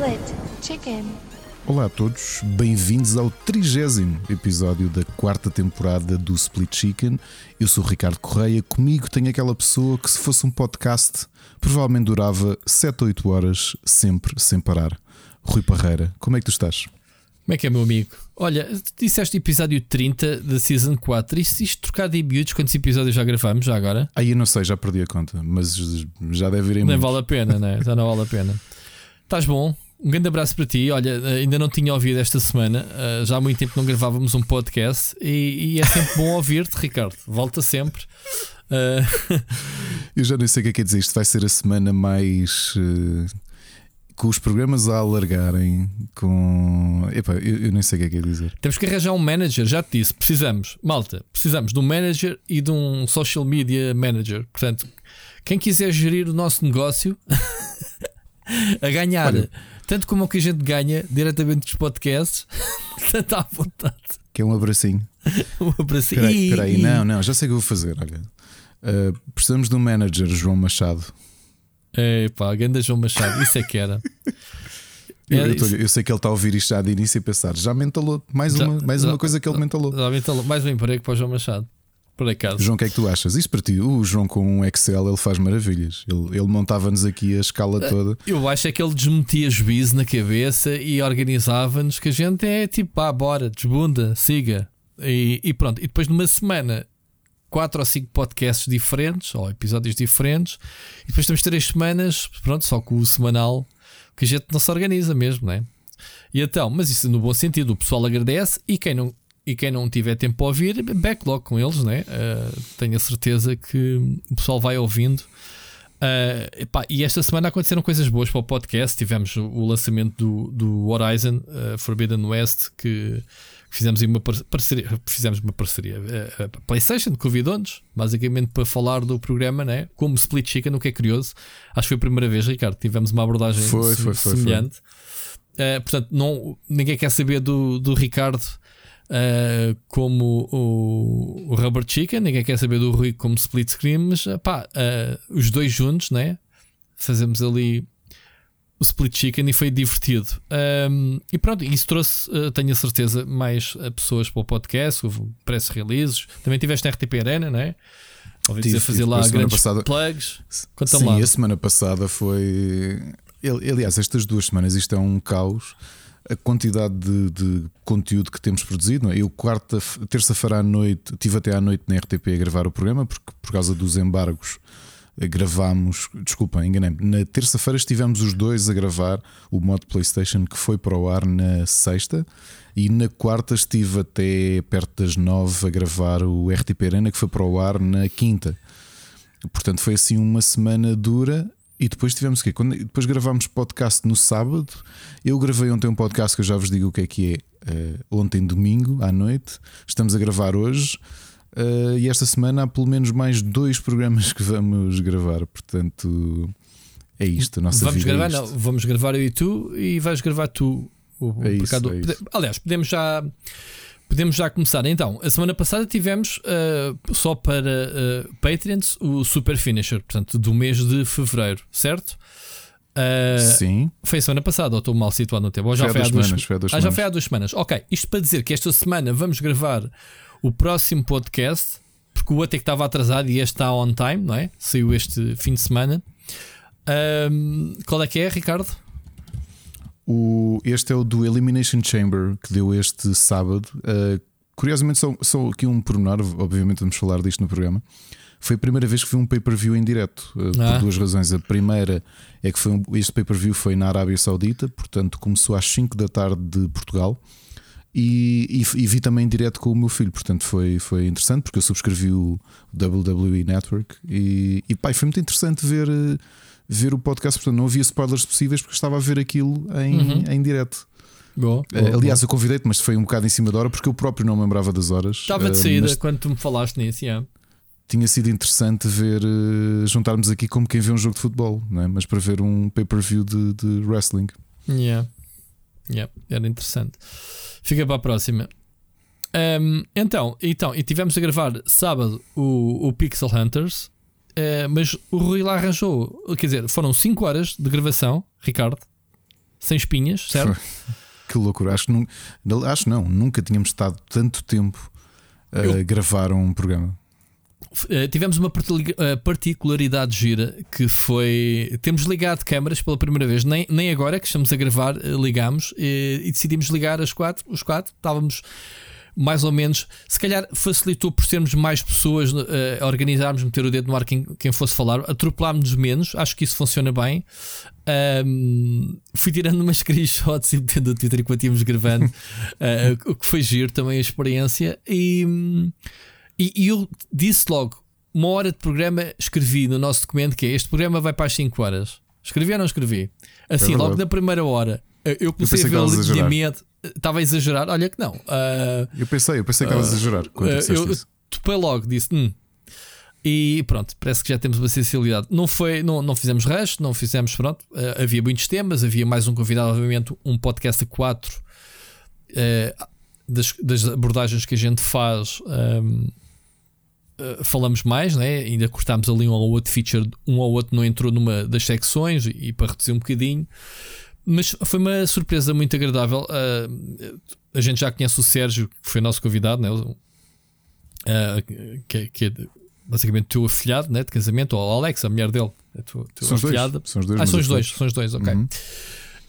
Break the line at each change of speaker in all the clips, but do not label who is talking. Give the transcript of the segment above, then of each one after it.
Split Chicken.
Olá a todos, bem-vindos ao trigésimo episódio da quarta temporada do Split Chicken. Eu sou o Ricardo Correia, comigo tenho aquela pessoa que, se fosse um podcast, provavelmente durava 7 ou 8 horas, sempre sem parar. Rui Parreira, como é que tu estás?
Como é que é, meu amigo? Olha, disseste episódio 30 da Season 4. Isto, isto trocado em miúdos, quantos episódios já gravamos já agora?
Aí eu não sei, já perdi a conta, mas já deve ir em
Nem
muitos.
vale a pena, né? Já não vale a pena. Estás bom? Um grande abraço para ti. Olha, ainda não tinha ouvido esta semana. uh, Já há muito tempo não gravávamos um podcast e, e é sempre bom ouvir-te, Ricardo. Volta sempre. Uh,
Eu já nem sei o que é que é dizer. Isto vai ser a semana mais. eh, com os programas a alargarem, com. Epá, eu, eu nem sei o que é que é dizer.
temos que arranjar um manager, já te disse. Precisamos, malta, precisamos de um manager e de um social media manager. Portanto, quem quiser gerir o nosso negócio a ganhar
Olha.
Tanto como o que a gente ganha diretamente dos podcasts, tanto à vontade.
Que é um abracinho.
Um abraço.
Espera aí,
Ih,
espera aí.
ih.
Não, não, já sei o que eu vou fazer. Olha. Eh, precisamos de um manager, João Machado.
Epá, ganda João Machado, isso é que era.
Eu,
É,
eu tô- eu sei que ele está a ouvir isto já de início e pensar, já mentalou. Mais,
Já-
uma, mais
já-
uma coisa que ele mentalou.
Já mentalou. Mais um emprego para o João Machado. Por acaso.
João, o que é que tu achas? Isto para ti, o João com um Excel, ele faz maravilhas. Ele, ele montava-nos aqui a escala toda.
Eu acho é que ele desmetia juízo na cabeça e organizava-nos que a gente é tipo, ah, bora, desbunda, siga. E, e pronto. E depois numa semana, quatro ou cinco podcasts diferentes, ou episódios diferentes, e depois temos três semanas, pronto, só com o semanal, que a gente não se organiza mesmo, né? E então, mas isso no bom sentido, o pessoal agradece e quem não. E quem não tiver tempo para ouvir, backlog com eles, né? Ah, tenho a certeza que o pessoal vai ouvindo Uh, epá, e esta semana aconteceram coisas boas para o podcast. Tivemos o, o lançamento do, do Horizon uh, Forbidden West que fizemos uma par- parceria. Fizemos uma parceria. Uh, PlayStation convidou-nos basicamente para falar do programa, né? Como Split Chicken, o que é curioso. Acho que foi a primeira vez, Ricardo. Tivemos uma abordagem
Foi, foi, foi,
semelhante. Uh, portanto, não, ninguém quer saber do, do Ricardo. Uh, como o, o Rubber Chicken, ninguém quer saber do Rui como split screen, mas uh, pá, uh, os dois juntos, né? Fazemos ali o split chicken e foi divertido. Um, e pronto, isso trouxe, uh, tenho a certeza, mais pessoas para o podcast, houve press releases. Também tiveste na RTP Arena, né? Ouvi dizer fazer
tive.
lá grandes
passada-
plugs.
Sim,
lá.
a semana passada foi. Aliás, estas duas semanas isto é um caos. A quantidade de, de conteúdo que temos produzido. Não é? Eu, quarta, terça-feira à noite, estive até à noite na RTP a gravar o programa, porque por causa dos embargos eh, gravámos. Desculpa, enganei-me. Na terça-feira estivemos os dois a gravar o modo PlayStation que foi para o ar na sexta. E na quarta estive até perto das nove a gravar o RTP Arena que foi para o ar na quinta. Portanto, foi assim uma semana dura. E depois tivemos o quê? Quando, depois gravámos podcast no sábado. Eu gravei ontem um podcast que eu já vos digo o que é que é. eh, ontem, domingo, à noite. Estamos a gravar hoje. eh, e esta semana há pelo menos mais dois programas que vamos gravar. Portanto, é isto. Nossa
Vamos
vida é
gravar,
isto.
não, vamos gravar eu e tu e vais gravar tu. O,
É isso, é isso.
Aliás, podemos já podemos já começar. Então, a semana passada tivemos uh, só para uh, Patreons o Super Finisher, portanto, do mês de fevereiro, certo? Uh,
Sim,
foi semana passada, ou estou mal situado no tempo? Ou já
Foi há
foi, há
duas semanas, foi há duas
ah, já
semanas.
foi há duas semanas. Ok, isto para dizer que esta semana vamos gravar o próximo podcast, porque o outro é que estava atrasado e este está on time, não é? Saiu este fim de semana. Qual é que é, Ricardo?
O, este é o do Elimination Chamber que deu este sábado. Uh, curiosamente, só, só aqui um pormenor, obviamente vamos falar disto no programa. Foi a primeira vez que vi um pay-per-view em direto, uh,
Ah.
por duas razões. A primeira é que foi um- este pay-per-view foi na Arábia Saudita, portanto começou às 5 da tarde de Portugal. E, e- e vi também em direto com o meu filho, portanto foi, foi interessante porque eu subscrevi o WWE Network e, e pá, foi muito interessante ver, uh, ver o podcast. Portanto, não havia spoilers possíveis porque estava a ver aquilo em,
Uhum.
em direto.
Boa,
Eh,
boa,
aliás,
boa.
eu convidei-te, mas foi um bocado em cima da hora porque eu próprio não me lembrava das horas.
estava de
Eh,
saída
mas
quando tu me falaste nisso. Yeah.
tinha sido interessante ver eh, juntarmos aqui como quem vê um jogo de futebol, não é? mas para ver um pay-per-view de, de wrestling.
Yeah. Yeah, era interessante. Fica para a próxima. Ahm, então, então, e tivemos a gravar sábado o, o Pixel Hunters, eh, mas o Rui lá arranjou, quer dizer, foram 5 horas de gravação, Ricardo. sem espinhas, certo?
que loucura. Acho, que acho não, nunca tínhamos estado tanto tempo a Eu... gravar um programa.
Uh, tivemos uma eh, particularidade gira que foi. Temos ligado câmaras pela primeira vez, nem, nem agora que estamos a gravar, uh, ligámos e, e decidimos ligar as quatro, os quatro. Estávamos mais ou menos, se calhar facilitou por sermos mais pessoas uh, a organizarmos, meter o dedo no ar quem, quem fosse falar, atropelámos-nos menos, acho que isso funciona bem. Um, fui tirando umas screenshots e metendo o Twitter enquanto íamos gravando, uh, o que foi giro também a experiência. E, e, e, eu disse logo: uma hora de programa, escrevi no nosso documento que é este programa vai para as 5 horas. Escrevi ou não escrevi? Assim, é logo na primeira hora, eu comecei eu a ver o alinhamento. Estava a exagerar? Olha que não. Uh,
eu pensei, eu pensei que estava a exagerar. Quando uh, eu isso.
topei logo, disse. Hum. E pronto, parece que já temos uma sensibilidade. Não foi, não, não fizemos rush, não fizemos. Pronto, uh, havia muitos temas, havia mais um convidado, obviamente, um podcast a quatro das, das, abordagens que a gente faz. Um, falamos mais, né? ainda cortámos ali um ou outro feature, um ou outro não entrou numa das secções e, e para reduzir um bocadinho. Mas foi uma surpresa muito agradável. Uh, a gente já conhece o Sérgio, que foi nosso convidado, né? Uh, que, que, é basicamente teu afilhado né? de casamento, ou Alex, a mulher dele. É
tua, tua são, afilhada. Dois. são os dois.
Ah, são os dois, são os dois, ok. Uhum.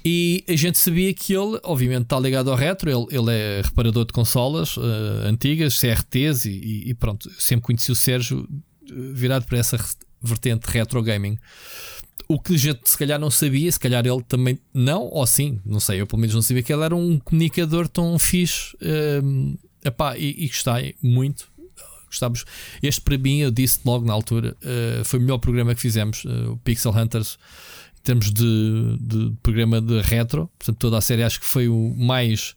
E a gente sabia que ele, obviamente, está ligado ao retro. Ele, ele é reparador de consolas uh, antigas, CRTs, e, e, pronto. Sempre conheci o Sérgio virado para essa vertente retro gaming. O que a gente se calhar não sabia, se calhar ele também não, ou sim, não sei, eu pelo menos não sabia que ele era um comunicador tão fixe um, epá, e, e gostei muito. Gostávamos. Este para mim, eu disse logo na altura, uh, foi o melhor programa que fizemos, uh, o Pixel Hunters, em termos de, de programa de retro. Portanto, toda a série acho que foi o mais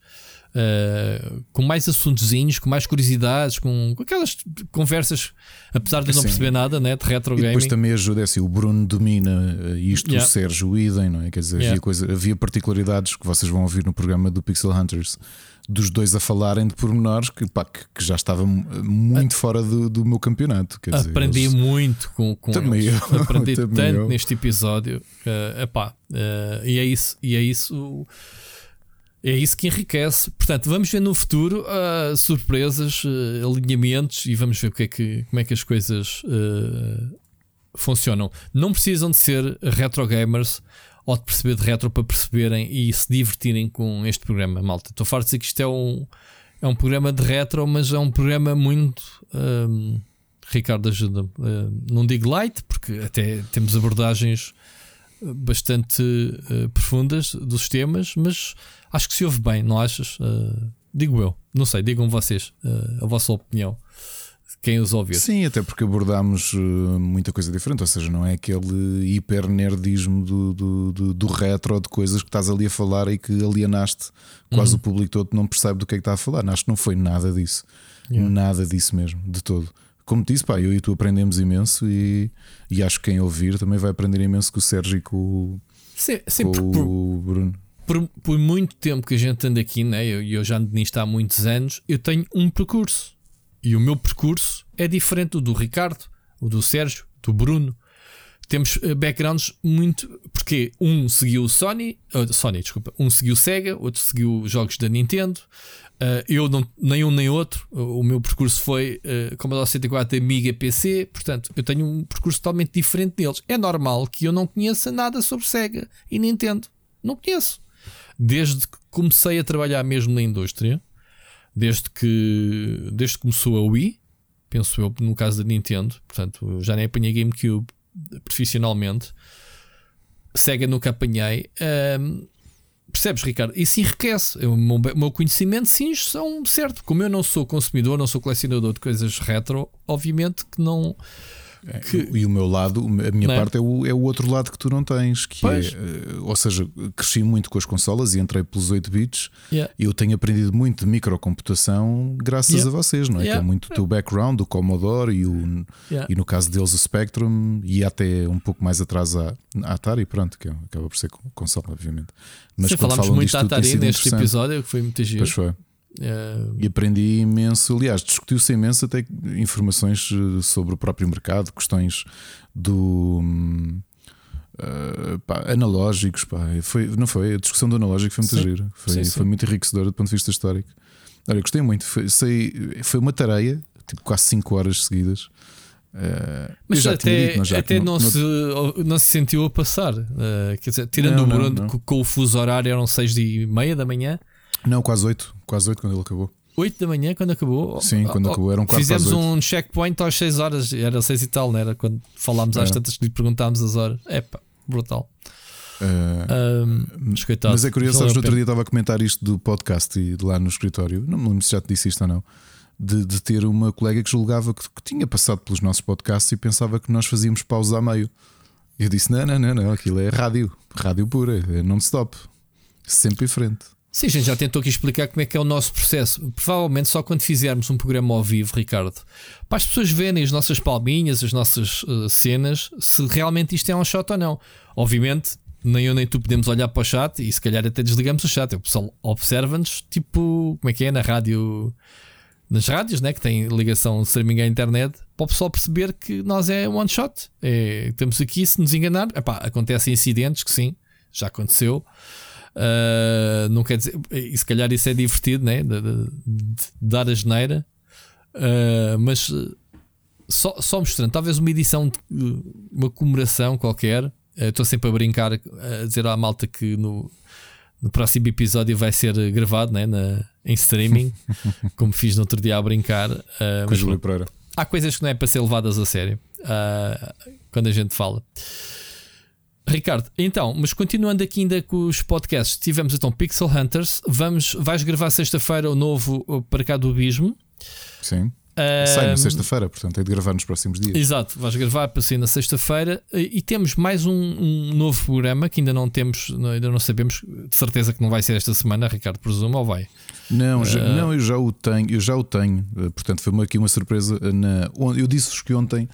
Uh, com mais assuntozinhos, com mais curiosidades, com, com aquelas conversas, apesar de não perceber nada né, de retro e gaming.
Depois também ajuda, é assim, o Bruno domina eh, isto, yeah. o Sérgio, Idem, não é? Quer dizer, yeah. havia, coisa, havia particularidades que vocês vão ouvir no programa do Pixel Hunters dos dois a falarem de pormenores que, pá, que, que já estava muito fora do, do meu campeonato. Quer dizer,
Aprendi
eles...
muito com, com
também
eles.
Eu,
Aprendi
também
tanto
eu.
neste episódio. Uh, epá, uh, e é isso. E é isso é isso que enriquece. Portanto, vamos ver no futuro uh, surpresas, uh, alinhamentos e vamos ver o que é que, como é que as coisas uh, funcionam. Não precisam de ser retro gamers ou de perceber de retro para perceberem e se divertirem com este programa, malta. Estou farto de dizer que isto é um, é um programa de retro, mas é um programa muito. Ricardo ajuda. Uh, não digo light, porque até temos abordagens bastante uh, profundas dos temas, mas acho que se ouve bem, não achas? Uh, digo eu, não sei, digam vocês uh, a vossa opinião. Quem os ouvir.
Sim, até porque abordámos muita coisa diferente, ou seja, não é aquele hiper nerdismo do, do, do, do, retro de coisas que estás ali a falar e que alienaste quase uhum. o público todo não percebe do que é que está a falar. Acho que não foi nada disso, yeah. nada disso mesmo, de todo como disse, pá, eu e tu aprendemos imenso e, e acho que quem ouvir também vai aprender imenso com o Sérgio e com,
sim, sim,
com
por,
o Bruno.
Por, por, muito tempo que a gente anda aqui, né? eu, eu já ando nisto há muitos anos, eu tenho um percurso. E o meu percurso é diferente do do Ricardo, o do Sérgio, do Bruno. Temos eh, backgrounds muito. Porque um seguiu o Sony, uh, Sony, desculpa, um seguiu o Sega, outro seguiu jogos da Nintendo, Uh, eu não, nem um nem outro. O, meu percurso foi uh, Commodore 64 Amiga PC, portanto, eu tenho um percurso totalmente diferente deles. É normal que eu não conheça nada sobre Sega e Nintendo. Não conheço. Desde que comecei a trabalhar mesmo na indústria, desde que, desde que começou a Wii, penso eu, no caso da Nintendo, portanto, já nem apanhei GameCube profissionalmente. Sega nunca apanhei. Percebes, Ricardo? Isso enriquece. O meu, meu conhecimento, sim, são certo. Como eu não sou consumidor, não sou colecionador de coisas retro, obviamente que não
que... E o meu lado, a minha é? parte é o, é o outro lado que tu não tens, que é, eh, ou seja, cresci muito com as consolas e entrei pelos 8 bits.
Yeah.
E eu tenho aprendido muito de microcomputação graças yeah. a vocês, não é? Yeah. Que é muito o teu background, o Commodore e, o, e no caso deles o Spectrum e até um pouco mais atrás a, a Atari, pronto, que é, acaba por ser consola, obviamente.
Mas Sim, falámos muito da Atari neste episódio, que foi muito giro.
Pois foi. Uh... E aprendi imenso, aliás, discutiu-se imenso até informações eh, sobre o próprio mercado, questões do. Uh, pá, analógicos, pá, foi, não foi? A discussão do analógico foi muito gira, foi, sim, sim. foi muito enriquecedora do ponto de vista histórico. Olha, gostei muito, foi, sei, foi uma tarefa, tipo quase 5 horas seguidas. Uh,
mas até, dito, mas até não, não, se, não se sentiu a passar. Uh, quer dizer, tirando não, o Bruno com, com, o fuso horário eram 6 e meia da manhã.
Não, quase 8, quase 8 quando ele acabou.
8 da manhã quando acabou?
Sim, quando oh, acabou, eram quase
Fizemos um checkpoint às 6 horas, era 6 e tal, não era? Quando falámos às tantas que lhe perguntámos as horas. É pá, brutal. Uh, um,
mas é curioso, sabes, no outro dia estava a comentar isto do podcast e lá no escritório, não me lembro se já te disse isto ou não de, de ter uma colega que julgava que, que, tinha passado pelos nossos podcasts e pensava que nós fazíamos pausa a meio. Eu disse: não, não, não, não, aquilo é rádio, rádio pura, é non-stop, sempre em frente.
Sim, a gente já tentou aqui explicar como é que é o nosso processo. Provavelmente só quando fizermos um programa ao vivo, Ricardo, para as pessoas verem as nossas palminhas, as nossas uh, cenas, se realmente isto é um shot ou não. Obviamente, nem eu nem tu podemos olhar para o chat e se calhar até desligamos o chat. O pessoal observa-nos, tipo, como é que é na rádio nas rádios, né, que têm ligação streaming à internet, para o pessoal perceber que nós é one shot. É, temos aqui, se nos enganar, epá, acontecem incidentes que sim, já aconteceu. Uh, não quer dizer, e se calhar isso é divertido, né? De, de, de dar a geneira, uh, mas só, só mostrando, talvez uma edição, de, uma comemoração qualquer. Estou sempre a brincar, a dizer à malta que no, no próximo episódio vai ser gravado né, na, em streaming, como fiz no outro dia a brincar. Uh,
mas.
Há coisas que não é para ser levadas a sério uh, quando a gente fala. Ricardo, então, mas continuando aqui ainda com os podcasts, tivemos então Pixel Hunters. Vamos, vais gravar sexta-feira o novo para cá do Abismo.
Sim. Sai na sexta-feira, portanto, é de gravar nos próximos dias.
Exato, vais gravar para sair na sexta-feira e temos mais um, um, novo programa que ainda não temos, ainda não sabemos, de certeza que não vai ser esta semana, Ricardo, presumo, ou vai?
Não, uh... já, não, eu já o tenho, eu já o tenho, eh, portanto, foi aqui uma surpresa. Na, eu disse-vos que ontem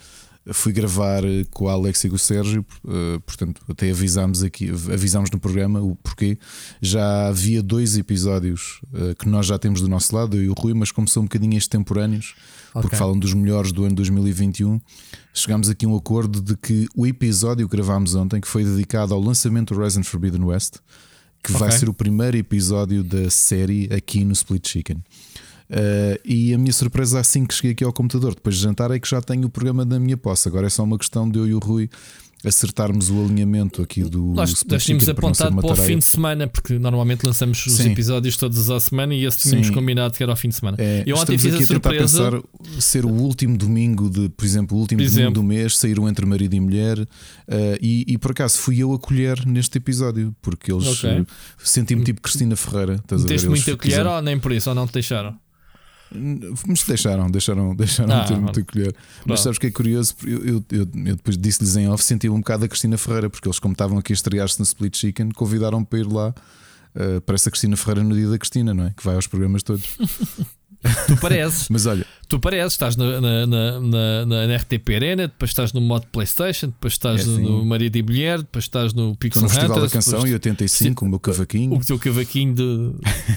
fui gravar eh, com o Alex e com o Sérgio, uh, portanto, até avisámos aqui, avisámos no programa o porquê. Já havia dois episódios uh, que nós já temos do nosso lado, eu e o Rui, mas como são um bocadinho extemporâneos, okay. porque falam dos melhores do ano 2021, chegámos aqui a um acordo de que o episódio que gravámos ontem, que foi dedicado ao lançamento do Horizon Forbidden West, que okay. vai ser o primeiro episódio da série aqui no Split Chicken. Uh, e a minha surpresa assim que cheguei aqui ao computador, depois de jantar, é que já tenho o programa da minha posse. Agora é só uma questão de eu e o Rui acertarmos o alinhamento aqui do.
Nós tínhamos apontado para, para o fim de semana, porque normalmente lançamos os Sim. episódios todos à semana e esse tínhamos Sim. combinado que era ao fim de semana.
É, eu ontem fiz a surpresa. A pensar ser o último domingo de, por exemplo, o último domingo do mês, saíram entre marido e mulher. Uh, e, e, por acaso fui eu a colher neste episódio, porque eles okay. senti-me tipo Cristina Ferreira.
Meteste muito a colher ou nem por isso, ou não te deixaram?
Mas deixaram, deixaram, deixaram ah, ter muito a colher. Mas sabes que é curioso? Eu, eu, eu, eu depois disse-lhes em off, senti um bocado a Cristina Ferreira, porque eles, como estavam aqui a estrear-se no Split Chicken, convidaram-me para ir lá uh, para essa Cristina Ferreira no dia da Cristina, não é? Que vai aos programas todos.
Tu pareces.
Mas olha,
tu pareces, estás na, na, na, na, na RTP Arena, depois estás no modo PlayStation, depois estás é assim. no Marido e Mulher, depois estás no Pixel. No Festival
da Canção em 85, o meu cavaquinho.
O teu cavaquinho de.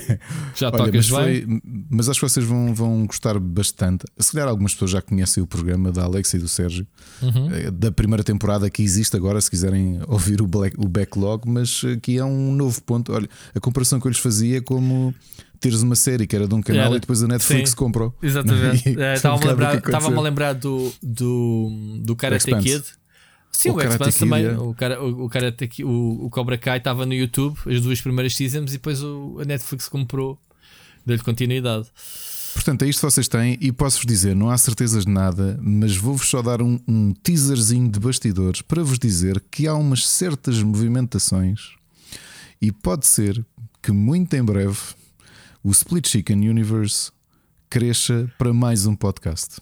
Já Olha, tocas
mas bem. Foi, mas acho que vocês vão, vão gostar bastante. Se calhar algumas pessoas já conhecem o programa da Alex e do Sérgio, uhum. Eh, da primeira temporada que existe agora, se quiserem ouvir o, black, o backlog, mas aqui é um novo ponto. Olha, a comparação que eu lhes fazia é como teres uma série que era de um canal era. e depois a Netflix Sim, comprou.
Exatamente. Estava-me a lembrar, do, do, do Karate Kid. Sim, o, o Expanse também. É. O, cara, o, o, Karate, o, o Cobra Kai estava no YouTube, as duas primeiras seasons, e depois o, a Netflix comprou, deu-lhe continuidade.
Portanto, é isto que vocês têm, e posso-vos dizer: não há certezas de nada, mas vou-vos só dar um, um teaserzinho de bastidores para vos dizer que há umas certas movimentações, e pode ser que muito em breve o Split Chicken Universe cresça para mais um podcast.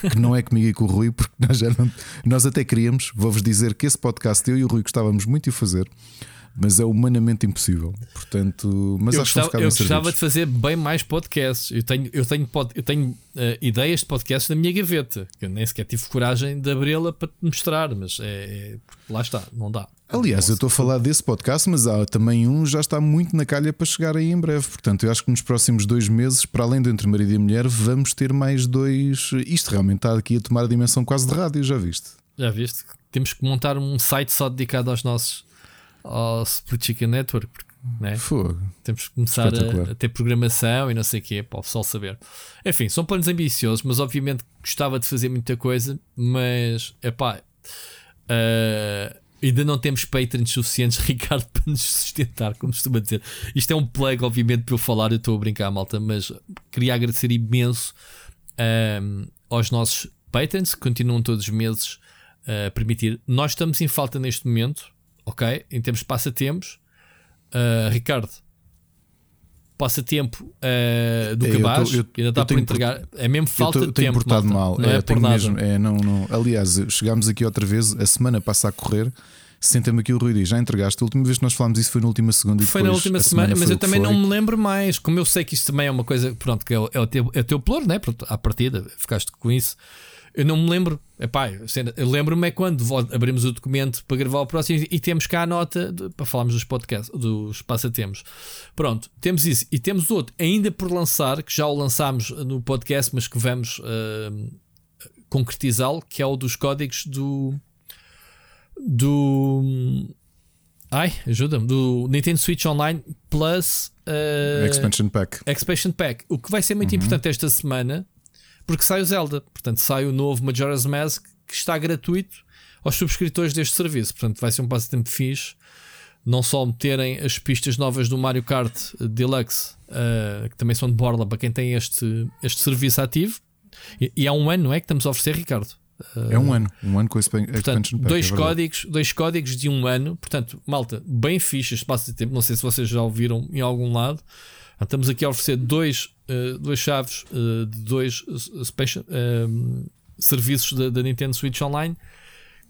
Que não é comigo e com o Rui, porque nós, já não, nós até queríamos. Vou-vos dizer que esse podcast eu e o Rui gostávamos muito de fazer, mas é humanamente impossível. Portanto, mas
eu
acho
gostava, que eu gostava de fazer bem mais podcasts. Eu tenho, eu tenho, pod, eu tenho uh, ideias de podcasts na minha gaveta, que eu nem sequer tive coragem de abri-la para te mostrar, mas é, é, lá está, não dá.
Aliás, eu estou a falar desse podcast, mas há também um já está muito na calha para chegar aí em breve. Portanto, eu acho que nos próximos dois meses, para além do Entre Marido e Mulher, vamos ter mais dois. Isto realmente está aqui a tomar a dimensão quase de rádio, já viste?
Já viste? temos que montar um site só dedicado aos nossos ao Split Chicken Network. Né?
Fogo.
Temos que começar a, a, ter programação e não sei o quê, para o pessoal saber. Enfim, são planos ambiciosos, mas obviamente gostava de fazer muita coisa, mas é pá. Uh, ainda não temos patrons suficientes, Ricardo, para nos sustentar, como costuma dizer. Isto é um plug, obviamente, para eu falar. Eu estou a brincar, malta, mas queria agradecer imenso um, aos nossos patrons que continuam todos os meses a permitir. Nós estamos em falta neste momento, ok? Em termos de passatempos. Uh, Ricardo, passatempo uh, do é, cabaz, eu tô, eu, ainda está por entregar. É mesmo falta de tempo.
portado mal. Não é, é por nada. Mesmo, é, não, não. Aliás, chegámos aqui outra vez, a semana passa a correr. Senta-me aqui o Rui diz: Já entregaste? A última vez que nós falámos isso foi na última segunda.
Foi na última semana, semana mas eu também não me lembro mais. Como eu sei que isto também é uma coisa, pronto, que é o, é o teu, é o teu pluro, né? Pronto, à partida, ficaste com isso. Eu não me lembro. Epá, eu lembro-me é quando abrimos o documento para gravar o próximo e temos cá a nota de, para falarmos dos podcasts, dos passatempos. Pronto, temos isso. E temos outro ainda por lançar, que já o lançámos no podcast, mas que vamos uh, concretizá-lo, que é o dos códigos do. Do. Ai, ajuda-me. Do Nintendo Switch Online Plus
uh, Expansion Pack.
Expansion Pack. O que vai ser muito uhum. importante esta semana porque sai o Zelda. Portanto, sai o novo Majora's Mask que está gratuito aos subscritores deste serviço. Portanto, vai ser um passatempo fixe. Não só meterem as pistas novas do Mario Kart Deluxe, uh, que também são de borla para quem tem este, este serviço ativo. E, e há um ano, não é? Que estamos a oferecer, Ricardo.
Uh, é um ano, um ano com esse portanto,
dois é códigos, dois códigos de um ano. Portanto, malta, bem fixe este espaço de tempo. Não sei se vocês já ouviram em algum lado. Estamos aqui a oferecer dois, uh, duas chaves uh, de dois special, uh, serviços da, da, Nintendo Switch Online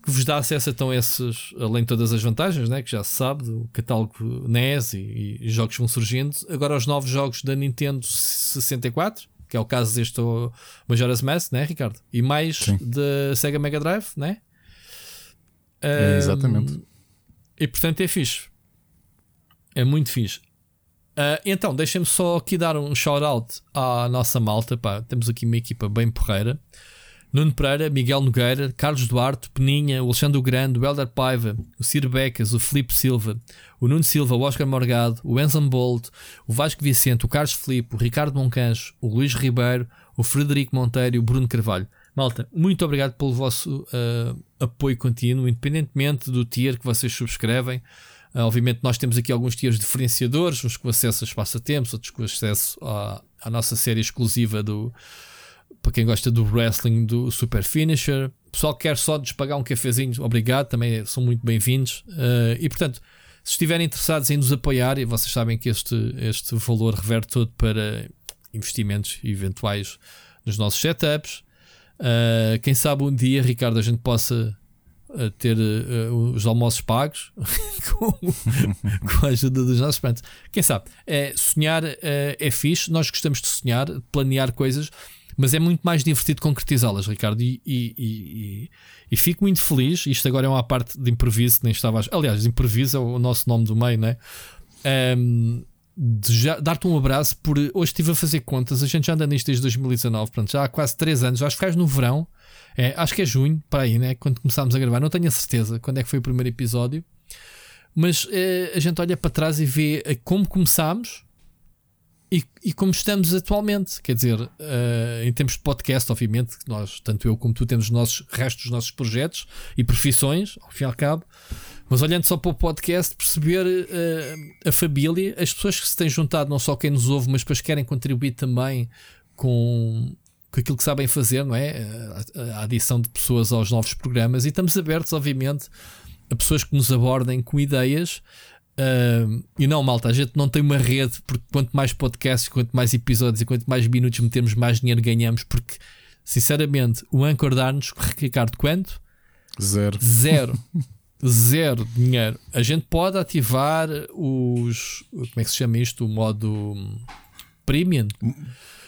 que vos dá acesso então a esses, além de todas as vantagens, né, que já se sabe, do catálogo NES e, e jogos vão surgindo. Agora os novos jogos da Nintendo 64, que é o caso deste Majora's Mask, né, Ricardo? E mais da Sega Mega Drive, né?
É, exatamente.
E portanto é fixe. É muito fixe. Uh, então, deixem-me só aqui dar um shout-out à nossa malta. Pá. Temos aqui uma equipa bem porreira. Nuno Pereira, Miguel Nogueira, Carlos Duarte, Peninha, o Alexandre Grande, o Helder Paiva, o Ciro Becas, o Felipe Silva, o Nuno Silva, o Oscar Morgado, o Enzo Bolt, o Vasco Vicente, o Carlos Felipe, o Ricardo Moncancho, o Luís Ribeiro, o Frederico Monteiro e o Bruno Carvalho. Malta, muito obrigado pelo vosso uh, apoio contínuo, independentemente do tier que vocês subscrevem. Uh, obviamente, nós temos aqui alguns tiers diferenciadores, uns com acesso a espaço-tempos, outros com acesso à, à nossa série exclusiva do. Para quem gosta do wrestling do Super Finisher, pessoal que quer só despagar um cafezinho, obrigado, também são muito bem-vindos. Uh, e portanto, se estiverem interessados em nos apoiar, e vocês sabem que este, este valor reverte todo para investimentos eventuais nos nossos setups. Uh, quem sabe um dia, Ricardo, a gente possa a ter uh, os almoços pagos com, com, a ajuda dos nossos prantos. Quem sabe? É, sonhar uh, é fixe, nós gostamos de sonhar, de planear coisas, mas é muito mais divertido concretizá-las, Ricardo. E, e, e, e, fico muito feliz. Isto agora é uma parte de improviso que nem estava. Aliás, improviso é o nosso nome do meio, né? Um, dar-te um abraço por hoje estive a fazer contas. A gente já anda nisto desde 2019, pronto, já há quase 3 anos. Acho que faz no verão é, acho que é junho, para aí, né? Quando começámos a gravar. Não tenho a certeza quando é que foi o primeiro episódio. Mas é, a gente olha para trás e vê eh, como começámos e, e como estamos atualmente. Quer dizer, uh, em termos de podcast, obviamente, nós, tanto eu como tu, temos os nossos restos dos nossos projetos e profissões, ao fim e ao cabo. Mas olhando só para o podcast, perceber uh, a família, as pessoas que se têm juntado, não só quem nos ouve, mas depois querem contribuir também com com aquilo que sabem fazer, não é? A, adição de pessoas aos novos programas e estamos abertos, obviamente, a pessoas que nos abordem com ideias. Uh, e não, malta, a gente não tem uma rede, porque quanto mais podcasts, quanto mais episódios e quanto mais minutos metemos, mais dinheiro ganhamos. Porque, sinceramente, o Anchor dá-nos, Ricardo, quanto?
Zero.
Zero. Zero dinheiro. A gente pode ativar os. Como é que se chama isto? O modo premium.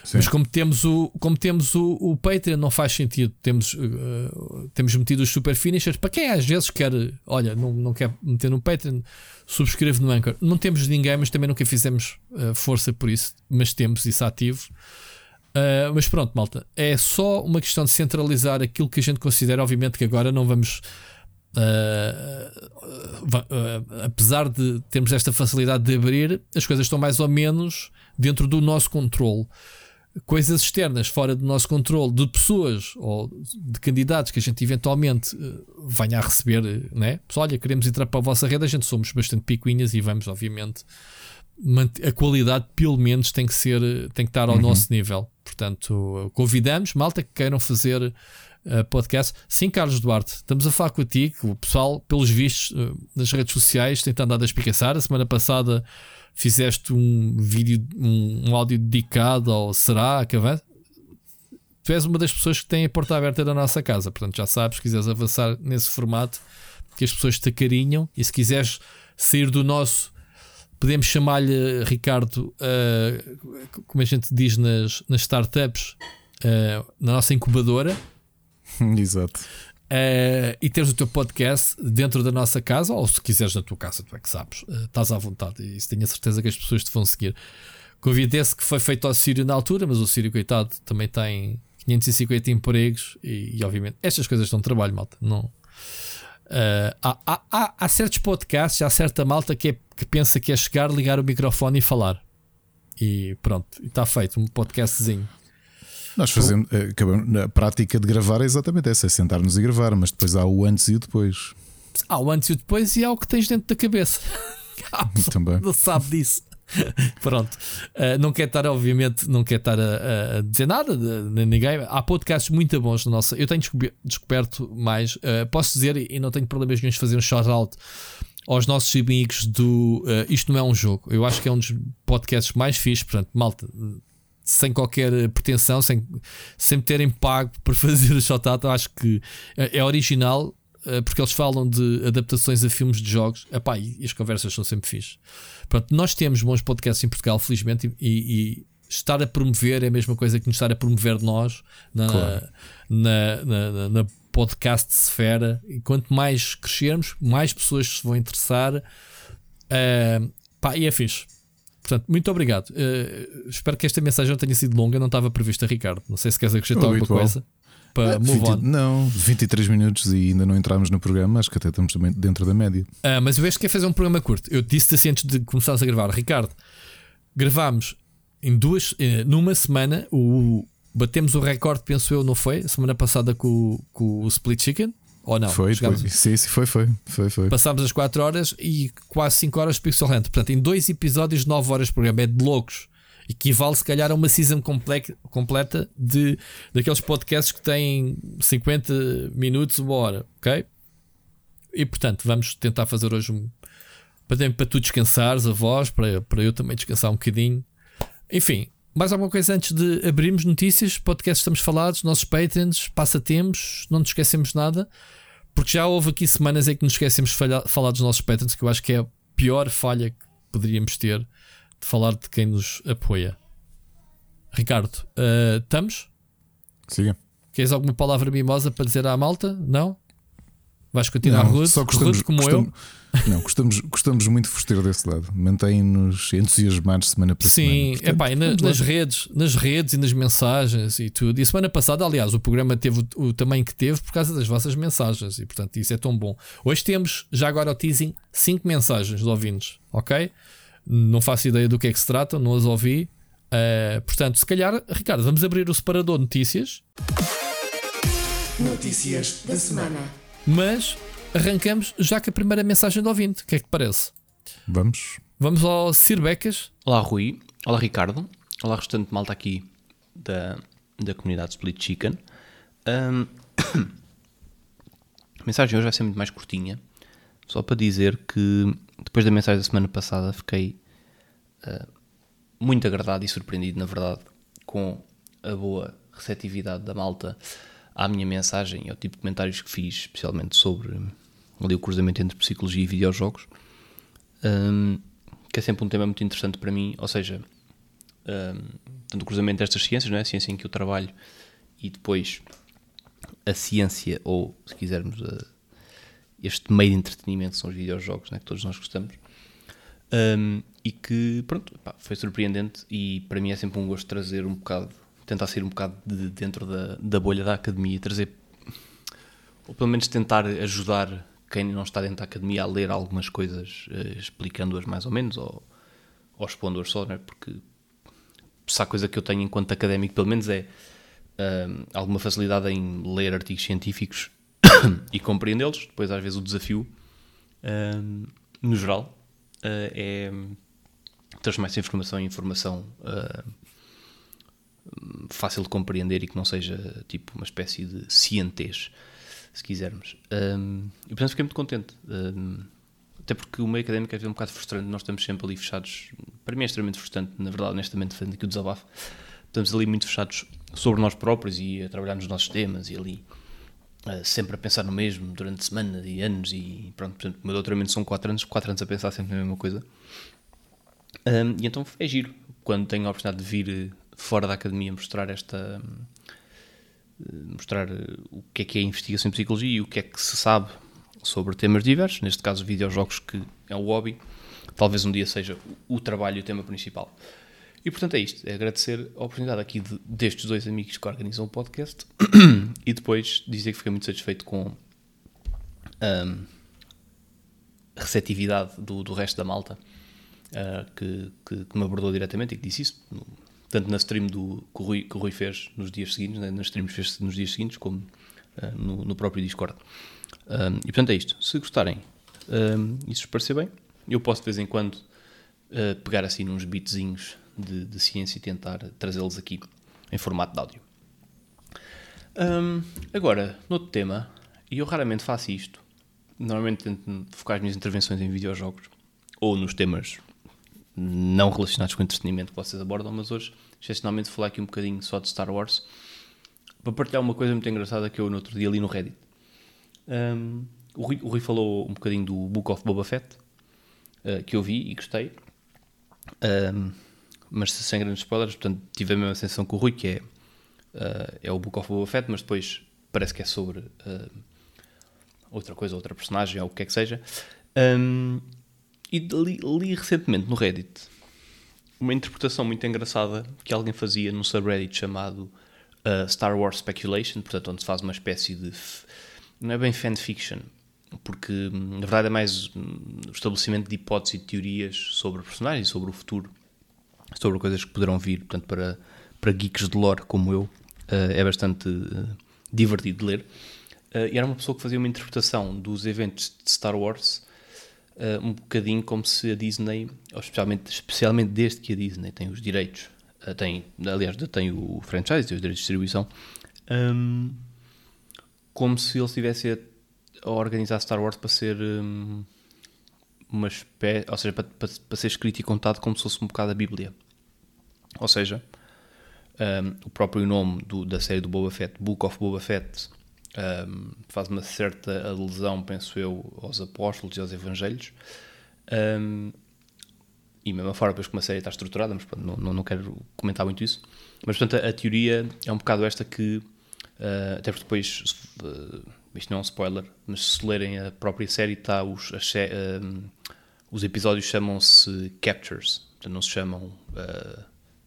Sim.
Mas como temos o, como temos o, o Patreon, não faz sentido. Temos, uh, temos metido os super finishers. Para quem às vezes quer, olha, não, não quer meter no Patreon, subscreve no Anchor. Não temos ninguém, mas também nunca fizemos uh, força por isso. Mas temos isso ativo. Uh, mas pronto, malta, é só uma questão de centralizar aquilo que a gente considera. Obviamente que agora não vamos Uh, uh, apesar de termos esta facilidade de abrir, as coisas estão mais ou menos dentro do nosso controle. Coisas externas fora do nosso controle, de pessoas ou de candidatos que a gente eventualmente uh, venha a receber, né? Pessoal, olha, queremos entrar para a vossa rede, a gente somos bastante picuinhas e vamos, obviamente, a qualidade pelo menos tem que ser, tem que estar ao uhum. nosso nível. Portanto, convidamos malta que queiram fazer uh, podcast. Sim, Carlos Duarte, estamos a falar contigo, o pessoal, pelos vistos, uh, nas redes sociais, tem andado a espicaçar. A semana passada fizeste um vídeo, um, um áudio dedicado ao Será que avança? Tu és uma das pessoas que tem a porta aberta da nossa casa, portanto já sabes, se quiseres avançar nesse formato, que as pessoas te acarinham e se quiseres sair do nosso podemos chamar-lhe, Ricardo, uh, como a gente diz nas, nas startups, uh, na nossa incubadora.
Exato.
Uh, e teres o teu podcast dentro da nossa casa, ou se quiseres na tua casa, tu é que sabes, estás à vontade. E tenho a certeza que as pessoas te vão seguir. Convite esse que foi feito ao Sírio na altura, mas o Sírio, coitado, também tem 550 empregos e, e obviamente, estas coisas de trabalho, malta. Não, Uh, há, há, há, certos podcasts, há certa malta que, é, que pensa que é chegar, ligar o microfone e falar. E pronto, está feito um podcastzinho.
Nós fazemos, eh, acabamos, a prática de gravar é exatamente essa: é sentar-nos e gravar, mas depois há o antes e o depois.
Há o antes e o depois e há o que tens dentro da cabeça. Também. Não sabe disso. Pronto, uh, não quer estar, obviamente, não quer estar a, a dizer nada de, de, ninguém. Há podcasts muito bons na nossa. Eu tenho descoberto mais, uh, posso dizer, e não tenho problemas nenhum de fazer um shout-out aos nossos amigos do uh, Isto Não É um Jogo. Eu acho que é um dos podcasts mais fixos, portanto, malta. Sem qualquer pretensão, sem, sem terem pago por fazer o shout-out, acho que é original porque eles falam de adaptações a filmes de jogos. Epá, e as conversas são sempre fixes. Pronto, nós temos bons podcasts em Portugal, felizmente, e, e, estar a promover é a mesma coisa que nos estar a promover nós na, claro. na, na, na podcast esfera. E quanto mais crescermos, mais pessoas se vão interessar. Uh, pá, e é fixe. Portanto, muito obrigado. Uh, espero que esta mensagem não tenha sido longa, não estava prevista, Ricardo. Não sei se queres acrescentar alguma coisa para
ah, move 20, on. Não, 23 minutos e ainda não entramos no programa, acho que até estamos também dentro da média.
Ah, mas eu acho que é fazer um programa curto. Eu disse-te assim antes de começarmos a gravar, Ricardo, gravámos em duas, eh, numa semana, o, batemos o recorde, penso eu, não foi? Semana passada com, com o Split Chicken. Ou não?
Foi, foi. Sim, sim, foi, foi, foi, foi.
Passámos as 4 horas e quase 5 horas de Pixel Hunt. Portanto, em dois episódios, 9 horas de programa. É de loucos equivale se calhar a uma season completa de daqueles podcasts que têm 50 minutos, uma hora, ok? E portanto, vamos tentar fazer hoje um para, para tu descansares a voz, para, para eu também descansar um bocadinho. Enfim, mais alguma coisa antes de abrirmos notícias? Podcasts estamos falados, nossos patrons, passatempos, não nos esquecemos nada, porque já houve aqui semanas em que nos esquecemos de falar dos nossos patrons, que eu acho que é a pior falha que poderíamos ter de falar de quem nos apoia. Ricardo, uh, estamos?
Siga.
Queres alguma palavra mimosa para dizer à malta? Não? Vais continuar rude, só gostamos, rude como
gostamos, eu? Não, gostamos, gostamos muito de vos ter desse lado. Mantém-nos entusiasmados semana para
Sim, semana. Sim, epá, na, nas redes, nas redes e nas mensagens e tudo. E semana passada, aliás, o programa teve o, o tamanho que teve por causa das vossas mensagens. E portanto, isso é tão bom. Hoje temos, já agora o teasing, 5 mensagens de ouvintes, ok? Não faço ideia do que é que se trata, não as ouvi. Uh, portanto, se calhar, Ricardo, vamos abrir o separador de notícias.
Notícias da semana.
Mas arrancamos já com a primeira mensagem do ouvinte. O que é que te parece?
Vamos.
Vamos ao Sir Becas.
Olá, Rui. Olá, Ricardo. Olá, restante malta aqui da, da comunidade Split Chicken. Um, a mensagem hoje vai ser muito mais curtinha. Só para dizer que depois da mensagem da semana passada fiquei uh, muito agradado e surpreendido, na verdade, com a boa receptividade da malta à minha mensagem e ao tipo de comentários que fiz, especialmente sobre ali, o cruzamento entre psicologia e videojogos, um, que é sempre um tema muito interessante para mim, ou seja, um, tanto o cruzamento destas ciências, não é? a ciência em que eu trabalho e depois a ciência, ou se quisermos, a, este meio de entretenimento são os videojogos, né, que todos nós gostamos. Um, e que, pronto, pá, foi surpreendente e para mim é sempre um gosto trazer um bocado, tentar sair um bocado de dentro da, da bolha da academia, trazer, ou pelo menos tentar ajudar quem não está dentro da academia a ler algumas coisas, uh, explicando-as mais ou menos, ou, ou expondo-as só, né? porque se há coisa que eu tenho enquanto académico, pelo menos, é uh, alguma facilidade em ler artigos científicos e compreendê-los. Depois, às vezes, o desafio, uh, no geral, uh, é transformar essa informação em informação fácil de compreender e que não seja tipo uma espécie de cientez, se quisermos. Um, e portanto fiquei muito contente. Um, até porque o meio académico é um bocado frustrante, nós estamos sempre ali fechados. Para mim é extremamente frustrante, na verdade, honestamente, fazendo aqui o desabafo. Estamos ali muito fechados sobre nós próprios e a trabalhar nos nossos temas e ali uh, sempre a pensar no mesmo durante semanas e anos. E pronto, portanto, o meu doutoramento são 4 anos, 4 anos a pensar sempre na mesma coisa. Um, e então é giro quando tenho a oportunidade de vir fora da academia mostrar esta mostrar o que é que é investigação em psicologia e o que é que se sabe sobre temas diversos, neste caso videojogos que é um hobby, talvez um dia seja o trabalho o tema principal. E portanto é isto, é agradecer a oportunidade aqui de, destes dois amigos que organizam o podcast e depois dizer que fiquei muito satisfeito com um, a receptividade do, do resto da malta uh, que, que, que, me abordou diretamente e que disse isso, tanto na stream do, que, o Rui, que o Rui fez nos dias seguintes, né, nas streams fez nos dias seguintes, como uh, no, no, próprio Discord. Um, e portanto é isto. Se gostarem um, e se parecer bem, eu posso de vez em quando uh, pegar assim uns beatzinhos de, de ciência e tentar trazê-los aqui em formato de áudio. Um, agora, noutro tema, e eu raramente faço isto, normalmente tento focar as minhas intervenções em videojogos ou nos temas não relacionados com o entretenimento que vocês abordam, mas hoje, excepcionalmente, falar aqui um bocadinho só de Star Wars para partilhar uma coisa muito engraçada que eu no outro dia li no Reddit. Um, o, Rui, o, Rui, falou um bocadinho do Book of Boba Fett, uh, que eu vi e gostei, um, mas sem grandes spoilers, portanto tive a mesma sensação que o Rui, que é, uh, é o Book of Boba Fett, mas depois parece que é sobre uh, outra coisa, outra personagem, ou o que é que seja. Um, e li, li, recentemente no Reddit uma interpretação muito engraçada que alguém fazia num subreddit chamado uh, Star Wars Speculation, portanto, onde se faz uma espécie de. Não é bem fanfiction, porque na verdade é mais o estabelecimento de hipóteses e teorias sobre personagens, sobre o futuro, sobre coisas que poderão vir, portanto, para, para geeks de lore como eu, uh, é bastante uh, divertido de ler. Uh, e era uma pessoa que fazia uma interpretação dos eventos de Star Wars uh, um bocadinho como se a Disney, especialmente, especialmente desde que a Disney tem os direitos, uh, tem, aliás, tem o franchise e os direitos de distribuição, um, como se ele estivesse a, a, organizar Star Wars para ser um, uma espécie, ou seja, para, para, para, ser escrito e contado como se fosse um bocado a Bíblia. Ou seja, um, o próprio nome do, da série do Boba Fett, Book of Boba Fett, um, faz uma certa alusão, penso eu, aos apóstolos e aos evangelhos. Um, e mesma forma, depois como a série está estruturada, mas não, não, não quero comentar muito isso. Mas, portanto, a, a teoria é um bocado esta que, uh, até porque depois, uh, isto não é um spoiler, mas se lerem a própria série, está os, uh, os episódios chamam-se Captures, portanto, não se chamam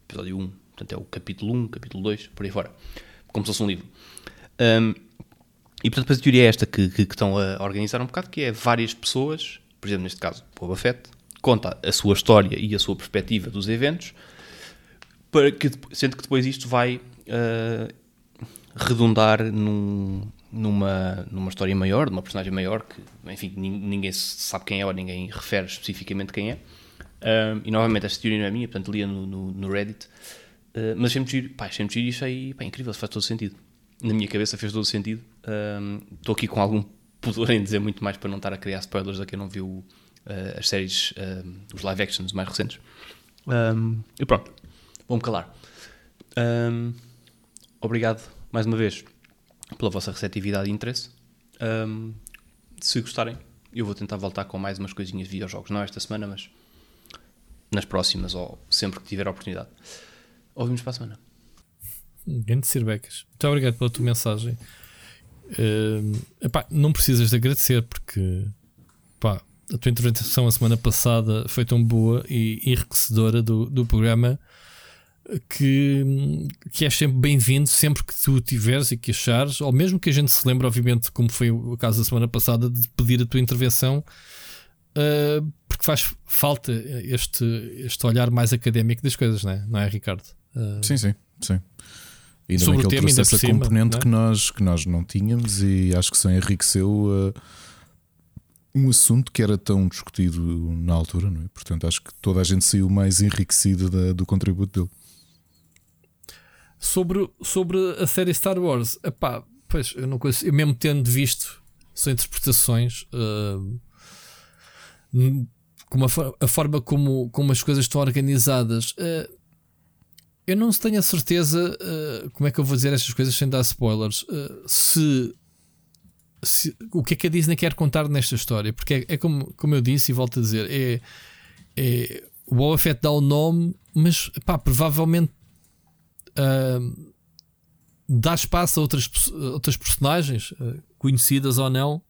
episódio 1, portanto, é o capítulo 1, capítulo 2, por aí fora, como se fosse um livro. Um, e portanto, a teoria é esta que, que, que, estão a organizar um bocado, que é várias pessoas, por exemplo, neste caso, Boba Fett, conta a sua história e a sua perspectiva dos eventos, para que, sendo que depois isto vai uh, redundar num, numa, numa história maior, de uma personagem maior, que, enfim, ninguém sabe quem é ou ninguém refere especificamente quem é. E novamente, esta teoria não é minha, portanto, lia no, no, no Reddit. Uh, mas sempre giro, pá, sempre giro e achei pá, incrível, faz todo sentido na minha cabeça fez todo o sentido. Estou um, aqui com algum pudor em dizer muito mais para não estar a criar spoilers a quem não viu uh, as séries, uh, os live actions mais recentes. Um, e pronto, vou-me calar. Um, obrigado mais uma vez pela vossa receptividade e interesse. se gostarem, eu vou tentar voltar com mais umas coisinhas de videojogos, não esta semana, mas nas próximas ou sempre que tiver a oportunidade. Ouvimos para a semana.
Grande Sirbecas. Muito obrigado pela tua mensagem. Uh, epá, não precisas de agradecer porque epá, a tua intervenção a semana passada foi tão boa e enriquecedora do, do programa que, que és sempre bem-vindo sempre que tu tiveres e que achares, ou mesmo que a gente se lembre, obviamente, como foi o caso da semana passada, de pedir a tua intervenção, uh, porque faz falta este, este olhar mais académico das coisas, não é, não é Ricardo?
Uh, sim, sim, sim. Ainda Sobre bem que ele trouxe essa cima, componente é? que, nós, que nós não tínhamos e acho que só enriqueceu uh, um assunto que era tão discutido na altura, não é? Portanto, acho que toda a gente saiu mais enriquecida da, do contributo dele.
Sobre, sobre a série Star Wars, epá, pois eu não conheço, eu mesmo tendo visto, são interpretações. Uh, como a, a, forma como, como as coisas estão organizadas. Uh, eu não tenho a certeza uh, como é que eu vou dizer estas coisas sem dar spoilers. Uh, se, se, o que é que a Disney quer contar nesta história? Porque é, é como, como eu disse e volto a dizer: é, é, o Boba Fett dá o nome, mas pá, provavelmente uh, dá espaço a outras, outras personagens, conhecidas ou não,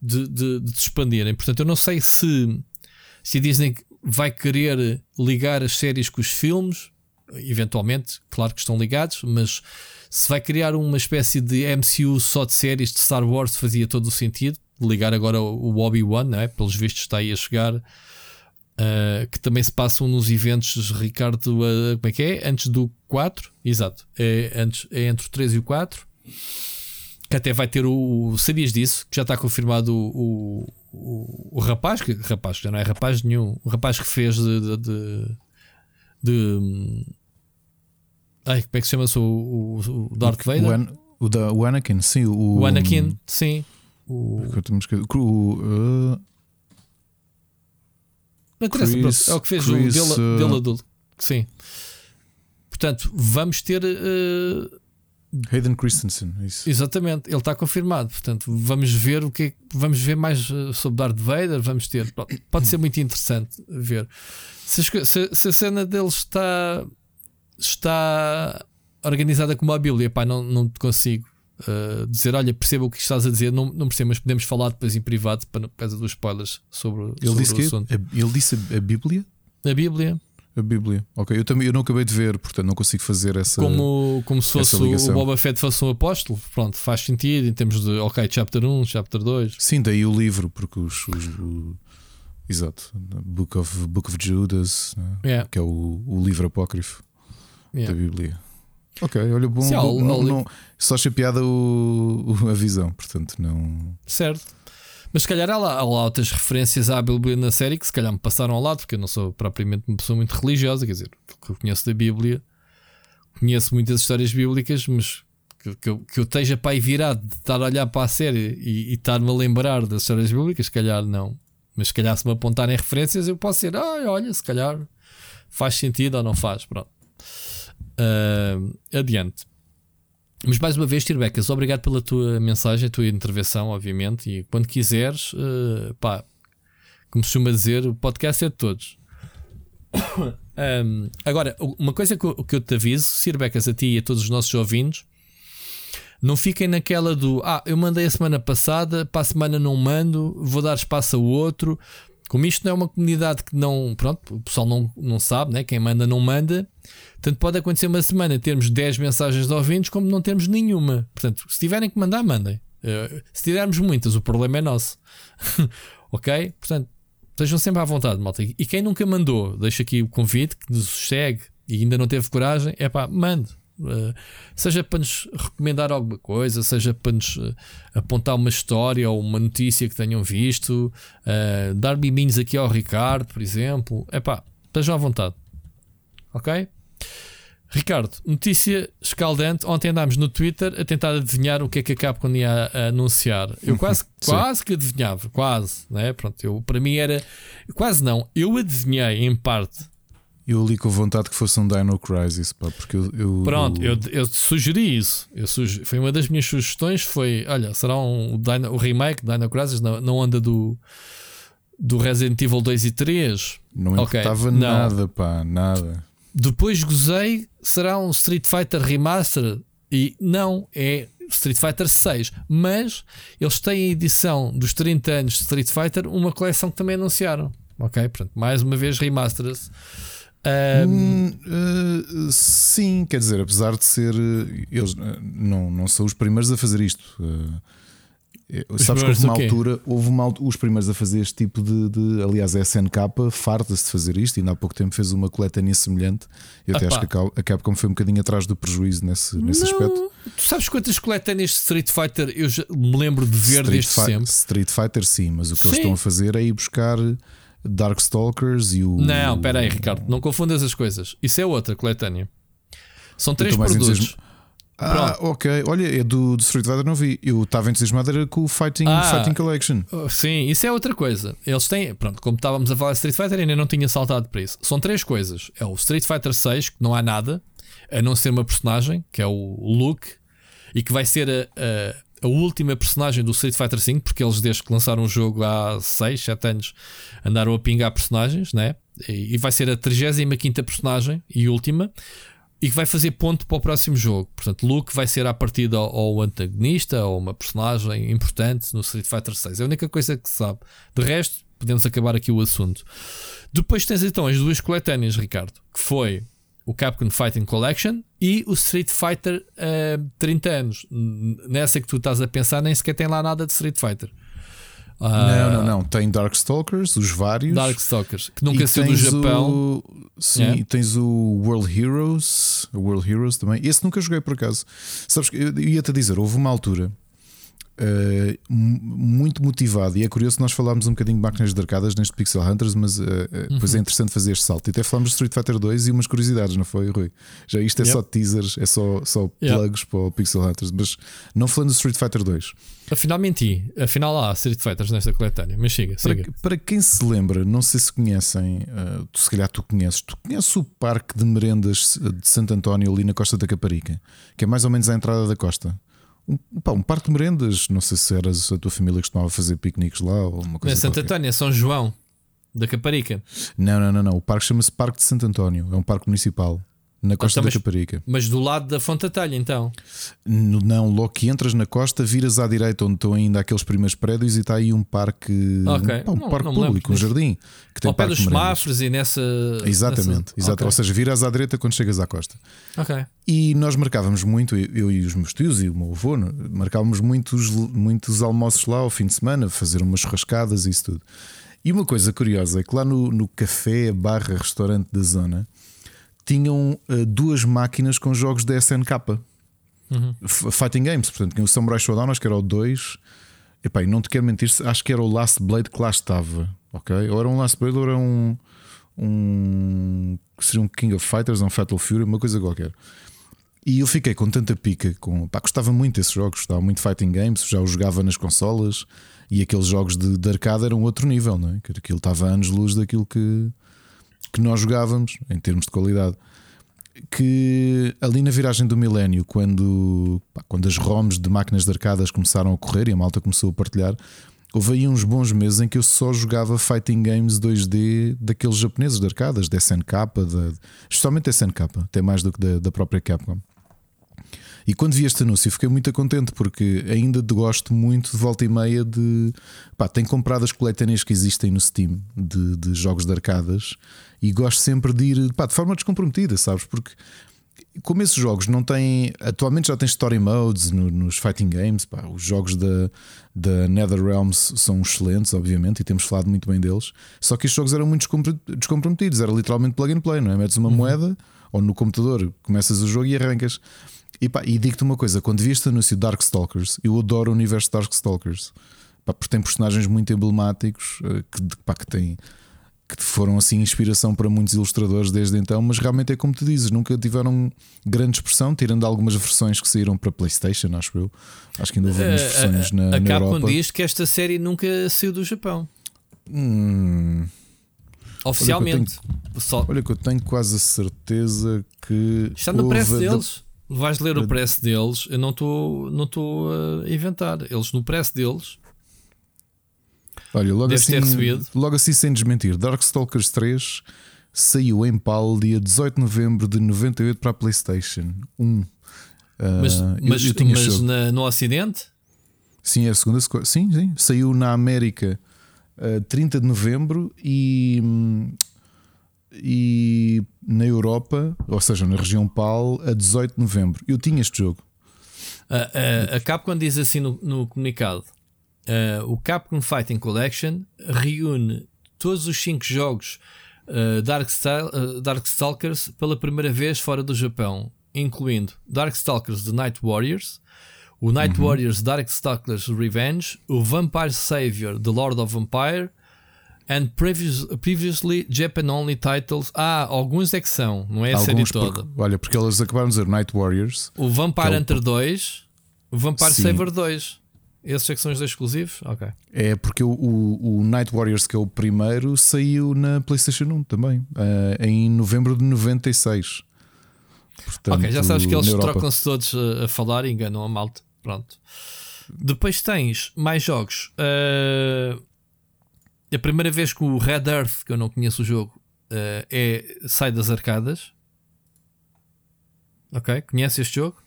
de, de, de expandirem. Portanto, eu não sei se, se a Disney vai querer ligar as séries com os filmes eventualmente, claro que estão ligados, mas se vai criar uma espécie de MCU só de séries de Star Wars, fazia todo o sentido. Ligar agora o Obi-Wan, é? pelos vistos, está aí a chegar. Uh, que também se passam nos eventos, Ricardo, uh, como é que é? Antes do 4, exato, é, antes, é entre o 3 e o 4. Que até vai ter o. Sabias disso? Que já está confirmado o, o, o, rapaz, que rapaz, já não é rapaz nenhum, o rapaz que fez de, de, de, de Ai, como é que se chama-se o, o, o Darth Vader?
O, An, o, da, o Anakin, sim. O,
o Anakin, sim. O,
o, uh,
não interessa, Chris, é o que fez Chris, o dele, uh, dele adulto. Sim. Portanto, vamos ter. Uh,
Hayden Christensen, é isso.
Exatamente, ele está confirmado. Portanto, vamos ver o que é, vamos ver mais uh, sobre Darth Vader. Vamos ter, pode ser muito interessante ver se, se, se a cena dele está está organizada como a Bíblia. Pá, não, não te consigo uh, dizer, olha, perceba o que estás a dizer, não, não percebo, mas podemos falar depois em privado para, por causa dos spoilers sobre,
ele
sobre
disse o assunto. Que, ele disse a Bíblia?
A Bíblia.
A Bíblia, ok. Eu também eu não acabei de ver, portanto não consigo fazer essa.
Como, como se fosse o Boba Fett fosse um apóstolo, pronto, faz sentido em termos de, ok, chapter 1, chapter 2.
Sim, daí o livro, porque os. os o, exato, Book of, Book of Judas, né? yeah. que é o, o livro apócrifo yeah. da Bíblia. Ok, olha, bom. Sim, não, não, só achei piada o, o, a visão, portanto, não.
Certo. Mas se calhar há lá, há lá outras referências à Bíblia na série que se calhar me passaram ao lado, porque eu não sou propriamente uma pessoa muito religiosa, quer dizer, que eu conheço da Bíblia, conheço muitas histórias bíblicas, mas que, que, eu, que eu esteja para aí virado de estar a olhar para a série e, e estar-me a lembrar das histórias bíblicas, se calhar não. Mas se calhar se me apontarem referências, eu posso ser, ah, olha, se calhar faz sentido ou não faz, pronto. Uh, adiante. Mas mais uma vez, Tirbecas, obrigado pela tua mensagem, a tua intervenção, obviamente. E quando quiseres, uh, pá, como se costuma dizer, o podcast é de todos. um, agora, uma coisa que eu, que eu te aviso, Sirbecas, a ti e a todos os nossos ouvintes, não fiquem naquela do ah, eu mandei a semana passada, para a semana não mando, vou dar espaço a outro. Como isto não é uma comunidade que não, pronto, o pessoal não, não sabe, né? quem manda não manda. Tanto pode acontecer uma semana termos 10 mensagens de ouvintes, como não termos nenhuma. Portanto, se tiverem que mandar, mandem. Uh, se tivermos muitas, o problema é nosso. ok? Portanto, estejam sempre à vontade, malta. E quem nunca mandou, deixa aqui o convite, que nos segue e ainda não teve coragem, é pá, mande. Uh, seja para nos recomendar alguma coisa, seja para nos uh, apontar uma história ou uma notícia que tenham visto, uh, dar miminhos aqui ao Ricardo, por exemplo. É pá, estejam à vontade. Ok? Ricardo, notícia escaldante. Ontem andámos no Twitter a tentar adivinhar o que é que a Capcom ia a anunciar. Eu quase, quase que adivinhava, quase, né? Pronto, eu, para mim era quase não. Eu adivinhei em parte.
Eu li com vontade que fosse um Dino Crisis, pá, porque eu, eu
Pronto, eu, eu, sugeri isso. Eu sugeri, foi uma das minhas sugestões. Foi, olha, será um Dino, o remake Dino Crisis na, na onda do do Resident Evil 2 e 3.
Não importava okay. nada, pá, nada.
Depois gozei, será um Street Fighter Remaster? E não, é Street Fighter 6. Mas eles têm a edição dos 30 anos de Street Fighter, uma coleção que também anunciaram. Ok? Portanto, mais uma vez remasters.
Um, hum, Uh, sim, quer dizer, apesar de ser. Eles não, não são os primeiros a fazer isto. Uh, sabes que houve uma altura, houve uma, os primeiros a fazer este tipo de. de aliás, a SNK farta-se de fazer isto, e ainda há pouco tempo fez uma coletânea semelhante. Eu até acho que a Capcom foi um bocadinho atrás do prejuízo nesse, nesse aspecto.
Tu sabes quantas coletâneas de Street Fighter eu me lembro de ver Street desde sempre?
Street Fighter, sim, mas o que sim. eles estão a fazer é ir buscar. Darkstalkers e o.
Não, espera aí, Ricardo, não confundas as coisas. Isso é outra coletânea. São três produtos.
Ah, ok. Olha, é do, do Street Fighter não vi. Eu estava entusiasmado era com o Fighting, ah, Fighting Collection.
Oh, sim, isso é outra coisa. Eles têm, pronto, como estávamos a falar de Street Fighter, ainda não tinha saltado para isso. São três coisas: é o Street Fighter 6, que não há nada, a não ser uma personagem, que é o Luke, e que vai ser a, a, a última personagem do Street Fighter 5, porque eles, desde que lançaram o jogo há 6, 7 anos, andaram a pingar personagens, né? E, vai ser a 35 personagem e última e que vai fazer ponto para o próximo jogo. Portanto, Luke vai ser a partida ou antagonista ou uma personagem importante no Street Fighter 6. É a única coisa que se sabe. De resto, podemos acabar aqui o assunto. Depois tens então as duas coletâneas, Ricardo, que foi o Capcom Fighting Collection e o Street Fighter uh, 30 anos. Nessa que tu estás a pensar, nem sequer tem lá nada de Street Fighter.
Uh, não, não, não. Tem Darkstalkers, os vários.
Darkstalkers, que nunca saiu do Japão.
O, sim, yeah. tens o World Heroes. O World Heroes também. Esse nunca joguei por acaso. Sabes que eu ia-te dizer, houve uma altura Uh, muito motivado. E é curioso nós falámos um bocadinho de máquinas de arcadas neste Pixel Hunters, mas uh, uhum. pois é interessante fazer este salto. E até falámos de Street Fighter 2 e umas curiosidades, não foi, Rui? Já isto é yep. só teasers, é só, só yep. plugs para o Pixel Hunters, mas não falando de Street Fighter 2.
Afinal menti, afinal há Street Fighters nesta coletânea, mas siga, siga.
Para, para quem se lembra, não sei se conhecem, uh, se calhar tu conheces, tu conheces o Parque de Merendas de Santo António ali na Costa da Caparica, que é mais ou menos a entrada da costa um, pá, um parque de merendas. Não sei se eras a tua família que costumava fazer piqueniques lá ou uma coisa.
É Santa Antónia, São João, da Caparica.
Não, não, não, não. O parque chama-se Parque de Santo António, é um parque municipal. Na costa então, da Caparica.
Mas do lado da Fonte Talha, então?
Não, logo que entras na costa, viras à direita, onde estão ainda aqueles primeiros prédios, e está aí um parque, okay. um, não, parque não público, um jardim.
Que tem Ao pé dos semáforos e nessa.
Exatamente, nessa... Okay. ou seja, viras à direita quando chegas à costa.
Ok.
E nós marcávamos muito, eu e os meus tios e o meu avô, marcávamos muitos, muitos almoços lá ao fim de semana, fazer umas rascadas e isso tudo. E uma coisa curiosa é que lá no, no café barra restaurante da zona tinham uh, duas máquinas com jogos da SNK. Uhum. Fighting Games, portanto, tinha o Samurai Showdown, acho que era o 2. Epá, não te quero mentir, acho que era o Last Blade que lá estava. Ok? Ou era um Last Blade ou era um. um seria um King of Fighters, um Fatal Fury, uma coisa qualquer. E eu fiquei com tanta pica, com, pá, gostava muito desses jogos, gostava muito Fighting Games, já os jogava nas consolas e aqueles jogos de, de arcade eram outro nível, não é? Aquilo estava a anos luz daquilo que, que nós jogávamos em termos de qualidade. Que ali na viragem do milénio, quando, quando as ROMs de máquinas de arcadas começaram a correr e a malta começou a partilhar, houve aí uns bons meses em que eu só jogava fighting games 2D daqueles japoneses de arcadas, da SNK, da, especialmente da SNK, até mais do que da, da própria Capcom. E quando vi este anúncio, fiquei muito contente porque ainda gosto muito de volta e meia de. Pá, tenho comprado as coletâneas que existem no Steam de, de jogos de arcadas e gosto sempre de ir pá, de forma descomprometida, sabes? Porque como esses jogos não têm. Atualmente já tem story modes no, nos fighting games, pá, os jogos da, da NetherRealms são excelentes, obviamente, e temos falado muito bem deles. Só que estes jogos eram muito descomprometidos, era literalmente plug and play, não é? Metes uma uhum. moeda ou no computador começas o jogo e arrancas. E, pá, e digo-te uma coisa: quando vi este anúncio Darkstalkers, eu adoro o universo Darkstalkers, pá, porque tem personagens muito emblemáticos eh, que, pá, que têm que foram assim inspiração para muitos ilustradores desde então, mas realmente é como tu dizes, nunca tiveram grande expressão, tirando algumas versões que saíram para PlayStation, acho eu. Acho que ainda houve umas eh, versões uh, na, a na Capcom Europa.
diz que esta série nunca saiu do Japão.
Hum.
Oficialmente.
Olha que, tenho, Só... olha que, eu tenho, quase a certeza que.
Está no preço deles. Vais ler o preço deles, eu não estou não a inventar. Eles no preço deles.
Olha, logo assim, logo assim sem desmentir, Darkstalkers 3 saiu em PAL dia 18 de novembro de 98 para a PlayStation 1.
Mas, uh, mas, eu, eu mas na, no Ocidente?
Sim, é a segunda. Sim, sim. Saiu na América uh, 30 de novembro e. E na Europa, ou seja, na região PAL, a 18 de novembro. Eu tinha este jogo.
A, a, a Capcom diz assim no, no comunicado: uh, o Capcom Fighting Collection reúne todos os 5 jogos uh, uh, Darkstalkers pela primeira vez fora do Japão, incluindo Darkstalkers The Night Warriors, o Night uhum. Warriors Darkstalkers Revenge, o Vampire Savior The Lord of Vampire and previous, previously Japan only titles. Ah, alguns é que são, não é a alguns série toda.
Porque, olha, porque eles acabaram de dizer Night Warriors.
O Vampire é Hunter o... 2, o Vampire Sim. Savior 2. Esses é que são os dois exclusivos? Ok.
É porque o, o, o, Night Warriors, que é o primeiro, saiu na PlayStation 1 também, uh, em novembro de 96.
Portanto, ok, já sabes que eles trocam-se todos a, a, falar e enganam a malta. Pronto. Depois tens mais jogos. Uh, a primeira vez que o Red Earth, que eu não conheço o jogo, uh, é, sai das arcadas. Ok, conhece este jogo?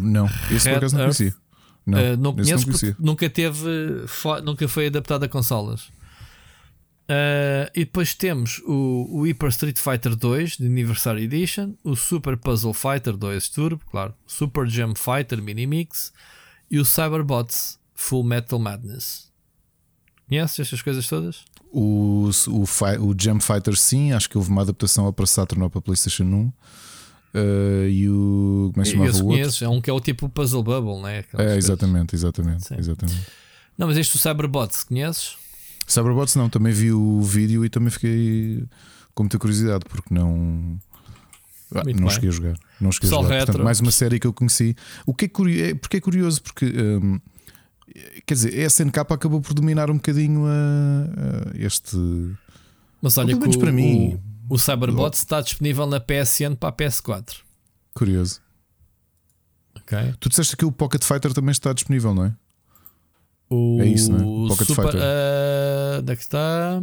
Não, esse Red por acaso não conhecia.
Não, uh, não conheço não porque nunca teve, nunca foi adaptado a consolas. Uh, e depois temos o, o Hyper Street Fighter 2 de Anniversary Edition, o Super Puzzle Fighter 2 Turbo, claro, Super Jam Fighter Mini Mix e o Cyberbots Full Metal Madness. Conheces estas coisas todas?
O, o, o Jam Fighter, sim, acho que houve uma adaptação para Saturn ou para PlayStation 1. Uh, e o. Como é que se chamava o outro?
É um que é o tipo Puzzle Bubble, né?
é, exatamente, exatamente, exatamente.
Não, mas este o Cyberbots, conheces?
Cyberbots não, também vi o vídeo e também fiquei com muita curiosidade, porque não. Ah, não cheguei a jogar. Não cheguei Só a jogar. Portanto, mais uma série que eu conheci. O que é curioso, é, porque é curioso, porque um, quer dizer, a SNK acabou por dominar um bocadinho a, a este.
Mas olha, que o, para mim. O Cyberbot está disponível na PSN para a PS4.
Curioso.
Okay.
Tu disseste que o Pocket Fighter também está disponível, não é?
O
é isso, não é? Pocket
Super,
Fighter.
Uh, onde é que está?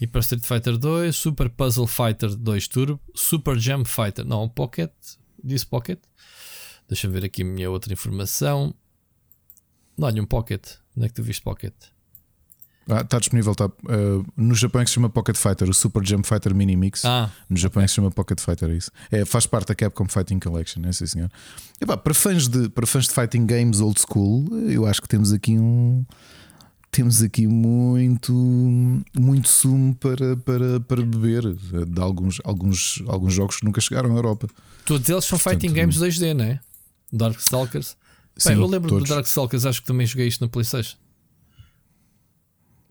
Hyper Street Fighter 2, Super Puzzle Fighter 2 Turbo, Super Jam Fighter. Não, Pocket. Disse Pocket. Deixa-me ver aqui a minha outra informação. Dá-lhe um Pocket. Onde é que tu viste Pocket?
Ah, está disponível. Tá, uh, no Japão é que se chama Pocket Fighter, o Super Jump Fighter Mini Mix.
Ah,
no Japão okay. é que se chama Pocket Fighter, é isso. É, faz parte da Capcom Fighting Collection, é sim, senhor. E, pá, para, fãs de, para fãs de fighting games old school, eu acho que temos aqui um. Temos aqui muito, muito sumo para, para, para beber de alguns, alguns, alguns jogos que nunca chegaram à Europa.
Todos eles são Portanto, fighting games 2D, não é? Darkstalkers. Sim, Bem, eu lembro todos. do Darkstalkers, acho que também joguei isto na PlayStation.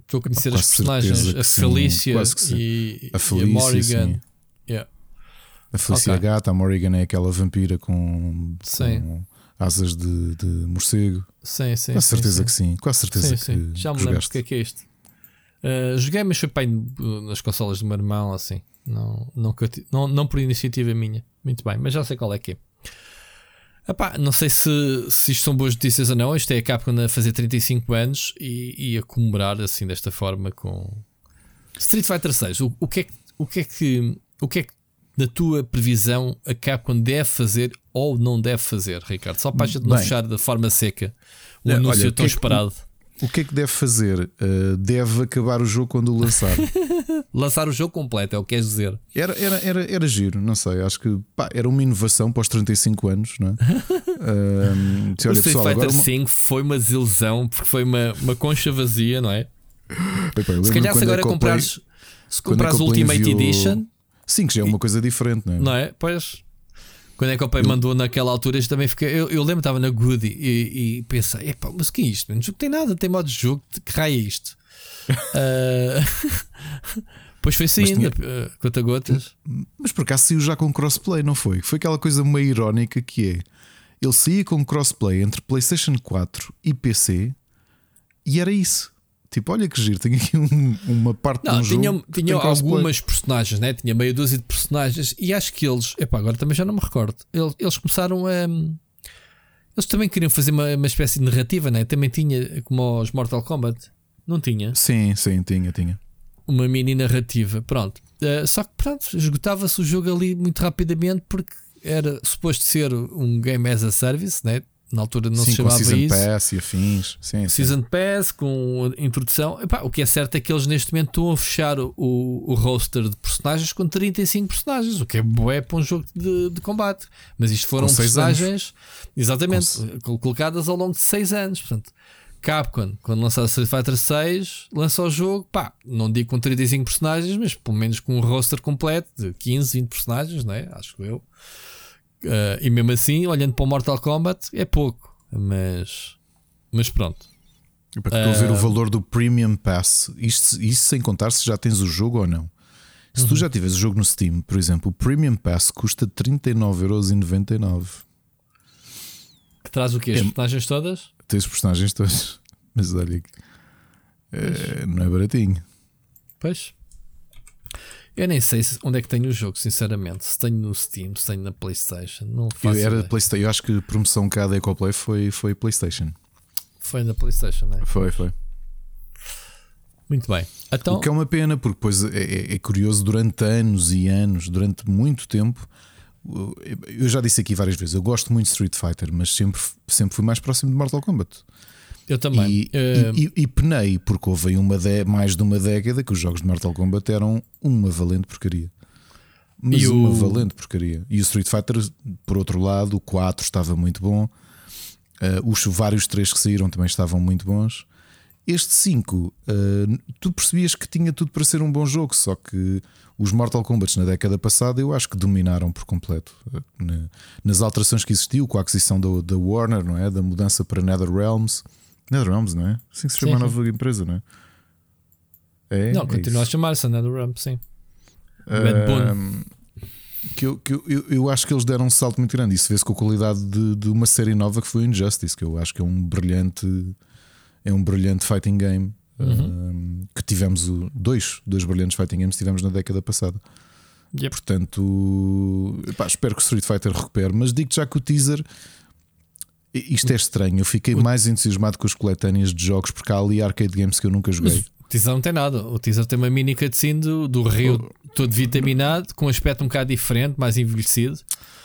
Estou a conhecer as personagens, a Felícia e, a Felícia, e a Morrigan. Yeah.
A Felícia okay. gata, a Morrigan é aquela vampira com, com asas de, de, morcego.
Sim, sim.
Com certeza
sim,
que sim. Com a certeza
sim,
que
Já me lembro o que é que é isto. Uh, joguei, mas foi nas consolas do meu irmão, assim. Não, não, não, não por iniciativa minha. Muito bem, mas já sei qual é que é. Epá, não sei se, se isto são boas notícias ou não. Isto é a Capcom a fazer 35 anos e, e a comemorar assim desta forma com Street Fighter 6. O, o, que é que, o, que é que, o que é que, na tua previsão, a Capcom deve fazer ou não deve fazer, Ricardo? Só para a gente não fechar da forma seca o anúncio olha, tão que esperado.
É o que é que deve fazer? Uh, deve acabar o jogo quando o lançar.
lançar o jogo completo, é o que queres dizer.
Era, era, era, era giro, não sei. Acho que pá, era uma inovação para os 35 anos, não é?
uh, se, olha, o Street pessoal, Fighter uma... 5 foi uma desilusão porque foi uma, uma concha vazia, não é?
Epa,
se calhar se agora comprares, se comprares Ultimate enviou... Edition.
Sim, que já é uma coisa diferente, não é?
Não é? Pois. Quando é que o pai eu... mandou naquela altura, eu também fiquei. Eu, eu lembro estava na Goody e, e pensei: epá, mas o que é isto? Não tem nada, tem modo de jogo, que raio é isto? uh... Pois foi sim, tinha... uh, gota gotas.
Mas por acaso saiu já com crossplay, não foi? Foi aquela coisa meio irónica que é. Ele saía com crossplay entre PlayStation 4 e PC e era isso. Tipo, olha que giro, tenho aqui um, uma parte
não,
de um
tinha,
jogo
tinha algumas personagens, né? tinha meia dúzia de personagens, e acho que eles, epá, agora também já não me recordo. Eles, eles começaram a. Eles também queriam fazer uma, uma espécie de narrativa, né? Também tinha, como os Mortal Kombat, não tinha?
Sim, sim, tinha, tinha.
Uma mini narrativa, pronto. Uh, só que, pronto, esgotava-se o jogo ali muito rapidamente porque era suposto ser um game as a service, né? Na altura não
sim,
se chamava
com Season
isso.
Pass e afins. Sim, sim.
Season Pass, com introdução. Epá, o que é certo é que eles neste momento estão a fechar o, o roster de personagens com 35 personagens, o que é bué para um jogo de, de combate. Mas isto foram
Com
personagens, exatamente, colocadas ao longo de 6 anos. Portanto, Capcom, quando lançar Street Fighter 6, lança o jogo, pá, não digo com 35 personagens, mas pelo menos com um roster completo de 15, 20 personagens, não é? Acho eu. Uh, e mesmo assim, olhando para o Mortal Kombat, é pouco, mas, mas pronto.
Para estou a ver o
Ah.
valor do Premium Pass. Isto, isso sem contar se já tens o jogo ou não. Se tu já tiveres o jogo no Steam, por exemplo, o Premium Pass custa 39,99€.
Que traz o quê? As
É-
personagens todas?
Tens personagens todos. Mas olha, é, não é baratinho.
Pois. Eu nem sei se- onde é que tenho o jogo, sinceramente. Se tenho no Steam, se tenho na PlayStation. Não
Eu,
faço
era
ideia.
PlayStation. Eu acho que a promoção cá da Ecoplay foi, foi PlayStation.
Foi na PlayStation, não é?
Foi, foi.
Muito bem. Então,
O que é uma pena, porque depois é, é- é curioso, durante anos e anos, durante muito tempo, eu já disse aqui várias vezes, eu gosto muito de Street Fighter, mas sempre, sempre fui mais próximo de Mortal Kombat.
Eu também.
E,
Eh,
e, e- e penei, porque houve uma de- mais de uma década que os jogos de Mortal Kombat eram uma valente porcaria. Mas
E o-
uma valente porcaria. E o Street Fighter, por outro lado, o 4 estava muito bom. Uh, os vários 3 que saíram também estavam muito bons. Este 5, uh, tu percebias que tinha tudo para ser um bom jogo, só que os Mortal Kombat na década passada eu acho que dominaram por completo. Uh, na- nas alterações que existiu, com a aquisição da, da Warner, não é? Da mudança para NetherRealms. NetherRealms, não é? Assim que se chama a nova empresa, não é? É,
não,
é
continua
isso.
a chamar-se NetherRealm, sim.
Um, que eu, que eu, eu, eu acho que eles deram um salto muito grande. Isso vê-se com a qualidade de, de uma série nova que foi o Injustice, que eu acho que é um brilhante, é um brilhante fighting game.
Uhum.
um, que tivemos o- dois, dois brilhantes fighting games tivemos na década passada.
Yep.
Portanto, epá, espero que o Street Fighter recupere, mas digo já que o teaser. Isto é estranho. Eu fiquei mais entusiasmado com as coletâneas de jogos porque há ali arcade games que eu nunca joguei.
O teaser não tem nada. O teaser tem uma mini cutscene do, do rio todo vitaminado, com um aspecto um bocado diferente, mais envelhecido.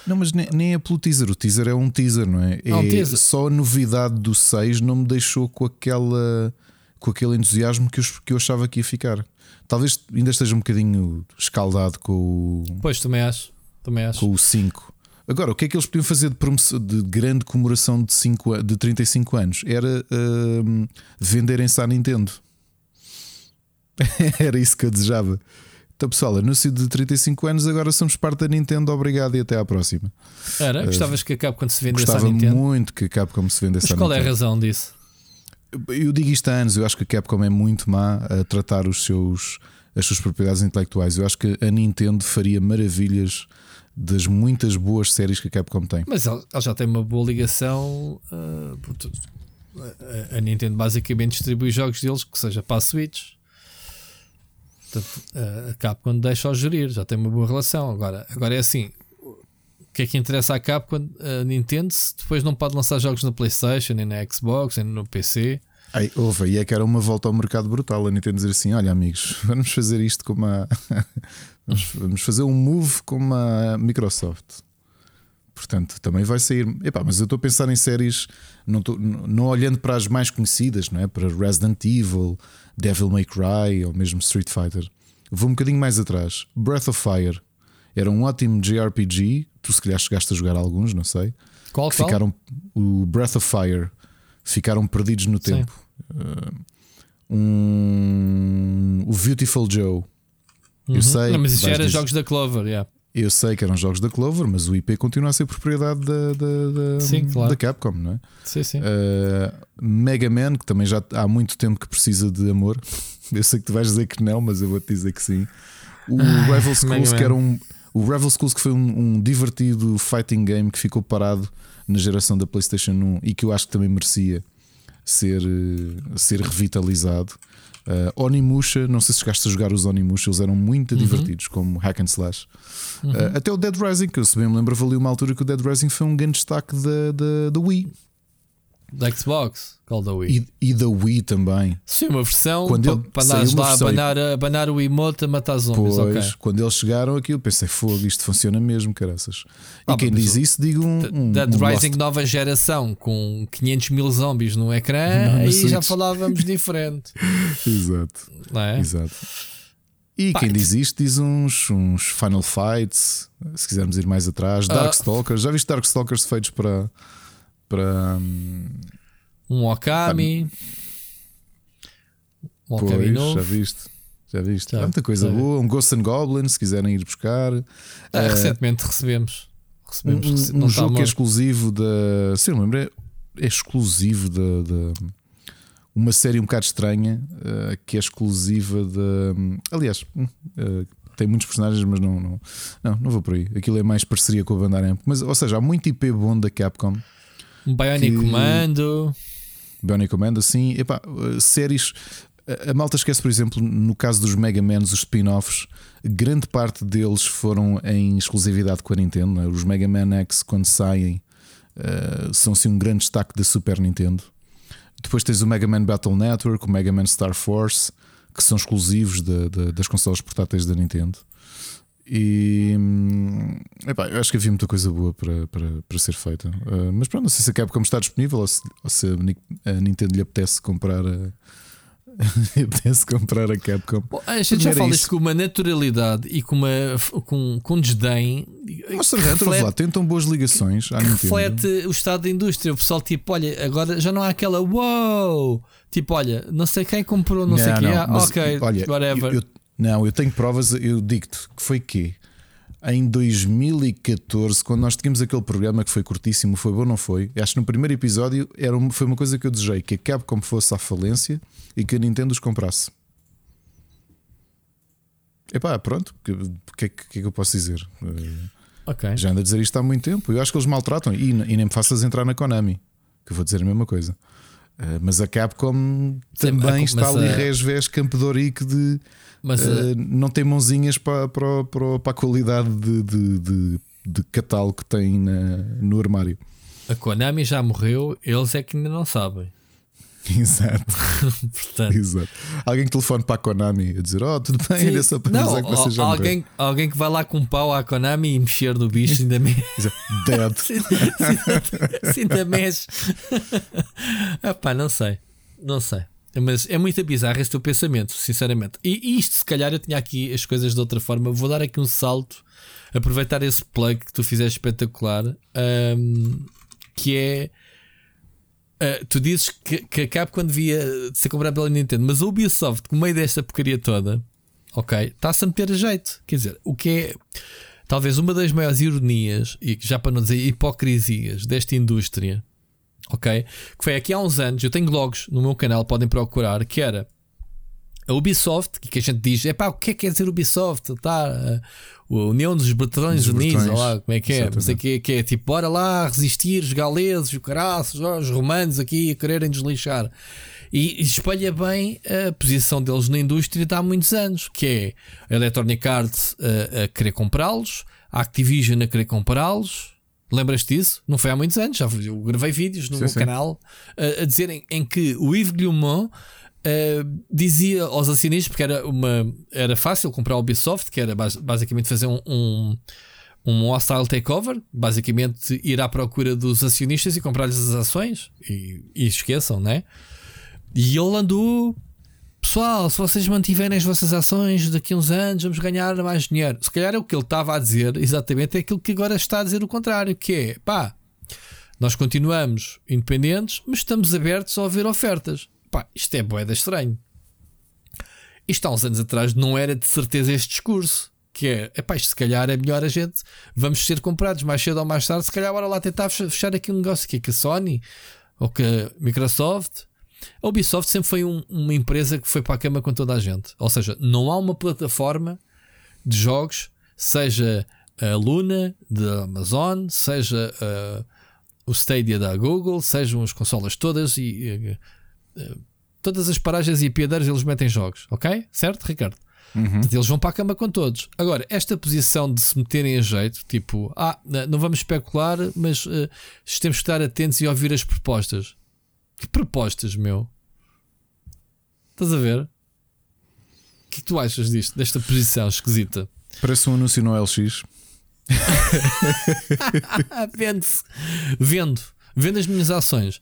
Não, mas nem, nem é pelo teaser. O teaser é um teaser, não é?
É um
É
teaser.
Só a novidade do 6 não me deixou com aquela com aquele entusiasmo que eu, que eu achava que ia ficar. Talvez ainda esteja um bocadinho escaldado com o,
Pois, também acho. Também acho.
com o 5. Agora, o que é que eles podiam fazer de, de grande comemoração de, 5, a- de 35 anos? Era hum, venderem-se à Nintendo. Era isso que eu desejava. Então, pessoal, anúncio de 35 anos, agora somos parte da Nintendo. Obrigado e até à próxima.
Era? Gostavas que acabe quando se vendesse à
Gostava
Nintendo?
muito que a Capcom se vendesse
Mas
à
qual é a
Nintendo.
razão disso?
Eu digo isto há anos, eu acho que a Capcom é muito má a tratar os seus, as suas propriedades intelectuais. Eu acho que a Nintendo faria maravilhas das muitas boas séries que a Capcom tem.
Mas ele, ele já tem uma boa ligação. puto, a, a Nintendo basicamente distribui jogos deles que seja para a Switch. A Capcom deixa-o gerir, já tem uma boa relação. Agora, agora é assim: o que é que interessa à Capcom? A Nintendo se depois não pode lançar jogos na PlayStation, nem na Xbox, nem no PC.
Aí, houve, e é que era uma volta ao mercado brutal. A Nintendo dizer assim: olha, amigos, vamos fazer isto como a. vamos, fazer um move como a Microsoft. Portanto, também vai sair. Epá, mas eu estou a pensar em séries, não, estou- não olhando para as mais conhecidas, não é? Para Resident Evil, Devil May Cry ou mesmo Street Fighter. Vou um bocadinho mais atrás. Breath of Fire era um ótimo JRPG. Tu, se calhar, chegaste a jogar alguns, não sei.
Qual,
que
qual?
ficaram. O Breath of Fire ficaram perdidos no tempo. Uh, um, o Beautiful Joe. Eu
Uhum.
sei.
Não, mas isso já era
dizer-
jogos da Clover, yeah.
Eu sei que eram jogos da Clover, mas o IP continua a ser propriedade da, da, da,
Sim, claro.
da Capcom, não é?
Sim, sim.
Uh, Mega Man, que também já há muito tempo que precisa de amor. Eu sei que tu vais dizer que não, mas eu vou-te dizer que sim. O Rival Schools,
Mega
que era um. O Rival Schools, que foi um, um divertido fighting game que ficou parado na geração da PlayStation 1 e que eu acho que também merecia ser, eh, ser revitalizado. Uh, Onimusha, não sei se chegaste a jogar os Onimusha, eles eram muito divertidos, como hack and slash. Uh, até o Dead Rising, que eu se bem me lembro, valia uma altura que o Dead Rising foi um grande destaque da, da, da Wii.
da Xbox, Call da Wii.
E, e da Wii também.
Sim, uma versão
Quando
para, andares lá a a abanar o emote a matar zombies.
Pois,
ok.
quando eles chegaram aquilo, pensei, fogo, isto funciona mesmo, caraças. E
Ah,
quem diz isso, diga um. um,
Dead
um
Rising
Lost.
nova geração com 500 mil zombies no ecrã,
Não,
aí já falávamos diferente.
Exato,
é?
exato. E quem diz isto diz uns, uns Final Fights, se quisermos ir mais atrás,
Ah.
Darkstalkers. Já viste Darkstalkers feitos para. para hum,
Um Okami. Um Okami
pois,
novo.
já viste? Já viste? Há muita coisa boa. Um Ghost and Goblin, se quiserem ir buscar.
Ah,
Eh,
recentemente recebemos.
Um,
Recebemos. rece-
um
está
jogo que é exclusivo da. Se eu lembro, é, é exclusivo da. da- uma série um bocado estranha eh, que é exclusiva da. Aliás, eh, tem muitos personagens, mas não, não, não, não vou por aí. Aquilo é mais parceria com a Bandai Mas, ou seja, há muito IP bom da Capcom.
Um Bionic
que-
Commando.
Bionic Command, assim, epá, eh, séries. A a malta esquece, por exemplo, no caso dos Mega Mans, os spin-offs, grande parte deles foram em exclusividade com a Nintendo. é? Os Mega Man X, quando saem, eh, são assim um grande destaque da Super Nintendo. Depois tens o Mega Man Battle Network, o Mega Man Star Force, que são exclusivos da- da- das consoles portáteis da Nintendo. E hum, epá, eu acho que havia muita coisa boa para, para, para ser feita. Uh, mas pronto, não sei se a Capcom está disponível ou se, ou se a Ni- a Nintendo lhe apetece comprar a. apetece comprar a Capcom.
Bom, a gente já fala
isso.
isto com uma naturalidade e com, uma, com, com desdém.
Nossa,
que
reflete, lá, tentam boas ligações
que
Nintendo.
reflete o estado da indústria. O pessoal, tipo, olha, agora já não há aquela wow. Tipo, olha, não sei quem comprou, não, sei quem. Ah,
mas,
ok,
olha,
whatever.
eu- eu- não, eu tenho provas, eu digo-te que foi que em 2014, quando nós tínhamos aquele programa que foi curtíssimo, foi bom ou não foi? Acho que no primeiro episódio era uma- foi uma coisa que eu desejei: que a Capcom fosse à falência e que a Nintendo os comprasse. Epá, pronto, o que, que, é que- é que eu posso dizer? Eh,
ok.
Já ando a dizer isto há muito tempo. Eu acho que eles maltratam e, e nem me faças entrar na Konami, que eu vou dizer a mesma coisa. Eh, mas a Capcom
Sim,
também
a-
está ali
a-
resvés Ourique de
Mas uh,
não tem mãozinhas para, para, para, para a qualidade de, de, de, de catálogo que tem na- no armário.
a Konami já morreu, eles é que ainda não sabem.
Exato,
Portanto,
exato. Alguém que telefone para a Konami a dizer: Oh, tudo bem,
sim.
era só para
não,
avisar que você já morreu."
alguém, alguém que vai lá com um pau à Konami e mexer no bicho ainda mexe.
Dead.
Se ainda mexe. ah, pá, não sei. Não sei. Mas é muito bizarro esse teu pensamento, sinceramente. E, isto, se calhar, eu tinha aqui as coisas de outra forma. Vou dar aqui um salto, aproveitar esse plug que tu fizeste espetacular, ahm, que é. ah, tu dizes que, que a Capcom devia ser comprada pela Nintendo, mas a Ubisoft, no meio desta porcaria toda, ok, está-se a meter a jeito. Quer dizer, o que é talvez uma das maiores ironias, e já para não dizer hipocrisias desta indústria, ok? Que foi aqui há uns anos, eu tenho logs no meu canal, podem procurar, que era a Ubisoft, que a gente diz, é pá, o que é que quer dizer Ubisoft? Tá, a União dos Bretões
Dos
Unidos, lá, como é que é? Não sei o que, que é tipo, bora lá resistir os galeses, os caraços, os romanos aqui a quererem deslixar. E espalha bem a posição deles na indústria de há muitos anos, que é a Electronic Arts a, a querer comprá-los, a Activision a querer comprá-los. Lembras-te disso? Não foi há muitos anos, já eu gravei vídeos no
Sim,
meu
sim.
canal a, a dizerem em que o Yves Guillemot Uh, dizia aos acionistas, porque era, uma, era fácil comprar a Ubisoft, que era bas- basicamente fazer um, um, um hostile takeover, basicamente ir à procura dos acionistas e comprar-lhes as ações, e, e esqueçam, né? E ele andou, pessoal, se vocês mantiverem as vossas ações daqui a uns anos, vamos ganhar mais dinheiro. Se calhar é o que ele estava a dizer, exatamente, é aquilo que agora está a dizer o contrário, que é pá, nós continuamos independentes, mas estamos abertos a ouvir ofertas. Pá, isto é boeda estranho. Isto há uns anos atrás não era de certeza este discurso. Que é, epá, isto se calhar é melhor a gente, vamos ser comprados mais cedo ou mais tarde, se calhar bora lá tentar fech- fechar aqui um negócio que é que a Sony ou que a Microsoft. A Ubisoft sempre foi um- uma empresa que foi para a cama com toda a gente. Ou seja, não há uma plataforma de jogos, seja a Luna da Amazon, seja uh, o Stadia da Google, sejam as consolas todas e uh, uh, todas as paragens e piadeiros eles metem jogos, ok? Certo, Ricardo? Portanto, Eles vão para a cama com todos. Agora, esta posição de se meterem a jeito, tipo, ah, não vamos especular, mas uh, temos que estar atentos e ouvir as propostas. Que propostas, meu? Estás a ver? O que é que tu achas disto, desta posição esquisita?
Parece um anúncio no LX.
Vende-se. Vendo. Vendo as minhas ações.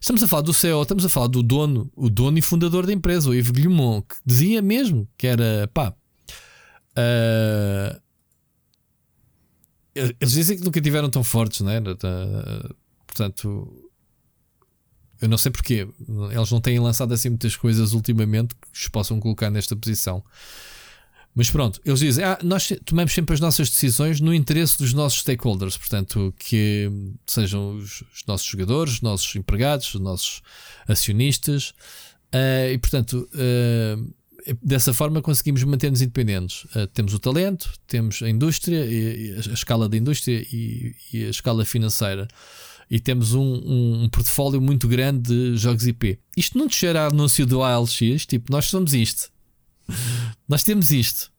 Estamos a falar do CEO, estamos a falar do dono, o dono e fundador da empresa, o Yves Guillemot, que dizia mesmo que era pá. Uh, eles dizem que nunca tiveram tão fortes, né? Portanto, eu não sei porquê. Eles não têm lançado assim muitas coisas ultimamente que os possam colocar nesta posição. Mas pronto, eles dizem: ah, nós tomamos sempre as nossas decisões no interesse dos nossos stakeholders, portanto, que sejam os, os nossos jogadores, os nossos empregados, os nossos acionistas, uh, e portanto, uh, dessa forma conseguimos manter-nos independentes. Uh, temos o talento, temos a indústria, e, e a escala da indústria e, e, a escala financeira. E temos um, um, um, portfólio muito grande de jogos IP. Isto não te cheira a anúncio do ALX, tipo, nós somos isto nós temos isto.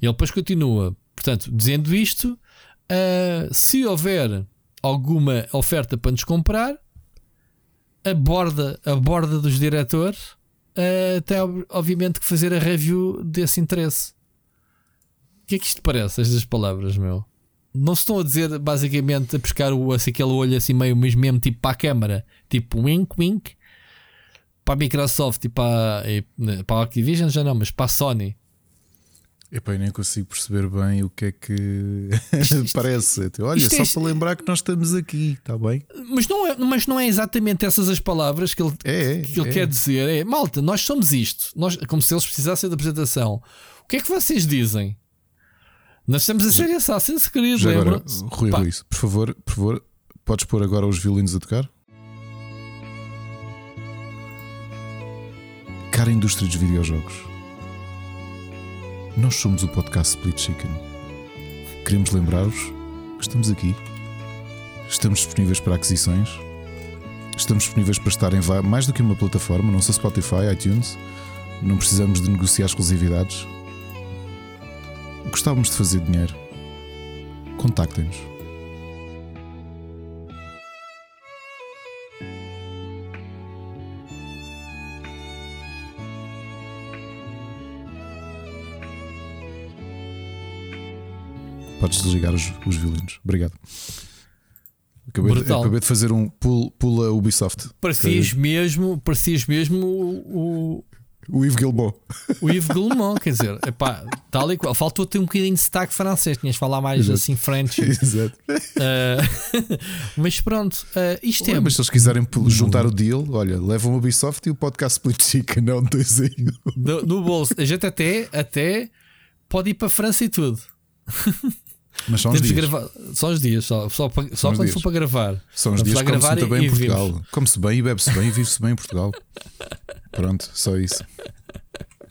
Ele depois continua, portanto, dizendo isto, uh, se houver alguma oferta para nos comprar, a borda, a borda dos diretores uh, tem obviamente que fazer a review desse interesse. O que é que isto parece, estas palavras, meu? Não se estão a dizer basicamente a pescar o, assim, aquele olho assim meio mesmo tipo para a câmara, tipo wink wink, para a Microsoft e para, e, né, para a Activision já não, mas para a Sony.
Epá, eu nem consigo perceber bem o que é que parece. Olha, só é... para lembrar que nós estamos aqui, está bem?
Mas não, é, mas não é exatamente essas as palavras que ele, é, que ele é. quer dizer. É, malta, nós somos isto. Nós, como se eles precisassem da apresentação. O que é que vocês dizem? Nós estamos a ser Assassin's Creed,
Já agora, Rui Luís, por favor, por favor, podes pôr agora os violinos a tocar? cara indústria dos videojogos. Nós somos o podcast Split Chicken. Queremos lembrar-vos que estamos aqui. Estamos disponíveis para aquisições. Estamos disponíveis para estar em mais do que uma plataforma, não só Spotify, iTunes. Não precisamos de negociar exclusividades. Gostávamos de fazer dinheiro. Contactem-nos. Podes desligar os, os violinos. Obrigado. Acabei de, acabei de, fazer um pull, pula Ubisoft.
Parecias mesmo, parecias mesmo o,
o Yves Guillemot.
O Yves Guillemot, quer dizer, epá, tal e qual. Faltou-te um bocadinho de sotaque francês, tinhas de falar mais Exato. assim French. Exato. Uh, mas pronto, uh, isto é.
Mas se eles quiserem juntar o deal, olha, levam o Ubisoft e o podcast Split Chicken, não dois aí.
No, no bolso. A gente até, até pode ir para a França e tudo.
Mas são os dias.
Gravar, só os dias, só, só, só quando dias. for para gravar.
São os dias que come-se muito bem em Portugal. Come-se bem e bebe-se bem e vive-se bem em Portugal. Pronto, só isso.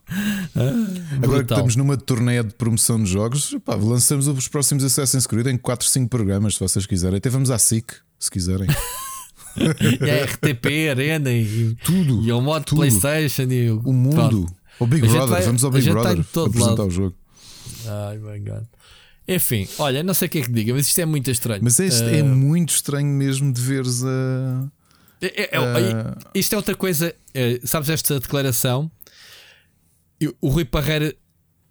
Ah, Agora que estamos numa turnê de promoção de jogos, pá, lançamos os próximos Assassin's Creed em 4, 5 programas, se vocês quiserem. Até vamos à SIC, se quiserem.
e a RTP, Arena e
tudo.
E o modo tudo. PlayStation e o,
o mundo. O Big Brother, vai, vamos ao Big Brother apresentar lado. o jogo.
Ai, my God. Enfim, olha, não sei o que é que diga, mas isto é muito estranho.
Mas este uh... é muito estranho mesmo de veres a.
É, é, é, isto é outra coisa. É, sabes esta declaração? O Rui Parreira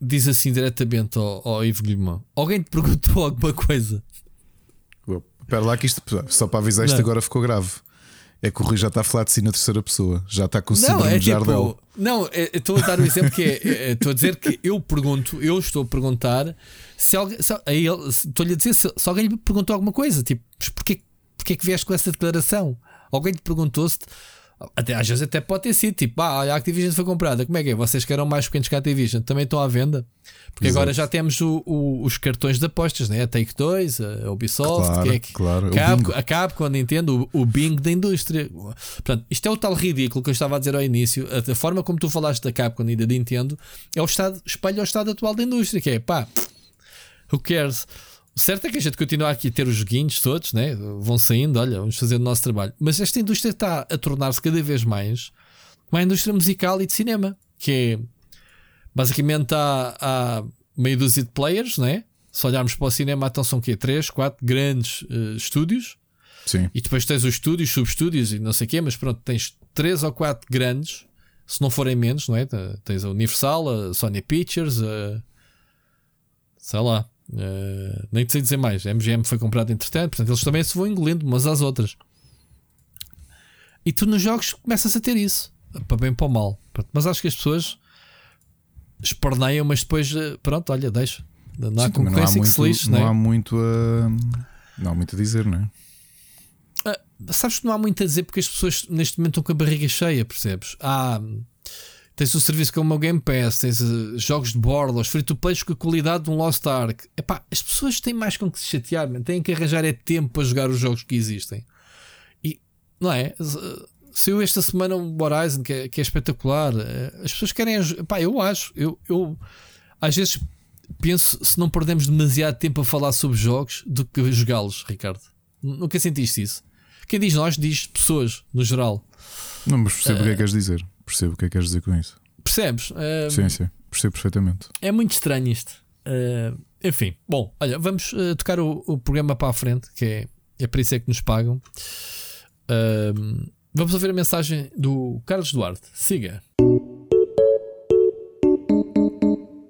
diz assim diretamente ao, ao Ivo Guilherme: Alguém te perguntou alguma coisa?
Espera lá, que isto, só para avisar, isto não. agora ficou grave. É que o Rui já está a falar de si na terceira pessoa, já está com o síndrome é de Jardel.
Tipo, não, é, estou a dar um exemplo que é, é, estou a dizer que eu pergunto, eu estou a perguntar se alguém, estou-lhe a dizer se, se, alguém lhe perguntou alguma coisa, tipo, porquê, porquê é que vieste com essa declaração? Alguém lhe perguntou se até, às vezes até pode ter sido tipo, ah, a Activision foi comprada, como é que é? Vocês que eram mais pequenos que a Activision também estão à venda? Porque Exato. agora já temos o, o, os cartões de apostas, né? a Take 2, a Ubisoft,
claro,
é que,
claro.
Cap, a Capcom, a Nintendo, o, o Bing da indústria. Portanto, isto é o tal ridículo que eu estava a dizer ao início. A, a forma como tu falaste da Capcom e da Nintendo é o estado, espelha o estado atual da indústria, que é pá, who cares? O certo é que a gente continua aqui a ter os joguinhos todos, né? vão saindo, olha, vamos fazer o nosso trabalho. Mas esta indústria está a tornar-se cada vez mais uma indústria musical e de cinema, que é basicamente há, há meio dúzia de players, né? se olharmos para o cinema, então são o quê? 3, 4 grandes uh, estúdios
Sim.
E depois tens os estúdios, subestúdios e não sei o quê, mas pronto, tens três ou quatro grandes, se não forem menos, não é? Tens a Universal, a Sony Pictures, a. sei lá. A- nem sei dizer mais. A MGM foi comprada entretanto, portanto eles também se vão engolindo umas às outras. E tu nos jogos começas a ter isso, para bem para o mal. Mas acho que as pessoas esperneiam, mas depois, eh, pronto, olha, deixa. Não há
Sim,
concorrência que se lixe,
não
não é?
há muito a. Não há muito a dizer, não é?
Ah, sabes que não há muito a dizer porque as pessoas neste momento estão com a barriga cheia, percebes? Ah, tens um serviço como o Game Pass, tens eh, jogos de bordo, os free-to-plays com a qualidade de um Lost Ark. Epá, as pessoas têm mais com que se chatear, man. têm que arranjar é tempo para jogar os jogos que existem. E, não é? Z- Saiu esta semana um Horizon que é, que é espetacular. Eh, As pessoas querem. Epá, eu acho. Eu, eu às vezes penso se não perdemos demasiado tempo a falar sobre jogos do que jogá-los, Ricardo. Nunca sentiste isso? Quem diz nós diz pessoas, no geral.
Não, mas percebo o que é que queres dizer. Percebo o que é que queres dizer com isso.
Percebes? Ah,
Sim, sim. Percebo perfeitamente.
É muito estranho isto. Ah, enfim, bom, olha, vamos ah, tocar o, o programa para a frente, que é, é para isso é que nos pagam. Vamos ouvir a mensagem do Carlos Duarte. Siga.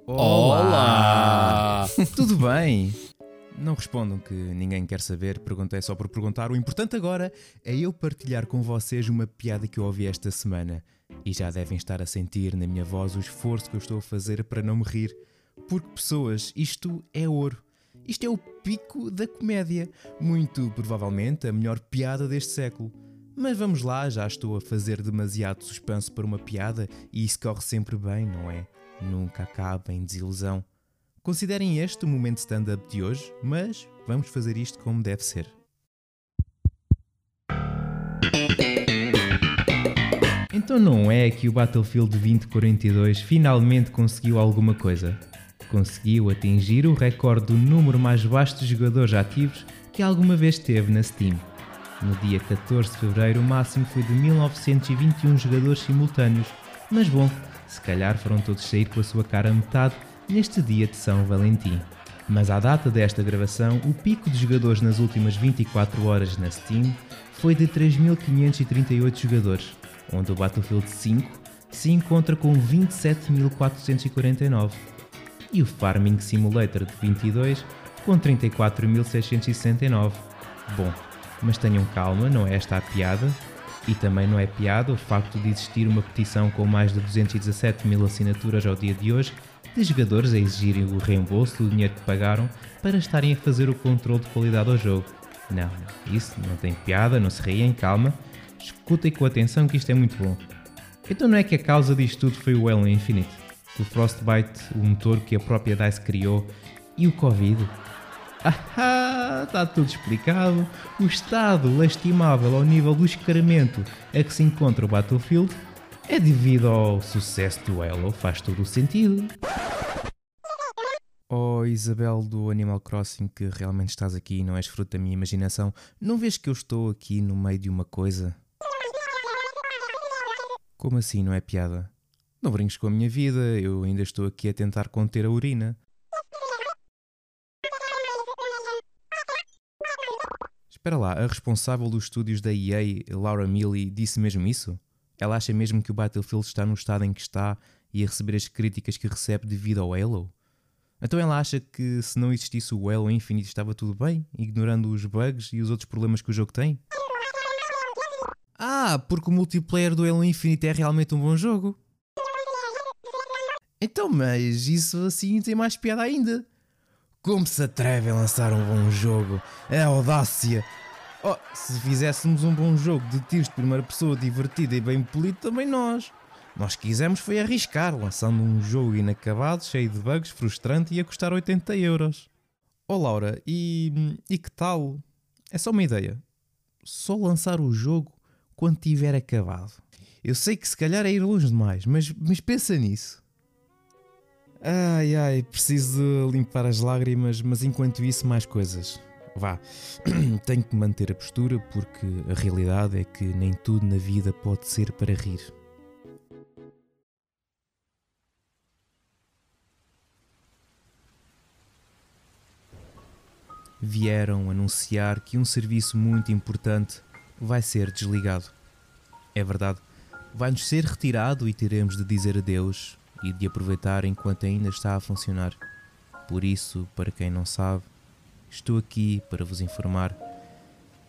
Olá!
Tudo bem? Não respondam que ninguém quer saber, perguntei só por perguntar. O importante agora é eu partilhar com vocês uma piada que eu ouvi esta semana. E já devem estar a sentir na minha voz o esforço que eu estou a fazer para não me rir. Porque, pessoas, isto é ouro. Isto é o pico da comédia. Muito provavelmente a melhor piada deste século. Mas vamos lá, já estou a fazer demasiado suspense para uma piada e isso corre sempre bem, não é? Nunca acaba em desilusão. Considerem este o momento stand-up de hoje, mas vamos fazer isto como deve ser. Então não é que o Battlefield 2042 finalmente conseguiu alguma coisa? Conseguiu atingir o recorde do número mais baixo de jogadores ativos que alguma vez teve na Steam. No dia 14 de fevereiro, o máximo foi de 1921 jogadores simultâneos, mas bom, se calhar foram todos sair com a sua cara a metade neste dia de São Valentim. Mas à data desta gravação, o pico de jogadores nas últimas 24 horas na Steam foi de 3.538 jogadores, onde o Battlefield 5 se encontra com 27.449 e o Farming Simulator de 22 com 34.669. Bom, mas tenham calma, não é esta a piada. E também não é piada o facto de existir uma petição com mais de 217 mil assinaturas ao dia de hoje de jogadores a exigirem o reembolso do dinheiro que pagaram para estarem a fazer o controle de qualidade ao jogo. Não, isso não tem piada, não se riem, calma. Escutem com atenção que isto é muito bom. Então não é que a causa disto tudo foi o Halo Infinite, o Frostbite, o motor que a própria DICE criou, e o Covid? Ah, está tudo explicado. O estado lastimável ao nível do escaramento a que se encontra o Battlefield é devido ao sucesso do Halo, faz todo o sentido. Oh Isabel do Animal Crossing, que realmente estás aqui e não és fruto da minha imaginação, não vês que eu estou aqui no meio de uma coisa? Como assim não é piada? Não brinques com a minha vida, eu ainda estou aqui a tentar conter a urina. Espera lá, a responsável dos estúdios da EA, Laura Milley, disse mesmo isso? Ela acha mesmo que o Battlefield está no estado em que está e a receber as críticas que recebe devido ao Halo? Então ela acha que se não existisse o Halo Infinite estava tudo bem, ignorando os bugs e os outros problemas que o jogo tem? Ah, porque o multiplayer do Halo Infinite é realmente um bom jogo? Então, mas isso assim tem mais piada ainda. Como se atreve a lançar um bom jogo? É audácia! Oh, se fizéssemos um bom jogo de tiros de primeira pessoa divertido e bem polido, também nós. Nós quisemos foi arriscar, lançando um jogo inacabado, cheio de bugs, frustrante e a custar 80 euros. Oh Laura, e, e que tal? É só uma ideia. Só lançar o jogo quando tiver acabado. Eu sei que se calhar é ir longe demais, mas, mas pensa nisso. Ai ai, preciso limpar as lágrimas, mas enquanto isso, mais coisas. Vá, tenho que manter a postura porque a realidade é que nem tudo na vida pode ser para rir. vieram anunciar que um serviço muito importante vai ser desligado. É verdade, vai-nos ser retirado e teremos de dizer adeus e de aproveitar enquanto ainda está a funcionar. Por isso, para quem não sabe, estou aqui para vos informar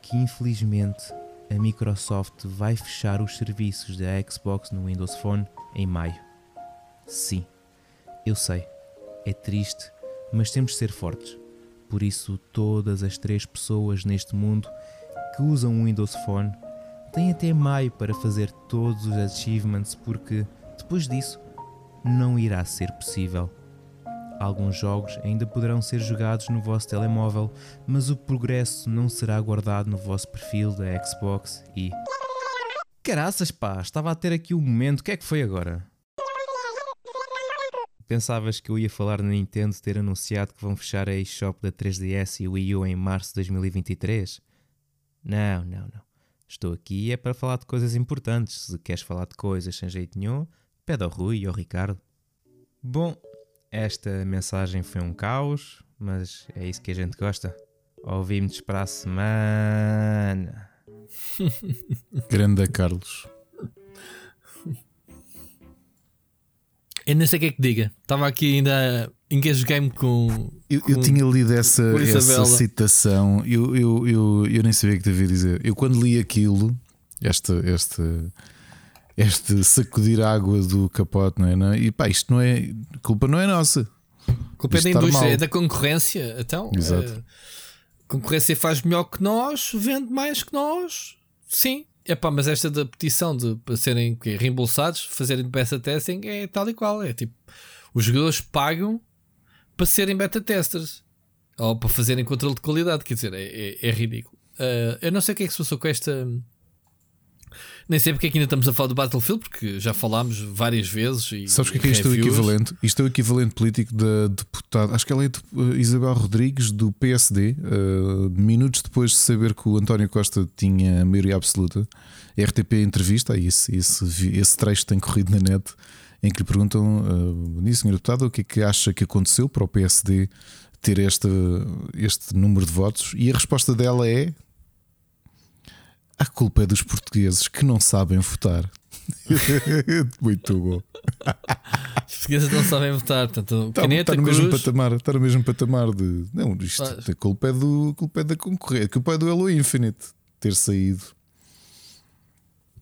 que infelizmente a Microsoft vai fechar os serviços da Xbox no Windows Phone em maio. Sim, eu sei, é triste, mas temos de ser fortes. Por isso, todas as três pessoas neste mundo que usam o Windows Phone têm até maio para fazer todos os achievements, porque depois disso não irá ser possível. Alguns jogos ainda poderão ser jogados no vosso telemóvel, mas o progresso não será guardado no vosso perfil da Xbox e. Caraças, pá, estava a ter aqui um momento, o que é que foi agora? Pensavas que eu ia falar na Nintendo ter anunciado que vão fechar a eShop da 3DS e Wii U em março de 2023? Não, não, não. Estou aqui é para falar de coisas importantes. Se queres falar de coisas sem jeito nenhum, pede ao Rui e ao Ricardo. Bom, esta mensagem foi um caos, mas é isso que a gente gosta. Ouvimos para a semana.
Grande Carlos.
Eu nem sei o que é que diga. Estava aqui ainda engage game com.
Eu, eu
com-
tinha lido essa, essa citação, eu, eu, eu, eu nem sabia o que devia dizer. Eu, quando li aquilo, este, este, este sacudir a água do capote, não é? Não é? E pá, isto não é. a culpa não é nossa.
Culpa é da indústria,
mal.
é da concorrência. Então,
Exato.
eh, concorrência faz melhor que nós, vende mais que nós. Sim. Epá, mas esta da petição de serem reembolsados, fazerem beta testing é tal e qual. É tipo, os jogadores pagam para serem beta testers ou para fazerem controle de qualidade. Quer dizer, é, é- é ridículo. Eh, eu não sei o que é que se passou com esta. Nem sei porque é que ainda estamos a falar do Battlefield, porque já falámos várias vezes. E
Sabes o que é, que é isto é o equivalente? Isto é o equivalente político da deputada, acho que ela é eh, Isabel Rodrigues, do PSD, eh, minutos depois de saber que o António Costa tinha a maioria absoluta. RTP entrevista, esse, esse, esse trecho tem corrido na net, em que lhe perguntam, uh, nisso, senhor deputado, o que é que acha que aconteceu para o PSD ter este, este número de votos? E a resposta dela é. A culpa é dos portugueses que não sabem votar. Muito bom.
Os portugueses não sabem votar. Portanto,
Está,
caneta,
está no mesmo
cruz,
patamar, está no mesmo patamar de. Não, isto,
Mas-
a culpa é do, a culpa é da concorrência, a culpa é do Halo Infinite ter saído.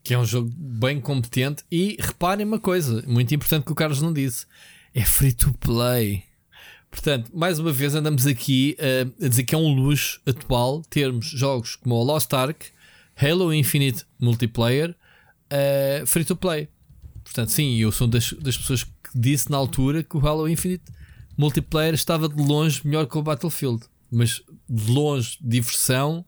que é um jogo bem competente. E reparem uma coisa muito importante que o Carlos não disse: é free to play. Portanto, mais uma vez andamos aqui eh, a dizer que é um luxo atual termos jogos como o Lost Ark, Halo Infinite Multiplayer, eh, free to play. Portanto, sim, eu sou das, das pessoas que disse na altura que o Halo Infinite Multiplayer estava de longe melhor que o Battlefield, mas de longe, diversão.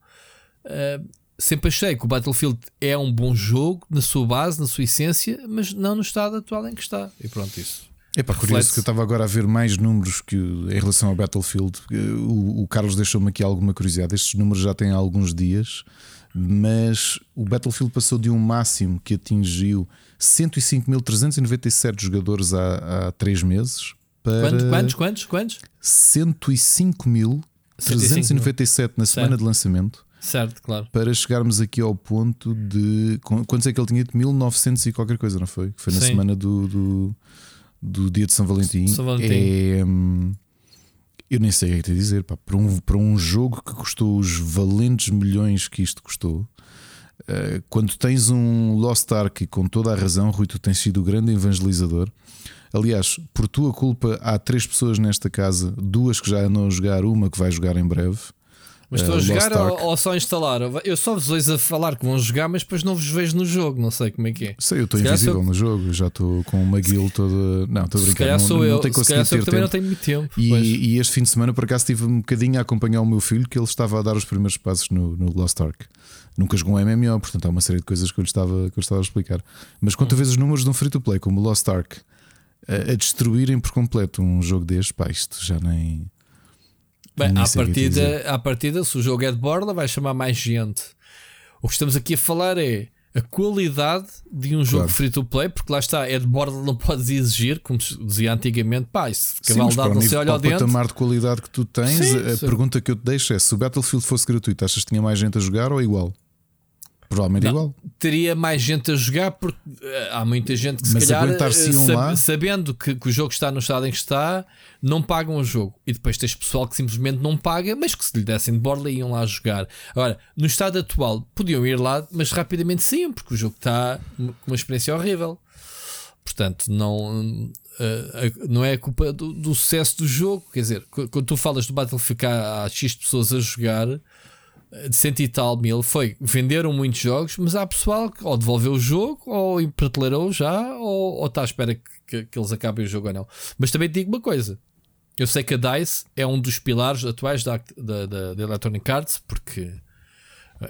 eh, sempre achei que o Battlefield é um bom jogo na sua base, na sua essência, mas não no estado atual em que está. E pronto, isso.
É para curioso que eu estava agora a ver mais números que em relação ao Battlefield. O, o Carlos deixou-me aqui alguma curiosidade. Estes números já têm alguns dias, mas o Battlefield passou de um máximo que atingiu 105.397 jogadores há, há 3 meses para
Quantos, quantos, quantos, quantos?
105.397 na semana
Certo.
de lançamento.
Certo, claro.
para chegarmos aqui ao ponto de. qu- Quantos é que ele tinha? De 1900 e qualquer coisa, não foi? Foi na
Sim.
semana do, do, do dia de São Valentim.
São Valentim.
É, hum, eu nem sei o que é te dizer. Pá, para, um, para um jogo que custou os valentes milhões que isto custou. eh, quando tens um Lost Ark e com toda a razão, Rui, tu tens sido o grande evangelizador. Aliás, por tua culpa, há três pessoas nesta casa, duas que já andam a jogar, uma que vai jogar em breve.
Mas estou
Eh,
a jogar ou, ou só a instalar? Eu só vos vejo a falar que vão jogar, mas depois não vos vejo no jogo. Não sei como é que é.
Sei, eu estou
Se
invisível
sou-
no jogo, já estou com uma guild toda. Não, estou a
Se
brincar,
calhar
não,
sou
não
eu.
tenho
Se calhar sou eu também não tenho muito tempo.
E, e este fim de semana, por acaso, estive um bocadinho a acompanhar o meu filho, que ele estava a dar os primeiros passos no, no Lost Ark. Nunca jogou um MMO, portanto há uma série de coisas que eu lhe estava, que eu estava a explicar. Mas quando tu
Hum.
vês os números de um free to play como o Lost Ark a, a destruírem por completo um jogo deste, pá, isto já nem.
Bem,
nem
à
dizer.
partida, à partida, se o jogo é de borla, vai chamar mais gente. O que estamos aqui a falar é a qualidade de um jogo
Claro.
free to play, porque lá está, é de borda, não podes exigir, como se dizia antigamente, pá, isso
o
não se olha ao dente.
patamar de qualidade que tu tens,
Sim,
a
sim.
pergunta que eu te deixo é: se o Battlefield fosse gratuito, achas que tinha mais gente a jogar ou igual? Provavelmente
Não.
igual.
teria mais gente a jogar porque eh, há muita gente que se
Mas
calhar eh, sab-
lá?
sabendo que, que o jogo está no estado em que está, não pagam o jogo. E depois tens pessoal que simplesmente não paga, mas que se lhe dessem de borla iam lá jogar. Agora, no estado atual, podiam ir lá, mas rapidamente saíam, porque o jogo está com uma experiência horrível. Portanto, não, eh, não é a culpa do, do sucesso do jogo. Quer dizer, qu- quando tu falas do Battlefield há, há X pessoas a jogar, de cento e tal mil, foi venderam muitos jogos, mas há pessoal que ou devolveu o jogo, ou empratelarou já, ou, ou está à espera que, que, eles acabem o jogo ou não. Mas também digo uma coisa: eu sei que a DICE é um dos pilares atuais da, da, da, da Electronic Arts, porque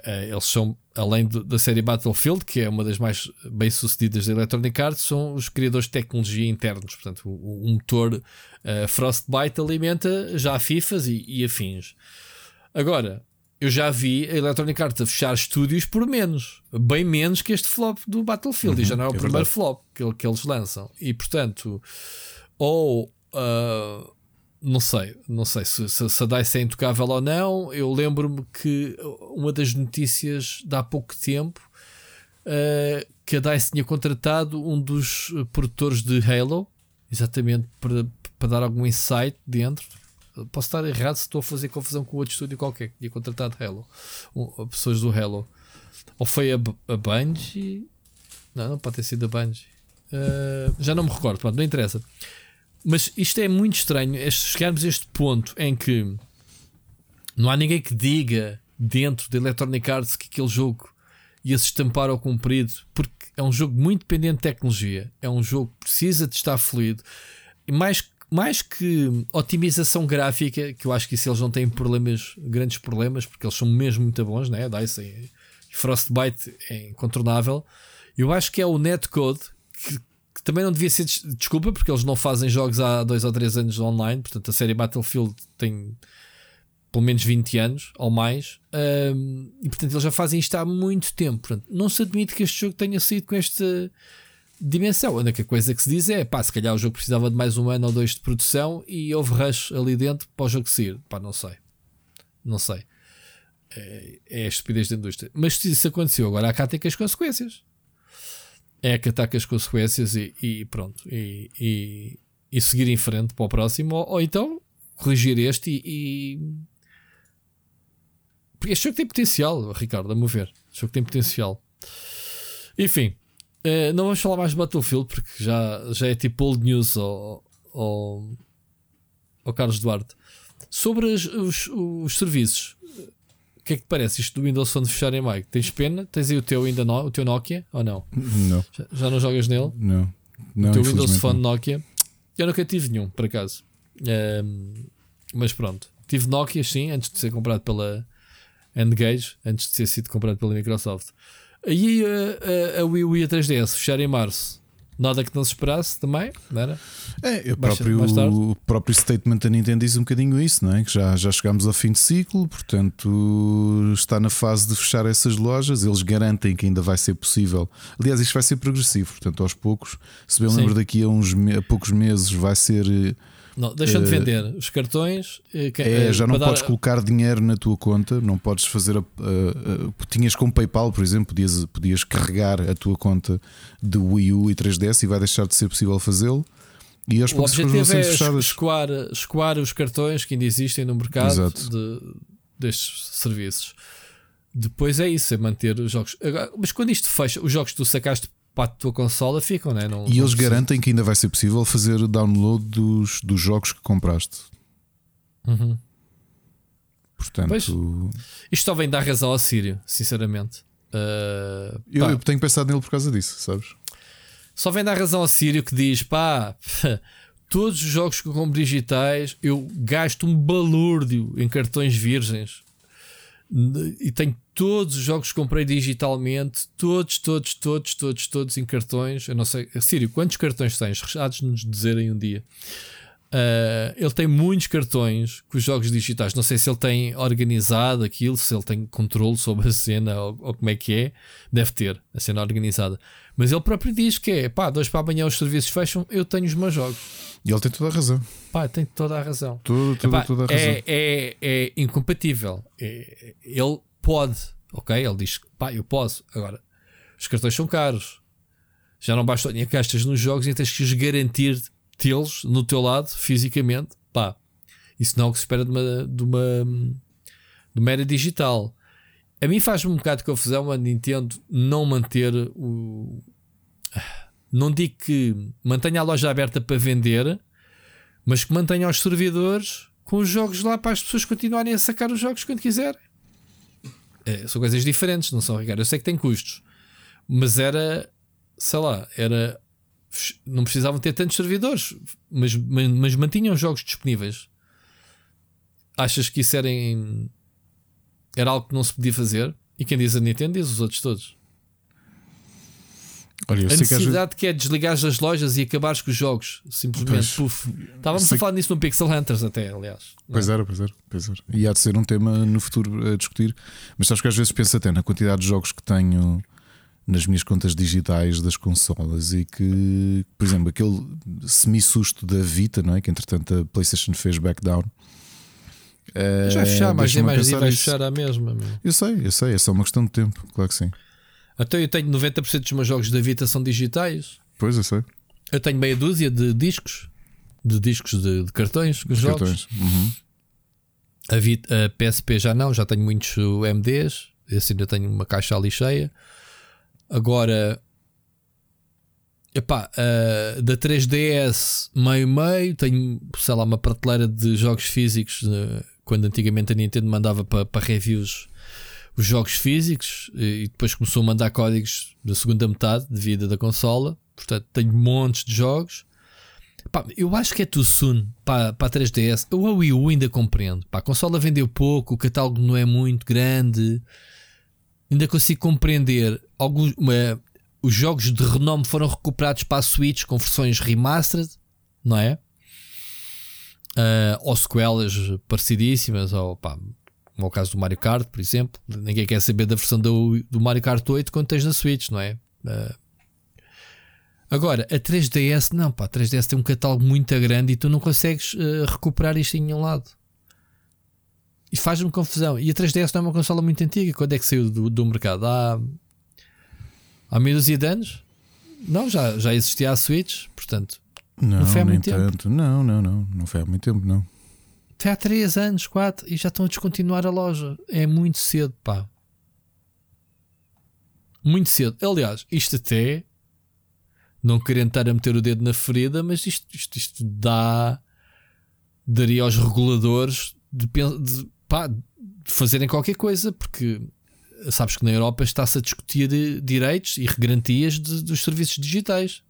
eh, eles são, além do- da série Battlefield, que é uma das mais bem sucedidas da Electronic Arts, são os criadores de tecnologia internos. Portanto, o, o motor eh, Frostbite alimenta já FIFAs e, e afins. Agora, eu já vi a Electronic Arts a fechar estúdios por menos, bem menos que este flop do Battlefield, e já não é o
é
primeiro
verdade.
flop que, que eles lançam. E portanto, ou ah, não sei, não sei se, se, se a DICE é intocável ou não. Eu lembro-me que uma das notícias de há pouco tempo ah, que a DICE tinha contratado um dos produtores de Halo, exatamente para, para dar algum insight dentro. Posso estar errado se estou a fazer confusão com outro estúdio qualquer que tinha contratado Halo, um, pessoas do Halo. Ou foi a, a Bungie? Não, não pode ter sido a Bungie. Ah, já não me recordo, pronto, não interessa. Mas isto é muito estranho. Este, chegarmos a este ponto em que não há ninguém que diga dentro da Electronic Arts que aquele jogo ia se estampar ao comprido, porque é um jogo muito dependente de tecnologia, é um jogo que precisa de estar fluido, e mais, mais que otimização gráfica, que eu acho que isso eles não têm problemas, grandes problemas, porque eles são mesmo muito bons, né? DICE e Frostbite é incontornável. Eu acho que é o netcode que, que também não devia ser des- desculpa, porque eles não fazem jogos há dois ou três anos online, portanto a série Battlefield tem pelo menos 20 anos ou mais, hum, e portanto eles já fazem isto há muito tempo. Portanto, não se admite que este jogo tenha saído com esta dimensão. A única coisa que se diz é pá, se calhar o jogo precisava de mais um ano ou dois de produção e houve rush ali dentro para o jogo sair. Pá, não sei, não sei. É, é a estupidez da indústria. Mas se isso aconteceu, agora há cá ter que as consequências. É que ataca as consequências e, e pronto. E, e, e seguir em frente para o próximo, ou, ou então corrigir este e, Porque este jogo tem potencial, Ricardo, a meu ver. Este jogo tem potencial. Enfim, eh, não vamos falar mais de Battlefield porque já, já é tipo old news ao, ao, ao Carlos Duarte. Sobre as- os, os serviços, o que é que te parece isto do Windows Phone fechar em maio? Tens pena? Tens aí o teu ainda no, o teu Nokia ou não?
Não,
Já, já não jogas nele?
não. Não,
o teu Windows Phone
não.
Nokia. Eu nunca tive nenhum, por acaso. Ehm, mas pronto. Tive Nokia, sim, antes de ser comprado pela Engage, antes de ter sido comprado pela Microsoft. Aí a, a, a Wii U e a 3DS fechar em março. Nada que não se esperasse também, não era?
É, o próprio, o próprio statement da Nintendo diz um bocadinho isso, não é? Que já, já chegámos ao fim de ciclo, portanto está na fase de fechar essas lojas. Eles garantem que ainda vai ser possível. Aliás, isto vai ser progressivo, portanto, aos poucos, se bem lembro, daqui a uns a poucos meses vai ser.
Não, deixam de
Eh,
vender os cartões. eh, que-
É,
eh,
já não podes
dar-
colocar dinheiro na tua conta, não podes fazer. A, a- a- tinhas com PayPal, por exemplo, podias, podias carregar a tua conta de Wii U e 3DS e vai deixar de ser possível fazê-lo. E
O
as coisas
objetivo é escoar, escoar os cartões que ainda existem no mercado de- destes serviços. Depois é isso, é manter os jogos. Mas quando isto fecha, os jogos que tu sacaste para a tua consola ficam, né? não
E eles garantem que ainda vai ser possível fazer download dos, dos jogos que compraste.
Uhum.
Portanto,
Pois. Isto só vem dar razão ao Sírio, sinceramente. Uh,
eu, eu tenho pensado nele por causa disso, sabes?
Só vem dar razão ao Sírio que diz: pá, todos os jogos que eu compro digitais eu gasto um balúrdio em cartões virgens e tenho todos os jogos que comprei digitalmente, todos, todos, todos, todos, todos em cartões. Eu não sei, Sírio, quantos cartões tens? Há de nos dizerem um dia. Uh, ele tem muitos cartões com os jogos digitais. Não sei se ele tem organizado aquilo, se ele tem controle sobre a cena ou, ou, como é que é. Deve ter a cena organizada. Mas ele próprio diz que é pá, dois para amanhã os serviços fecham, eu tenho os meus jogos.
E ele tem toda a razão.
Pá, tem toda a razão.
Tudo, tudo,
Epá,
toda a razão.
é, é, é incompatível. É- ele pode, ok? Ele diz pá, eu posso. Agora, os cartões são caros. Já não basta nem gastas nos jogos e tens que os garantir tê-los no teu lado fisicamente. Pá, isso não é o que se espera de uma, de uma, de uma era digital. A mim faz-me um bocado de confusão a Nintendo não manter o. Não digo que mantenha a loja aberta para vender, mas que mantenha os servidores com os jogos lá para as pessoas continuarem a sacar os jogos quando quiserem. É, são coisas diferentes, não são, Ricardo? Eu sei que tem custos, mas era, sei lá, era. Não precisavam ter tantos servidores, mas, mas, mas mantinham os jogos disponíveis. Achas que isso era, em- era algo que não se podia fazer? E quem diz a Nintendo diz os outros todos.
Olha,
A
sei que vezes.
necessidade que é desligares as lojas e acabares com os jogos. Simplesmente.
Pois.
Estávamos a falar nisso no Pixel Hunters, até, aliás.
Pois era, pois era, pois era. E há de ser um tema no futuro a discutir. Mas sabes que às vezes penso até na quantidade de jogos que tenho nas minhas contas digitais das consolas e que, por exemplo, aquele semi-susto da Vita, não é? Que entretanto a PlayStation fez back down.
Mas vai fechar,
deixa-me
e mais vai fechar à mesma. meu.
Eu sei, eu sei, é só uma questão de tempo, claro que sim.
Até eu tenho 90% dos meus jogos da Vita são digitais.
Pois eu sei.
Eu tenho meia dúzia de discos, de discos de, de cartões, Os jogos.
cartões. Uhum.
A, Vita, a PSP já não, já tenho muitos MDs. Esse ainda tenho uma caixa ali cheia. Agora, epá, uh, da 3DS meio-meio, tenho, sei lá, uma prateleira de jogos físicos. uh, quando antigamente a Nintendo mandava para para reviews os jogos físicos e depois começou a mandar códigos da segunda metade de vida da consola. Portanto, tenho montes de jogos. Pá, eu acho que é too soon para, para a 3DS. Eu a Wii U ainda compreendo. Pá, a consola vendeu pouco, o catálogo não é muito grande. Ainda consigo compreender. Alguns, uma- os jogos de renome foram recuperados para a Switch com versões remastered, não é? Ah, ou sequelas parecidíssimas, ou pá, como é o caso do Mario Kart, por exemplo. Ninguém quer saber da versão do, do Mario Kart 8 quando tens na Switch, não é? Ah, Agora, a 3DS não, pá, a 3DS tem um catálogo muito grande e tu não consegues eh, recuperar isto em nenhum lado. E faz-me confusão. E a 3DS não é uma consola muito antiga. Quando é que saiu do, do mercado? Há, há meia dúzia de anos? Não, já, já existia a Switch, portanto,
Não,
foi há muito tempo.
tanto. Não, não, não. Não foi há muito tempo, não.
foi há 3 anos, 4 e já estão a descontinuar a loja. É muito cedo, pá. Muito cedo. Aliás, isto até não querendo estar a meter o dedo na ferida, mas isto, isto, isto dá daria aos reguladores de, de, pá, fazerem qualquer coisa, porque sabes que na Europa está-se a discutir direitos e garantias de- dos serviços digitais.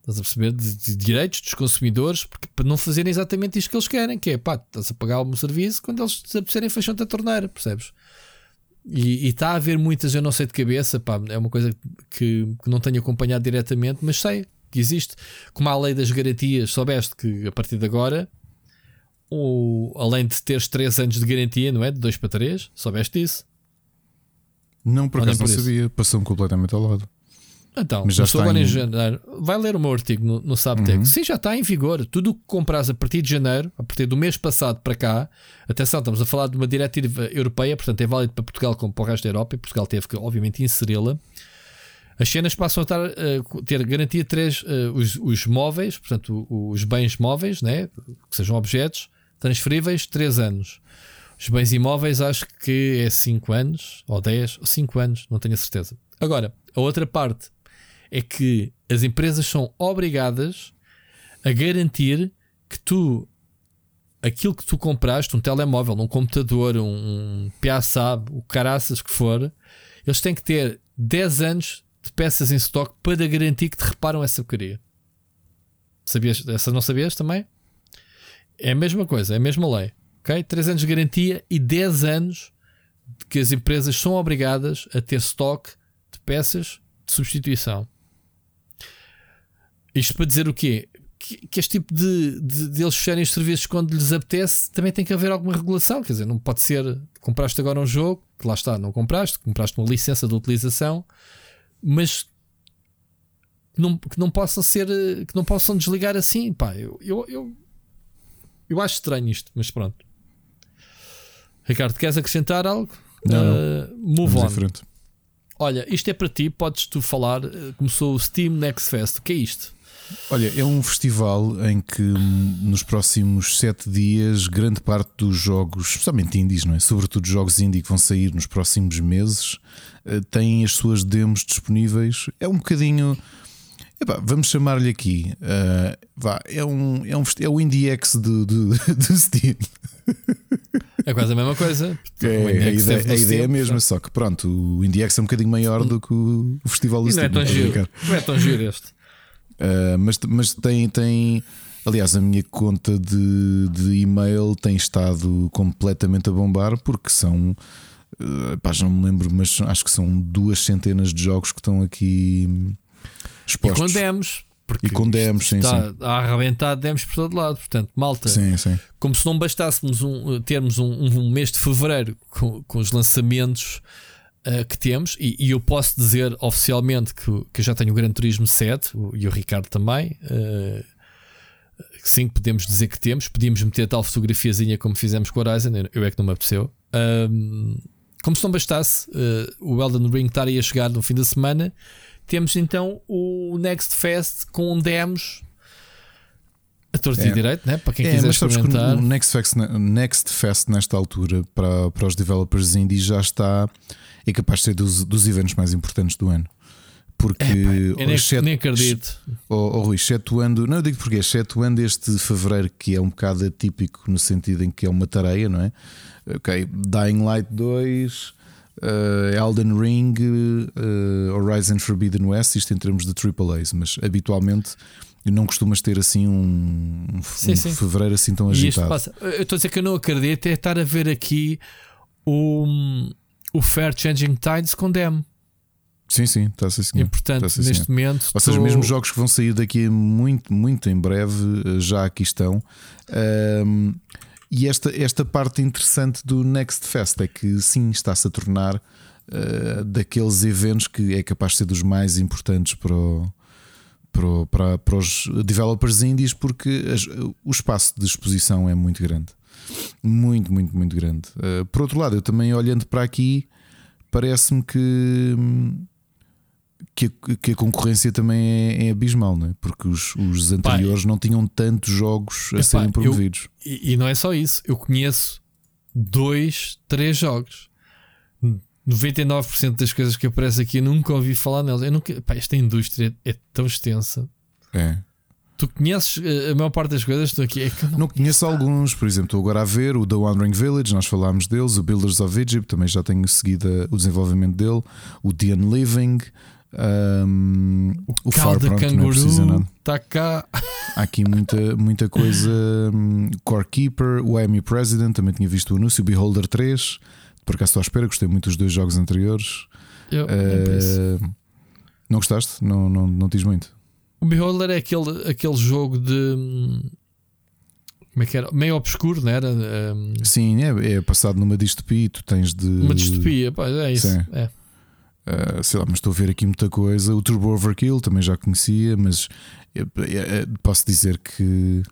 Estás a perceber? De, de direitos dos consumidores, porque, para não fazerem exatamente isto que eles querem, que é pá, estás a pagar um serviço quando eles desaparecerem fecham-te a torneira, percebes? E está a haver muitas, eu não sei de cabeça, pá, é uma coisa que, que não tenho acompanhado diretamente, mas sei que existe. Como há a lei das garantias, soubeste que a partir de agora, o, além de teres 3 anos de garantia, não é? De 2 para 3, soubeste isso?
Não, por acaso não
por
sabia. Passou-me completamente ao lado.
Então,
Mas já está
agora em
em-
janeiro. Vai ler o meu artigo no, no.
Uhum.
Sim, já está em vigor. Tudo o que compras a partir de janeiro, a partir do mês passado para cá, atenção, estamos a falar de uma diretiva europeia, portanto é válido para Portugal como para o resto da Europa, e Portugal teve que, obviamente, inseri-la. As cenas passam a estar, eh, ter garantia 3, os, os móveis, portanto, os bens móveis, né, que sejam objetos, transferíveis, 3 anos. Os bens imóveis, acho que é 5 anos, ou 10, ou 5 anos, não tenho a certeza. Agora, a outra parte é que as empresas são obrigadas a garantir que tu aquilo que tu compraste, um telemóvel, um computador, um, um PASAB, o caraças que for, eles têm que ter 10 anos de peças em stock para garantir que te reparam essa porcaria. Sabias? Essa não sabias também? É a mesma coisa, é a mesma lei. ok? 3 anos de garantia e 10 anos de que as empresas são obrigadas a ter stock de peças de substituição. Isto para dizer o quê? Que que, que este tipo de, de, de eles fecharem os serviços quando lhes apetece, também tem que haver alguma regulação. Quer dizer, não pode ser compraste agora um jogo, que lá está, não compraste, compraste uma licença de utilização, mas que não, que não possam ser, que não possam desligar assim. Pá, eu, eu, eu, eu acho estranho isto, mas pronto. Ricardo, queres acrescentar algo?
Não.
Uh, move
Vamos
on. Olha, isto é para ti, podes tu falar. uh, Começou o Steam Next Fest. O que é isto?
Olha, é um festival em que hum, nos próximos sete dias, grande parte dos jogos, especialmente indies, não é? Sobretudo jogos indie que vão sair nos próximos meses, eh, têm as suas demos disponíveis. É um bocadinho. Epá, vamos chamar-lhe aqui. eh, vá, é, um, é, um, é o IndieX do, do, do Steam.
É quase a mesma coisa.
É, a, ideia, a ideia é a
Steam,
mesma, só que pronto, o IndieX é um bocadinho maior do que o, festival do
E não é
Steam.
tão giro. Não é tão giro este.
Uh, mas, mas tem, tem. Aliás, a minha conta de, de e-mail tem estado completamente a bombar porque são. uh, pá, já não me lembro, mas acho que são duas centenas de jogos que estão aqui
E
expostos.
com demos. Porque
E com demos, sim,
está a arrebentar demos por todo lado. Portanto, malta,
Sim, sim.
como se não bastássemos um, termos um, um mês de fevereiro com, com os lançamentos uh, que temos, e, e eu posso dizer oficialmente que, que eu já tenho o Gran Turismo 7 o- e o Ricardo também. uh, que sim, podemos dizer que temos. Podíamos meter tal fotografiazinha como fizemos com o Horizon, eu- eu é que não me apeteceu. Um, como se não bastasse uh, o Elden Ring estar aí a chegar no fim da semana, temos então o Next Fest com demos a torto e
É.
direito, né? para quem
É,
quiser
mas sabes que
experimentar.
o Next Fest, Next Fest nesta altura para, para os developers indie já está. É capaz de ser dos, dos eventos mais importantes do ano. Porque
Eu nem,
exceto-
nem acredito.
Oh, oh, Rui, excetuando, não eu digo porque, excetuando este fevereiro que é um bocado atípico no sentido em que é uma tareia, não é? Ok, Dying Light 2, eh, Elden Ring, eh, Horizon Forbidden West, isto em termos de AAAs, mas habitualmente não costumas ter assim um, um,
Sim,
um
sim.
fevereiro assim tão agitado.
Eu estou a dizer que eu não acredito é estar a ver aqui o, o Fair Changing Tides com demo.
Sim, sim, está a ser
E portanto,
Tá, sim,
neste
senhor.
momento.
Ou seja,
estou-
mesmo jogos que vão sair daqui muito, muito em breve, eh, já aqui estão. Ahm, e esta, esta parte interessante do Next Fest é que sim, está-se a tornar eh, daqueles eventos que é capaz de ser dos mais importantes para, o- para, o- para, para os developers indies, porque as- o espaço de exposição é muito grande. Muito, muito, muito grande. Eh, por outro lado, eu também olhando para aqui, parece-me que. hum, que a, que a concorrência também é, é abismal, não é? Porque os, os anteriores não tinham tantos jogos a
Epá,
serem
eu-
promovidos.
E, e não é só isso. Eu conheço dois, três jogos. 99% das coisas que aparecem aqui eu nunca ouvi falar nelas. Eu nunca, pá, esta indústria é tão extensa.
É.
Tu conheces eh, a maior parte das coisas? Estou aqui. É que eu não,
Não conheço alguns, por exemplo, estou agora a ver o The Wandering Village, nós falámos deles, o Builders of Egypt, também já tenho seguido a- o desenvolvimento dele, o The Unliving, um, o Far pronto, preciso dizer
canguru está cá.
Há aqui muita, muita coisa. hum, Core Keeper, o Emmy President, também tinha visto o anúncio, o Beholder 3. Por acaso estou à espera, gostei muito dos dois jogos anteriores.
Eu.
Eh, não gostaste? Não, não, não diz muito.
O Beholder é aquele, aquele jogo de. hum, Como é que era? Meio obscuro, não era? Hum,
Sim, é, é passado numa distopia e tu tens de.
uma distopia, é isso.
Sim.
É.
eh, sei lá, mas estou a ver aqui muita coisa. O Turbo Overkill também já conhecia, mas eh, eh, posso dizer que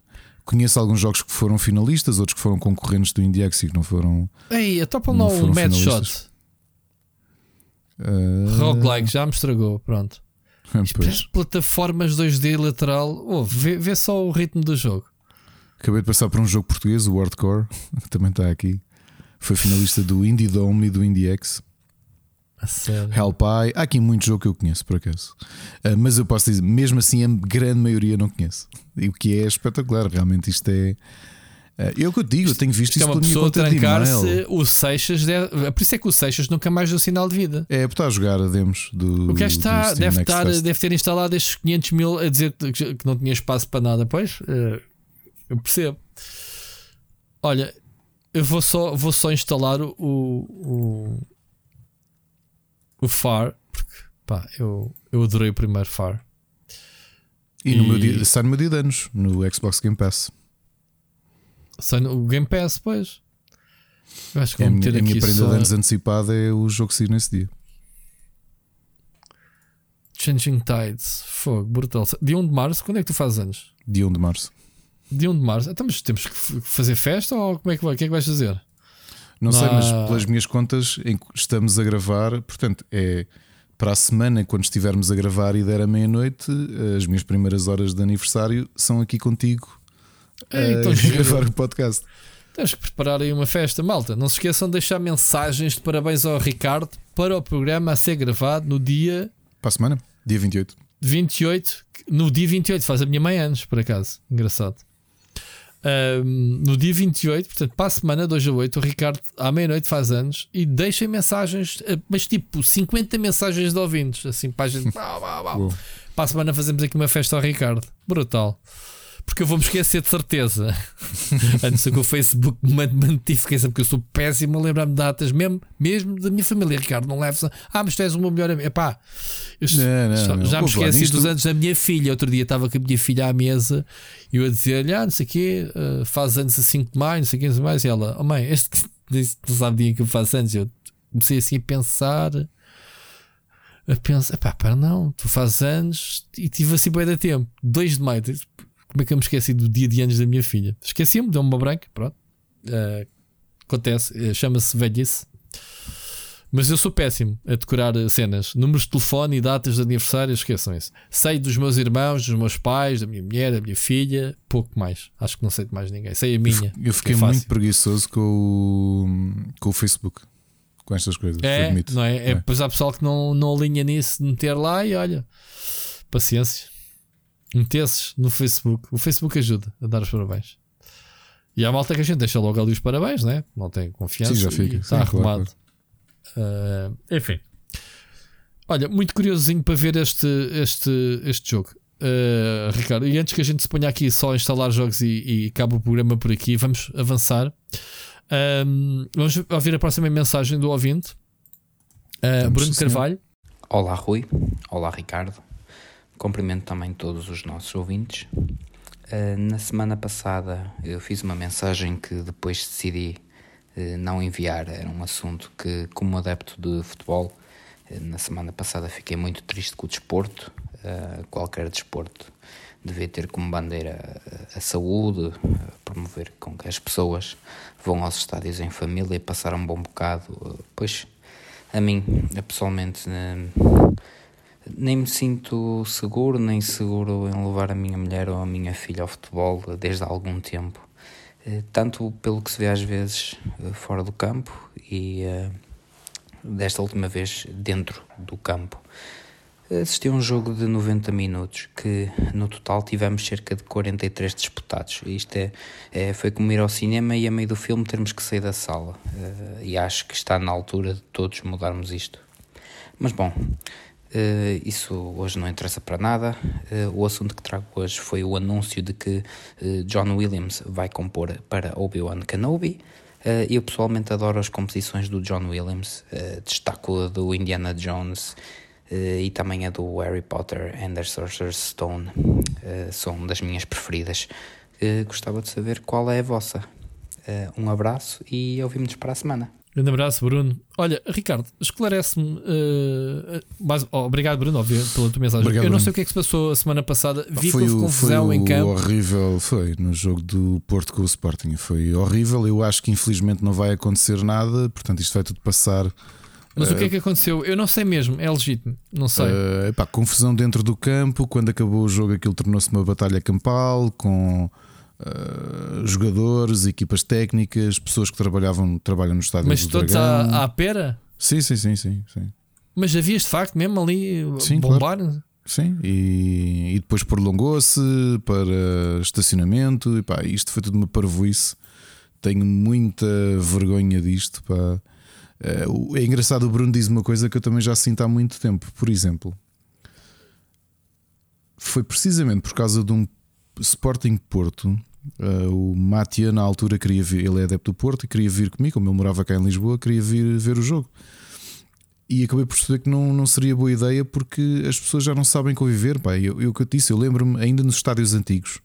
conheço alguns jogos que foram finalistas, outros que foram concorrentes do Indiex e que não foram.
Ei, a top
Não
lá o Mad. Shot.
eh,
Roguelike, já me estragou. Pronto. Parece plataformas 2D lateral. Oh, vê, vê só o ritmo do jogo.
Acabei de passar por um jogo português, o Hardcore, que também está aqui. Foi finalista do Indie Dome e do IndieX. Hellpie. Há aqui muito jogo que eu conheço, por acaso. Ah, mas eu posso dizer, mesmo assim, a grande maioria não conheço. E o que é espetacular, realmente isto é. ah, eu que eu digo, eu tenho visto
Isto é
isso
uma
pela minha
pessoa trancar-se. O Seixas. Deve, por isso é que o Seixas nunca mais deu sinal de vida.
É, porque está a jogar a demos do.
O
do
está,
Steam
deve, estar,
Fest.
deve ter instalado estes 500 mil a dizer que que não tinha espaço para nada. Pois, eh, eu percebo. Olha, eu vou só, vou só instalar o, o, o FAR, porque pá, eu, eu adorei o primeiro FAR.
E, no meu dia, sai no meu dia de anos, no Xbox Game Pass.
Sai no Game Pass, pois. Eu acho que
É a
vou
minha,
meter
a minha
aqui
prenda
só
de anos antecipada é o jogo sair nesse dia.
Changing Tides. Fogo, brutal. Dia 1 de março, quando é que tu fazes anos?
Dia 1 de março.
Dia 1 de março. Então, mas temos que fazer festa ou como é que vai? O que é que vais fazer?
Não,
Não
sei, mas pelas minhas contas, em que estamos a gravar, portanto, é para a semana, quando estivermos a gravar e der a meia-noite, as minhas primeiras horas de aniversário são aqui contigo
É,
a
então, giro.
gravar o podcast.
Temos que preparar aí uma festa, malta. Não se esqueçam de deixar mensagens de parabéns ao Ricardo para o programa a ser gravado no dia
Para a semana, dia 28.
28. No dia 28 faz a minha mãe anos, por acaso. Engraçado. Ahm, no dia 28, portanto, para a semana, 2 a 8, o Ricardo à meia-noite faz anos e deixem mensagens, eh, mas tipo 50 mensagens de ouvintes, assim para a gente. Para a semana fazemos aqui uma festa ao Ricardo. Brutal. Porque eu vou-me esquecer de certeza. Antes que o Facebook me notificação, porque eu sou péssimo a lembrar-me de datas, mesmo, mesmo da minha família, Ricardo. Não leves a. Ah, mas tu és o meu melhor amigo. Epá,
Não, não,
já,
não.
já me esqueci
nisto-
dos anos da minha filha. Outro dia estava com a minha filha à mesa e eu a dizer-lhe: Ah, não sei o quê, eh, faz anos a 5 de maio, não sei o quê, não sei mais. E ela: Oh mãe, este não sabe dia que eu faço anos. Eu comecei assim a pensar. A pensar, epá, para não, tu fazes anos e tive assim bem da tempo. 2 de maio, como é que eu me esqueci do dia de anos da minha filha? Esqueci-me, deu-me uma branca, pronto. Eh, acontece, eh, chama-se velhice. Mas eu sou péssimo a decorar cenas, números de telefone e datas de aniversário, esqueçam isso. Sei dos meus irmãos, dos meus pais, da minha mulher, da minha filha, pouco mais. Acho que não sei de mais ninguém. Sei a minha.
Eu fiquei
que é
muito preguiçoso com o, com o Facebook, com estas coisas.
É,
admito.
não é? é?
É.
Pois há pessoal que não, não alinha nisso de meter lá e olha, paciência. Metesses no Facebook. O Facebook ajuda a dar os parabéns. E há malta que a gente deixa logo ali os parabéns, né? Não tem confiança.
Sim, já fica.
Está
Sim, claro,
arrumado. Ah, enfim. Olha, muito curiosinho para ver este, este, este jogo. Ah, Ricardo, e antes que a gente se ponha aqui só a instalar jogos e, e acabe o programa por aqui, vamos avançar. Ahm, vamos ouvir a próxima mensagem do ouvinte.
Vamos,
Bruno. Carvalho.
Olá Rui, olá Ricardo, cumprimento também todos os nossos ouvintes. Uh, na semana passada eu fiz uma mensagem que depois decidi uh, não enviar, era um assunto que, como adepto de futebol, uh, na semana passada fiquei muito triste com o desporto, qualquer desporto devia ter como bandeira a saúde, promover com que as pessoas vão aos estádios em família e passar um bom bocado, pois a mim, pessoalmente, eh, nem me sinto seguro, nem seguro em levar a minha mulher ou a minha filha ao futebol desde há algum tempo. Eh, Tanto pelo que se vê às vezes eh, fora do campo e eh, desta última vez dentro do campo. Assisti a um jogo de 90 minutos que no total tivemos cerca de 43 disputados. Isto é, é- foi como ir ao cinema e a meio do filme termos que sair da sala. E acho que está na altura de todos mudarmos isto. Mas bom, eh, isso hoje não interessa para nada. Eh, o assunto que trago hoje foi o anúncio de que eh, John Williams vai compor para Obi-Wan Kenobi. Eu pessoalmente adoro as composições do John Williams, destaco a do Indiana Jones e também a do Harry Potter and the Sorcerer's Stone, são das minhas preferidas. Gostava de saber qual é a vossa. Um abraço e ouvimos-nos para a semana.
Grande abraço, Bruno. Olha, Ricardo, esclarece-me. eh, mais- oh, obrigado, Bruno, óbvio, pela tua mensagem.
Obrigado,
Eu não
Bruno.
sei o que é que se passou a semana passada. Vi
foi
que houve confusão
foi
em campo.
horrível, foi no jogo do Porto com o Sporting. Foi horrível. Eu acho que infelizmente não vai acontecer nada, portanto, isto vai tudo passar.
Mas o que é que aconteceu? Eu não sei mesmo, é legítimo. Não sei.
Eh, epá, confusão dentro do campo. Quando acabou o jogo, aquilo tornou-se uma batalha campal com eh, jogadores, equipas técnicas, pessoas que trabalhavam trabalham no estádio
Mas
do
todos
Dragão.
à, à pera?
Sim, sim, sim, sim, sim.
Mas havias de facto mesmo ali
Sim,
bombar?
Sim, e, e depois prolongou-se para estacionamento. E pá, isto foi tudo uma parvoíce. Tenho muita vergonha disto. Pá. Eh, É engraçado, o Bruno diz uma coisa que eu também já sinto há muito tempo. Por exemplo, foi precisamente por causa de um Sporting Porto. Eh, o Matia, na altura, queria vir. Ele é adepto do Porto e queria vir comigo. Como ele morava cá em Lisboa, queria vir ver o jogo. e acabei por perceber que não, não seria boa ideia porque as pessoas já não sabem conviver. Pá. Eu, eu que eu disse, eu lembro-me ainda nos estádios antigos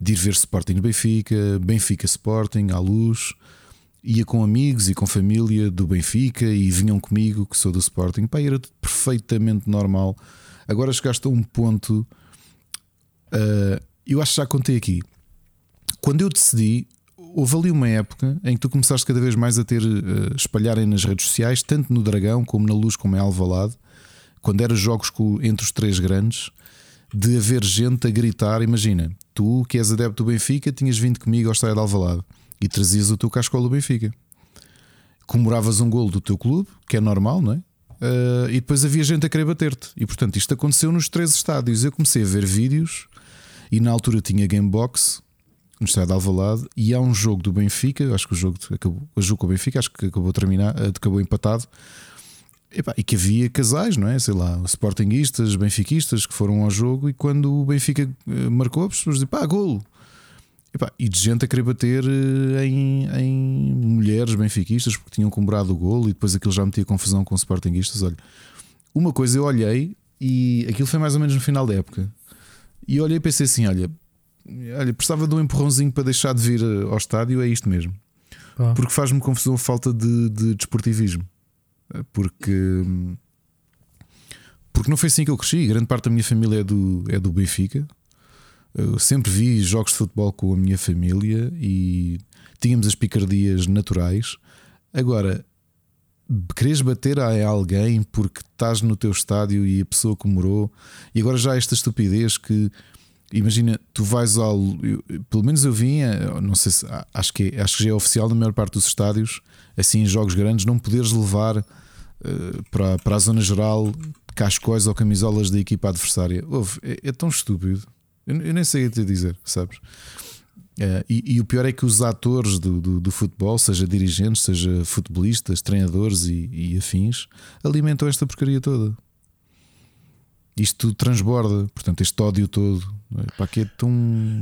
de ir ver Sporting Benfica, Benfica Sporting, à luz, ia com amigos e com família do Benfica e vinham comigo, que sou do Sporting. Pá, era perfeitamente normal. Agora chegaste a um ponto, uh, eu acho que já contei aqui. Quando eu decidi, houve ali uma época em que tu começaste cada vez mais a ter uh, espalharem nas redes sociais, tanto no Dragão como na Luz, como em Alvalade, quando eram jogos com, entre os três grandes, de haver gente a gritar. Imagina, tu que és adepto do Benfica, tinhas vindo comigo ao estádio de Alvalade e trazias o teu cascola do Benfica. Comemoravas um golo do teu clube, que é normal, não é? Uh, e depois havia gente a querer bater-te. E portanto, isto aconteceu nos três estádios. Eu comecei a ver vídeos e na altura tinha Gamebox no estádio de Alvalade e há um jogo do Benfica. Acho que o jogo acabou, o jogo com o Benfica, acho que acabou terminar, eh, acabou empatado. E, que havia casais, não é? Sei lá, sportinguistas, benfiquistas que foram ao jogo e quando o Benfica eh, marcou, as pessoas dizem pá, golo. E, e de gente a querer bater eh, em, em mulheres benfiquistas porque tinham comprado o golo e depois aquilo já metia confusão com sportinguistas. Olha, uma coisa eu olhei e aquilo foi mais ou menos no final da época. E olhei e pensei assim: olha, olha, precisava de um empurrãozinho para deixar de vir eh, ao estádio, é isto mesmo. Ah. Porque faz-me confusão a falta de, de desportivismo. Eh, porque. Porque não foi assim que eu cresci. Grande parte da minha família é do, é do Benfica. Eu sempre vi jogos de futebol com a minha família e tínhamos as picardias naturais. Agora, queres bater a alguém porque estás no teu estádio e a pessoa comemorou, e agora já esta estupidez que imagina, tu vais ao. Eu, pelo menos eu vinha, não sei se acho que, acho que já é oficial na maior parte dos estádios, assim em jogos grandes, não poderes levar uh, para, para a zona geral cascóis ou camisolas da equipa adversária. Ouve, é, é tão estúpido. Eu, eu nem sei o que te dizer, sabes? Uh, e, e, o pior é que os atores do, do, do, futebol, seja dirigentes, seja futebolistas, treinadores e, e, afins, alimentam esta porcaria toda. Isto transborda, portanto, este ódio todo. É? Para que é tão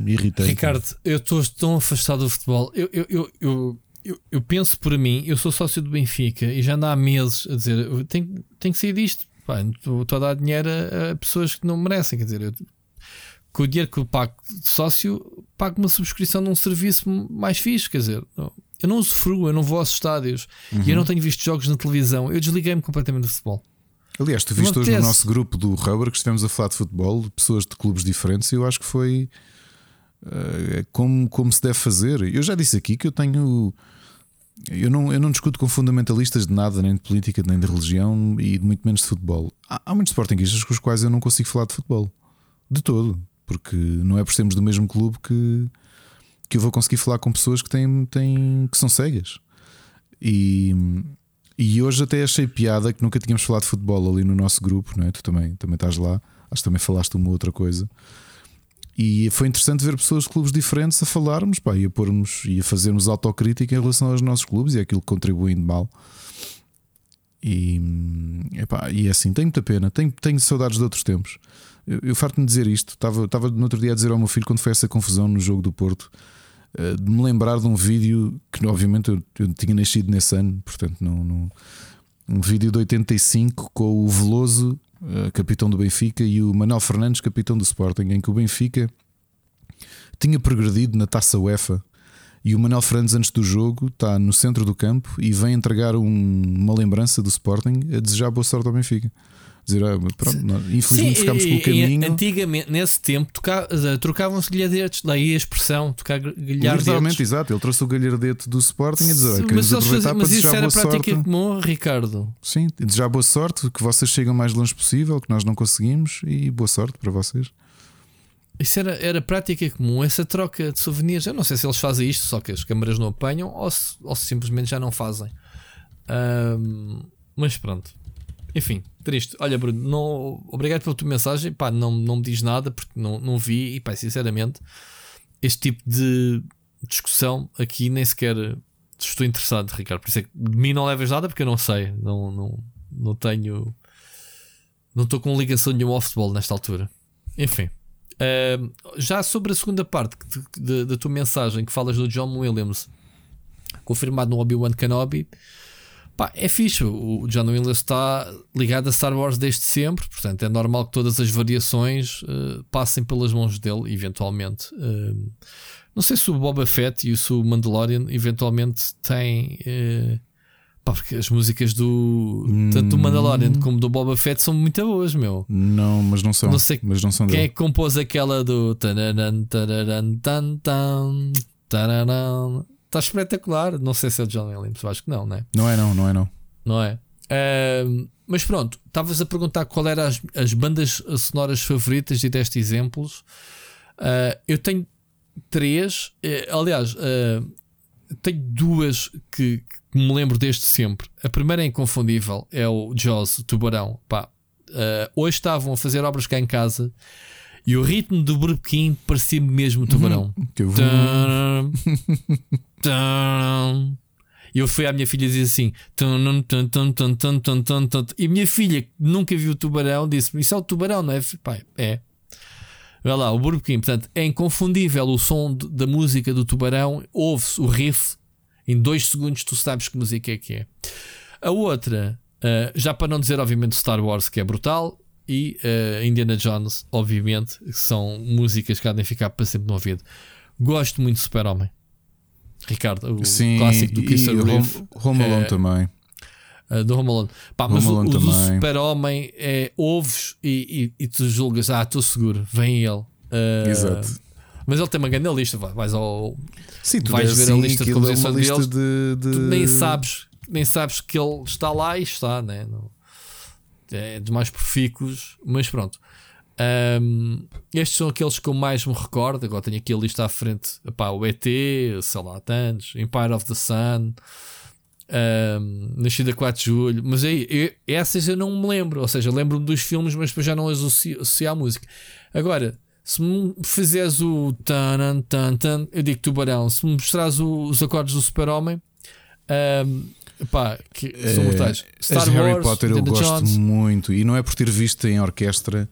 irritante.
Ricardo, eu estou tão afastado do futebol. Eu, eu, eu, eu, eu, penso por mim, eu sou sócio do Benfica e já ando há meses a dizer: tenho, tenho que sair disto. estou a dar dinheiro a, pessoas que não merecem. Quer dizer, eu, com o dinheiro que eu pago de sócio, pago uma subscrição num serviço mais fixe. Quer dizer, eu não usufruo, eu não vou aos estádios uhum. e eu não tenho visto jogos na televisão. Eu desliguei-me completamente do futebol.
Aliás, tu viste hoje no nosso grupo do Rubber que estivemos a falar de futebol, pessoas de clubes diferentes, e eu acho que foi uh, como, como se deve fazer. Eu já disse aqui que eu tenho. Eu não, eu não discuto com fundamentalistas de nada, nem de política, nem de religião e muito menos de futebol. Há, há muitos sportinguistas com os quais eu não consigo falar de futebol. De todo porque não é por sermos do mesmo clube que, que eu vou conseguir falar com pessoas que têm, têm que são cegas. E, e hoje até achei piada que nunca tínhamos falado de futebol ali no nosso grupo, não é? Tu também, também estás lá, acho que também falaste uma outra coisa. E foi interessante ver pessoas de clubes diferentes a falarmos pá, e a pormos e a fazermos autocrítica em relação aos nossos clubes e aquilo que contribuem de mal. E, epá, e é assim, tenho muita pena, tenho, tenho saudades de outros tempos. Eu, eu farto-me dizer isto. Estava, estava no outro dia a dizer ao meu filho, quando foi essa confusão no jogo do Porto, uh, de me lembrar de um vídeo que, obviamente, eu, eu tinha nascido nesse ano, portanto, não, não, um vídeo de 85 com o Veloso, uh, capitão do Benfica, e o Manuel Fernandes, capitão do Sporting, em que o Benfica tinha progredido na taça UEFA. E o Manuel Fernandes, antes do jogo, está no centro do campo e vem entregar um, uma lembrança do Sporting a desejar boa sorte ao Benfica dizer, ah, pronto, infelizmente Sim, ficámos pelo caminho.
Antigamente, nesse tempo, eh, trocavam-se galhardetes, daí a expressão, tocar galhardetes.
Literalmente, exato, ele trouxe o galhardete do Sporting e dizer,
Sim, mas, fazem, mas isso era prática sorte. comum, Ricardo.
Sim, desejar boa sorte, que vocês cheguem o mais longe possível, que nós não conseguimos e boa sorte para vocês.
Isso era, era prática comum, essa troca de souvenirs. Eu não sei se eles fazem isto, só que as câmaras não apanham ou se, ou se simplesmente já não fazem. Um, mas pronto, enfim, triste. Olha, Bruno, não, obrigado pela tua mensagem. Pá, não, não me diz nada porque não, não vi. E pá, sinceramente, este tipo de discussão aqui nem sequer estou interessado, Ricardo. Por isso é que de mim não levas nada porque eu não sei. Não, não, não tenho. Não estou com ligação nenhuma ao futebol nesta altura. Enfim. Uh, já sobre a segunda parte da tua mensagem que falas do John Williams confirmado no Obi-Wan Kenobi Pá, é fixe. O John Williams está ligado a Star Wars desde sempre, portanto é normal que todas as variações uh, passem pelas mãos dele, eventualmente. Uh, não sei se o Boba Fett e o Mandalorian eventualmente têm. Uh, pá, porque as músicas do tanto do Mandalorian hum. como do Boba Fett são muito boas, meu.
Não, mas não são.
Não sei
mas não são
quem
dele.
é que compôs aquela do. Tararan, tararan, tan, tan, tararan, Está espetacular. Não sei se é o John Williams, acho que não,
né? Não é, não, não é, não.
Não é? Uh, mas pronto, estavas a perguntar qual eram as, as, bandas sonoras favoritas e deste exemplos. Uh, eu tenho três, uh, aliás, uh, tenho duas que, que, me lembro desde sempre. A primeira é inconfundível, é o Jaws, o Tubarão. Pá, uh, hoje estavam a fazer obras cá em casa e o ritmo do Burbequim parecia-me mesmo o Tubarão. Uhum. E eu fui à minha filha dizer assim: e a minha filha, que nunca viu o tubarão, disse-me: Isso é o tubarão, não é? Pai, é. Olha lá, o Burbequim, portanto, é inconfundível o som de, da música do tubarão, ouve-se o riff, em dois segundos tu sabes que música é que é. A outra, uh, já para não dizer, obviamente, Star Wars, que é brutal, e uh, Indiana Jones, obviamente, que são músicas que há de ficar para sempre no ouvido. Gosto muito de Super-Homem. Ricardo, o Sim, clássico do Christopher
Reeve. Home Alone é, também.
Uh, do Home Alone. Pá, mas Home o, o do Super-Homem é ouves e, e, e, tu julgas, ah, estou seguro, vem ele. Uh,
Exato.
Mas ele tem uma grande lista, vais ao.
Sim, tu
vais ver
assim,
a lista de composição
é
deles.
De, de...
Tu nem sabes, nem sabes que ele está lá e está, né? É dos mais profícuos, mas pronto. Um, estes são aqueles que eu mais me recordo. Agora tenho aqui a lista à frente: Epá, o ET, sei lá, tantos, Empire of the Sun, um, Nascida 4 de Julho. Mas aí, eu, essas eu não me lembro. Ou seja, lembro-me dos filmes, mas depois já não associo, associo à música. Agora, se me fizeres o tan, tan, tan, eu digo tubarão. Se me mostrares os acordes do Super-Homem, um, Pá, que são é, mortais.
Star Wars, Harry Potter eu gosto Jones. muito e não é por ter visto em orquestra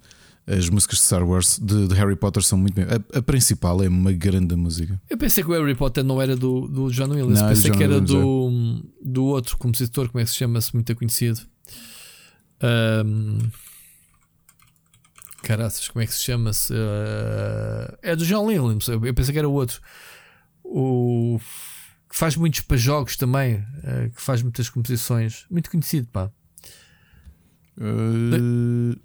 as músicas de Star Wars de, de Harry Potter são muito bem. A, a, principal é uma grande música.
Eu pensei que o Harry Potter não era do, do John Williams, não, pensei John que era Williams, do, é. do outro compositor, como é que se chama-se, muito conhecido. Um, caraças, como é que se chama-se? Uh, é do John Williams, eu pensei que era o outro. O que faz muitos para jogos também, uh, que faz muitas composições, muito conhecido, pá.
Uh...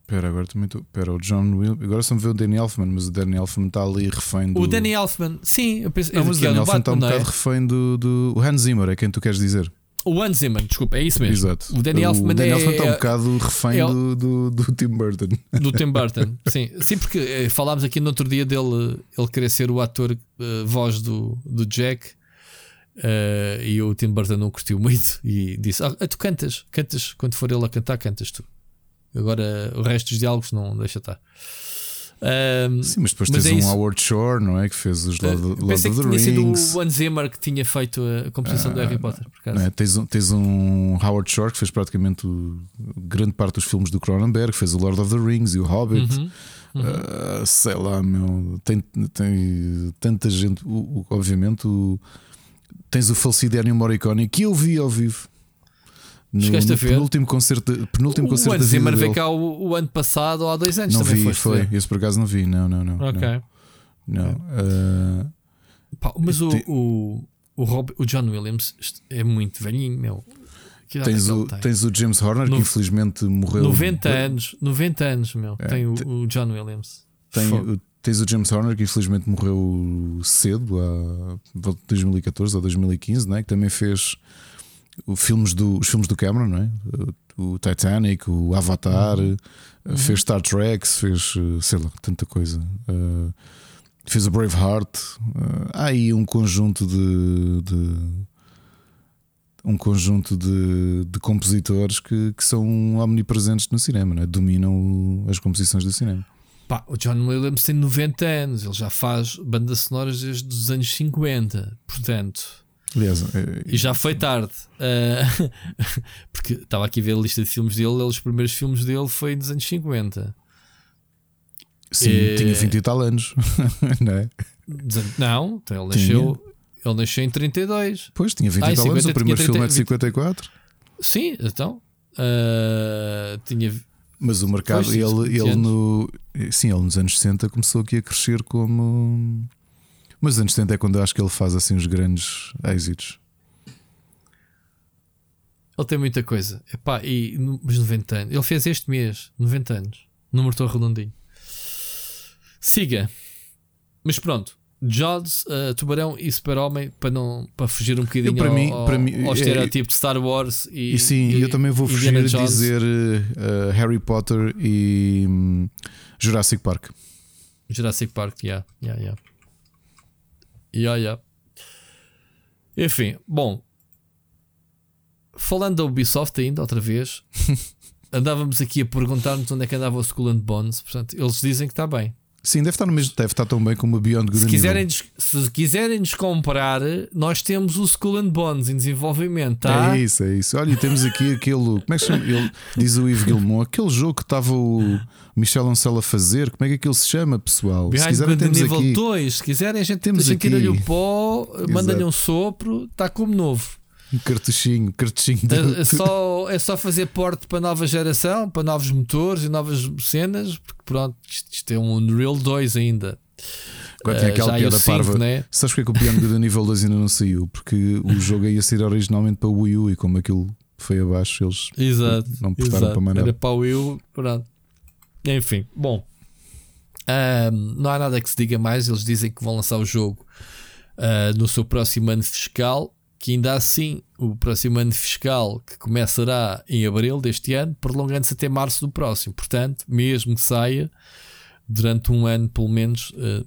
Espera, agora também estou. Espera, o John Will. Agora só me vê o Danny Elfman, mas o Danny Elfman está ali refém do.
O Danny Elfman, sim, eu penso.
Não, mas o Danny Elfman está um bocado
é?
refém do, do. O Hans Zimmer, é quem tu queres dizer.
O Zimmer, desculpa, é isso mesmo.
Exato.
O Danny Elfman, o
Danny
é,
Elfman está um bocado refém é, do, do, do, Tim Burton.
Do Tim Burton, sim. Sim, porque eh, falámos aqui no outro dia dele ele querer ser o ator uh, voz do, do Jack. Uh, e o Tim Burton não curtiu muito e disse: ah, Tu cantas, cantas, quando for ele a cantar, cantas tu. Agora o resto dos diálogos não deixa estar.
Um, Sim, mas depois mas tens é um isso. Howard Shore, não é? Que fez os Lord, uh, Lord of the Rings.
sido o Hans Zimmer que tinha feito a composição uh, do Harry Potter.
É? Tens, um, tens um Howard Shore que fez praticamente o, grande parte dos filmes do Cronenberg, fez o Lord of the Rings e o Hobbit. Uhum. Uhum. Uh, sei lá, meu. Tem, tem tanta gente. O, o, obviamente, o, tens o falecido Ennio Morricone que eu vi ao vivo. No, Chegaste no a ver? Penúltimo concerto, penúltimo o concerto da
vida veio cá o, o, ano passado ou há dois anos.
Não
também
vi, foi. Ver. Esse por acaso não vi. Não, não, não.
Ok.
Não. não. Uh,
Pá, mas o, o, o, Rob, o John Williams é muito velhinho, meu.
Tens o, tens o James Horner, no, que infelizmente morreu.
90 anos, 90 anos, meu. É, tem o, o, John Williams.
Tem Tens o James Horner, que infelizmente morreu cedo, há 2014 ou 2015, né? que também fez os filmes do, os filmes do Cameron, não é? o Titanic, o Avatar, uhum. uhum. fez Star Trek, fez sei lá, tanta coisa. Uh, fez o Braveheart. Uh, há aí um conjunto de, de um conjunto de, de compositores que, que, são omnipresentes no cinema, é? dominam as composições do cinema.
Pá, o John Williams tem 90 anos, ele já faz bandas sonoras desde os anos 50, portanto.
Aliás, é...
E já foi tarde. Uh, porque estava aqui a ver a lista de filmes dele, os primeiros filmes dele foi nos anos 50.
Sim, e... tinha 20 e tal anos, não é?
Não, então ele nasceu. Ele nasceu em 32.
Pois, tinha 20
Ah,
e tal anos,
50,
o primeiro
tinha
filme é
30,
de 54.
Sim, então. ah, tinha.
Mas o mercado,
Pois,
ele,
20
ele no. Sim, ele nos anos 60 começou aqui a crescer como. Mas nos anos 70 é quando eu acho que ele faz assim os grandes êxitos.
Ele tem muita coisa. Epá, e no- mas 90 anos. Ele fez este mês, 90 anos. Número tão redondinho. Siga. Mas pronto. Jaws, uh, Tubarão e Super-Homem para, não, para fugir um bocadinho
para
ao,
mim-
ao,
para mim,
ao
é-
estereotipo de Star Wars e,
E, sim,
e-
eu também vou fugir a dizer eh, Harry Potter e hum, Jurassic Park.
Jurassic Park, yeah, yeah, yeah. Yeah, yeah. Enfim, bom. Falando da Ubisoft ainda, outra vez, andávamos aqui a perguntar-nos onde é que andava o Skull and Bones. Portanto, eles dizem que está bem.
Sim, deve estar no mesmo, deve estar tão bem como a Beyond Good
Se quiserem, des- se quiserem nos comprar, nós temos o Skull and Bones em desenvolvimento, tá?
É isso, é isso. Olha, e temos aqui aquele. Como é que se chama? Ele, diz o Yves Guillemot, aquele jogo que estava o Michel Ancel a fazer. Como é que aquilo se chama, pessoal? se
Behind
quiserem,
Good and
temos
Evil
aqui.
2, se quiserem, a gente
Temos
deixa tira-lhe
aqui.
o pó, manda-lhe um sopro, está como novo.
Um cartuchinho, cartuchinho de.
É, só, é só fazer porte para nova geração, para novos motores e novas cenas, porque pronto, isto, isto é um Unreal 2 ainda.
Agora tinha
Eh,
aquela
já
piada
o 5,
parva.
né?
Sabes porque é que o Good and Evil 2 ainda não saiu? Porque o jogo ia ser originalmente para o Wii U e como aquilo foi abaixo, eles
Exato.
não portaram
exato.
para mais nada.
Era para o Will, pronto. Enfim, bom. Ahm, não há nada que se diga mais. Eles dizem que vão lançar o jogo ah, no seu próximo ano fiscal. Que ainda assim, o próximo ano fiscal que começará em abril deste ano, prolongando-se até março do próximo. Portanto, mesmo que saia durante um ano, pelo menos, ah,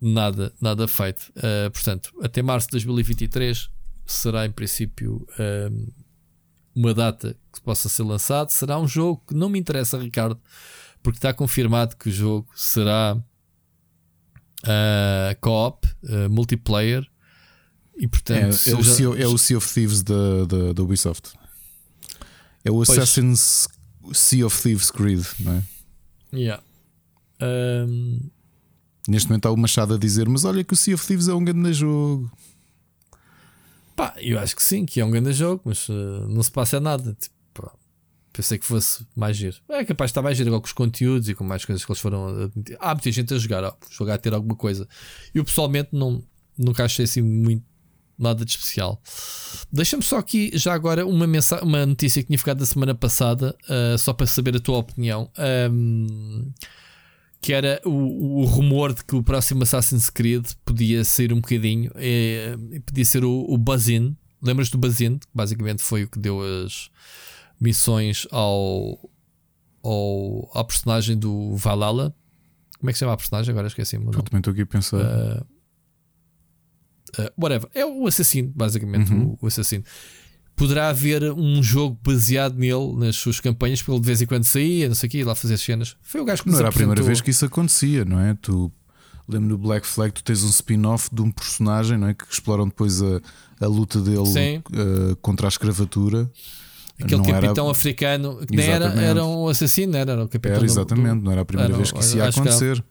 nada, nada feito. Ah, portanto, até março de 2023 será em princípio ahm, uma data que possa ser lançado. Será um jogo que não me interessa, Ricardo, porque está confirmado que o jogo será ah, co-op, multiplayer. E
É,
portanto,
é,
eu
o
já-
sea, é o Sea of Thieves da, Ubisoft. É o
Pois.
Assassin's Sea of Thieves Creed, não é?
Yeah. Ahm,
Neste momento há o Machado a dizer: Mas olha que o Sea of Thieves é um grande jogo.
pá, eu acho que sim, que é um grande jogo, mas ah, não se passa nada. Tipo, pensei que fosse mais giro. É capaz de estar mais giro agora com os conteúdos e com mais coisas que eles foram. admitir. Há muita gente a jogar, ó, jogar a ter alguma coisa. Eu pessoalmente não, nunca achei assim muito nada de especial. Deixa-me só aqui, já agora, uma, mensa uma notícia que tinha ficado da semana passada, ah, só para saber a tua opinião. Ahm, que era o, o rumor de que o próximo Assassin's Creed podia ser um bocadinho, eh, podia ser o, o Bazin. Lembras do Bazin? Basicamente foi o que deu as missões ao, ao, ao personagem do Valhalla. Como é que se chama a personagem? Agora esqueci-me.
também estou aqui a pensar.
Uh, uh, whatever. É o assassino, basicamente.
Uhum.
O, o assassino. Poderá haver um jogo baseado nele nas suas campanhas, ele de vez em quando saía, não sei o quê, lá fazer cenas. Foi o gajo que
não era a primeira
apresentou-
vez que isso acontecia, não é? Tu lembro no Black Flag, tu tens um spin-off de um personagem, não é? Que exploram depois a, a luta dele uh, contra a escravatura.
Aquele
Não era-
capitão africano que nem era, era um assassino, era, era o capitão
Era
do-
exatamente,
do-
não era a primeira
era-
vez que isso ia
era-
acontecer.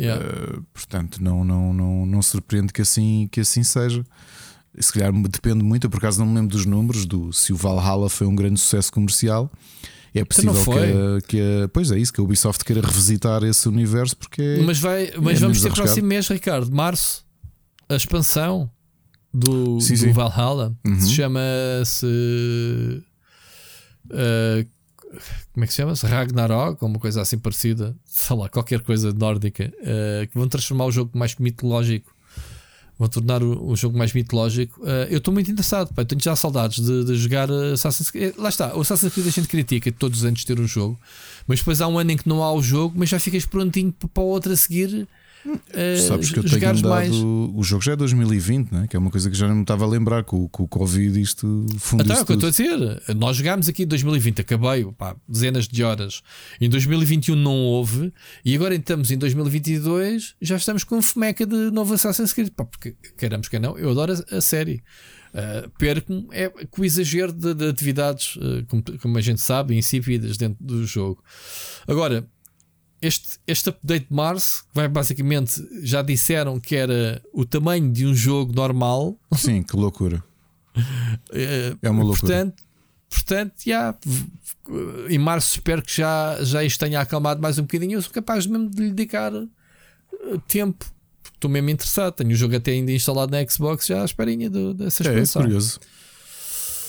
Yeah.
Uh, portanto, não, não, não, não surpreende que assim, que assim seja. Se calhar depende muito, eu por acaso não me lembro dos números do se o Valhalla foi um grande sucesso comercial. É possível
não
que, que pois é isso, que a Ubisoft queira revisitar esse universo porque é-
Mas, vai, mas
é
vamos ter
arriscado.
próximo mês, Ricardo, março, a expansão do,
Sim,
do
sim.
Valhalla.
Uhum.
Se chama-se. uh, como é que se chama-se? Ragnarok, uma coisa assim parecida, sei lá, qualquer coisa nórdica, uh, que vão transformar o jogo mais mitológico. Vão tornar o, o jogo mais mitológico. Uh, eu estou muito interessado, pá, tenho já saudades de, de jogar uh, Assassin's Creed. Lá está, o Assassin's Creed a gente critica todos os anos ter um jogo, mas depois há um ano em que não há o jogo, mas já ficas prontinho para o outro a seguir. Uh,
Sabes que eu tenho andado.
mais.
O jogo já é 2020, né? que é uma coisa que já não me estava a lembrar. Com, com o Covid, isto fundiu
Então é o que eu estou a dizer. Nós jogámos aqui em 2020, acabei, pá, dezenas de horas. Em 2021 não houve, e agora estamos em 2022, já estamos com fomeca de novo Assassin's Creed. Pá, porque queremos que não, eu adoro a, a série. Uh, perco é com o exagero de, de atividades, uh, como, como a gente sabe, insípidas dentro do jogo. Agora, este, este update de março vai basicamente já disseram que era o tamanho de um jogo normal.
Sim, que loucura.
Eh,
É uma loucura.
Portanto, portanto já, em março espero que já, já isto tenha acalmado mais um bocadinho. Eu sou capaz mesmo de lhe dedicar eh, tempo. Estou mesmo interessado. Tenho o jogo até ainda instalado na Xbox já à esperinha do, dessa
É, é
expansão.
curioso.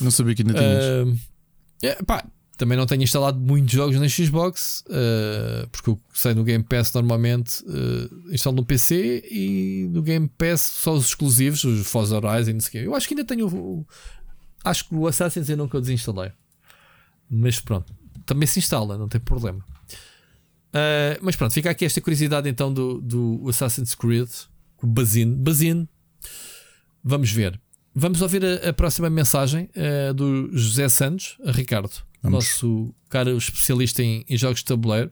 Não sabia que ainda tinhas.
Ah, é, pá, também não tenho instalado muitos jogos na Xbox, ah, porque eu sei no Game Pass normalmente ah, instalo no PC e no Game Pass só os exclusivos, os Forza Horizon. não sei o quê. Eu acho que ainda tenho. o- acho que o Assassin's eu nunca desinstalei, mas pronto, também se instala, não tem problema. Ah, mas pronto, fica aqui esta curiosidade então do, do Assassin's Creed, o Bazin. Vamos ver. Vamos ouvir a, a próxima mensagem eh, do José Santos, Ricardo,
Vamos.
nosso caro especialista em, em jogos de tabuleiro.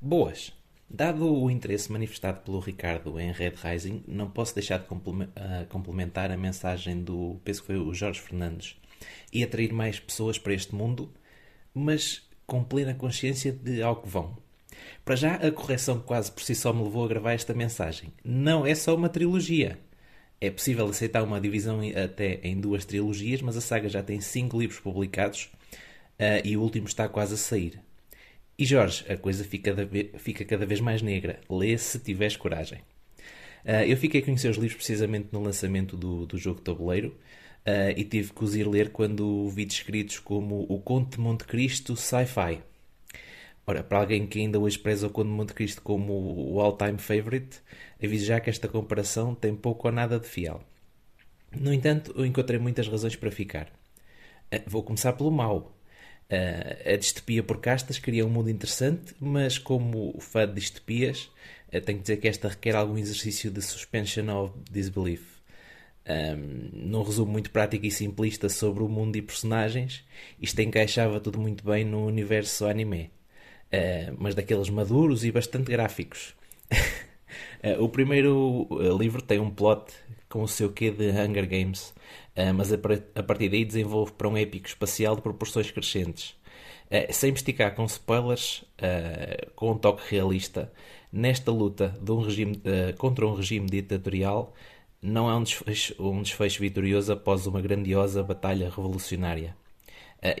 Boas! Dado o interesse manifestado pelo Ricardo em Red Rising, não posso deixar de ah, complementar a mensagem do, penso que foi o Jorge Fernandes, e atrair mais pessoas para este mundo, mas com plena consciência de ao que vão. Para já, a correção quase por si só me levou a gravar esta mensagem. Não é só uma trilogia. É possível aceitar uma divisão até em duas trilogias, mas a saga já tem cinco livros publicados ah, e o último está quase a sair. E Jorge, a coisa fica, fica cada vez mais negra. Lê se tiveres coragem. Ah, eu fiquei a conhecer os livros precisamente no lançamento do, do jogo tabuleiro ah, e tive que os ir ler quando vi descritos como o Conto de Monte Cristo Sci-Fi. Ora, para alguém que ainda hoje preza o Conde de Monte Cristo como o all-time favorite, aviso já que esta comparação tem pouco ou nada de fiel. No entanto, eu encontrei muitas razões para ficar. Ah, Vou começar pelo mau. Ah, a distopia por castas cria um mundo interessante, mas como fã de distopias, ah, tenho que dizer que esta requer algum exercício de suspension of disbelief. Um, num resumo muito prático e simplista sobre o mundo e personagens, isto encaixava tudo muito bem no universo anime, Uh, mas daqueles maduros e bastante gráficos. Uh, o primeiro livro tem um plot com o seu quê de Hunger Games, mas a, par- a partir daí desenvolve para um épico espacial de proporções crescentes. Uh, sem esticar com spoilers, uh, com um toque realista, nesta luta um regime, contra um regime ditatorial, não há um desfecho, um desfecho vitorioso após uma grandiosa batalha revolucionária.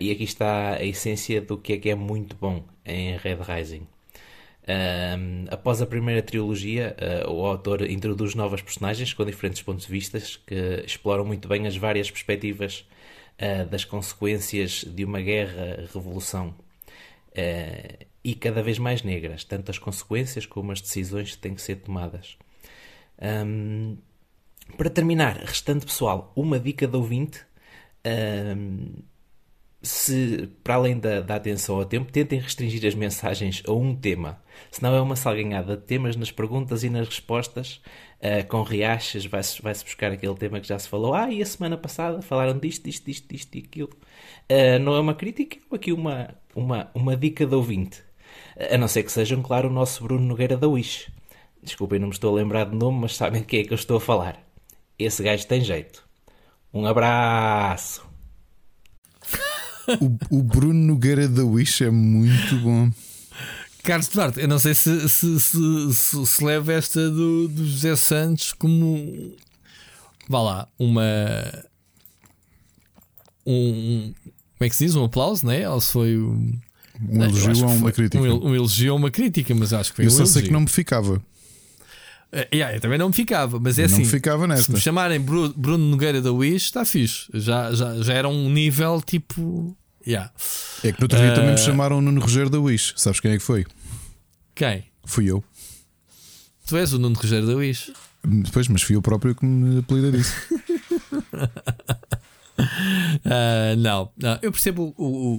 E aqui está a essência do que é que é muito bom em Red Rising. Um, após a primeira trilogia, uh, o autor introduz novas personagens com diferentes pontos de vista que exploram muito bem as várias perspectivas uh, das consequências de uma guerra-revolução uh, e cada vez mais negras, tanto as consequências como as decisões que têm que ser tomadas. Um, para terminar, restante pessoal, uma dica de ouvinte. Um, se, para além da, da atenção ao tempo, tentem restringir as mensagens a um tema. Senão é uma salganhada de temas nas perguntas e nas respostas. Uh, com riachas, vai-se vai -se buscar aquele tema que já se falou. Ah, e a semana passada falaram disto, disto, disto, disto e aquilo. Uh, não é uma crítica, é aqui uma, uma, uma dica de ouvinte. A não ser que sejam, claro, o nosso Bruno Nogueira da Wish. Desculpem, não me estou a lembrar de nome, mas sabem de quem é que eu estou a falar. Esse gajo tem jeito. Um abraço!
O, o Bruno Nogueira da Wish é muito bom.
Carlos Duarte, eu não sei se se, se, se, se leva esta do, do José Santos como vá lá, uma um como é que se diz? Um aplauso, né? Ou se foi um,
Um elogio ou uma crítica.
Um, el- um elogio ou uma crítica, mas acho que foi
Eu
um
só
elogio.
sei que não me ficava.
Eh, yeah, eu também não me ficava, mas é
não
assim.
me ficava
Se
nesta.
me chamarem Bru- Bruno Nogueira da Wish, está fixe. Já, já, já era um nível tipo. Yeah.
É que no outro dia também me
Eh,
chamaram Nuno Rogério da Wish. Sabes quem é que foi?
Quem?
Fui eu.
Tu és o Nuno Rogério da Wish.
Depois, mas fui eu próprio que me apelida disso.
Ah, não, não, eu percebo o, o,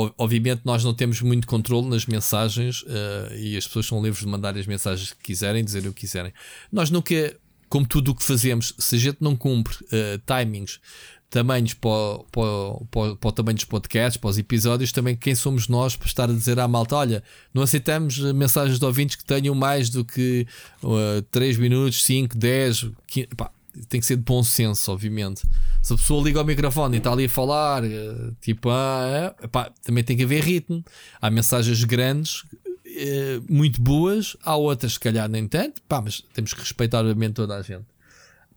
o- o- Obviamente, nós não temos muito controle nas mensagens ah, e as pessoas são livres de mandar as mensagens que quiserem, dizer o que quiserem. Nós nunca, como tudo o que fazemos, se a gente não cumpre ah, timings, tamanhos para, o- para, para, para o tamanho dos podcasts, para os episódios, também quem somos nós para estar a dizer à malta: olha, não aceitamos ah, mensagens de ouvintes que tenham mais do que 3 minutos, 5, 10, 15. Pá, tem que ser de bom senso, obviamente. Se a pessoa liga ao microfone e está ali a falar, eh, tipo, ah, é, pá, também tem que haver ritmo. Há mensagens grandes. eh, muito boas, há outras, se calhar, nem tanto, pá, mas temos que respeitar, obviamente, toda a gente.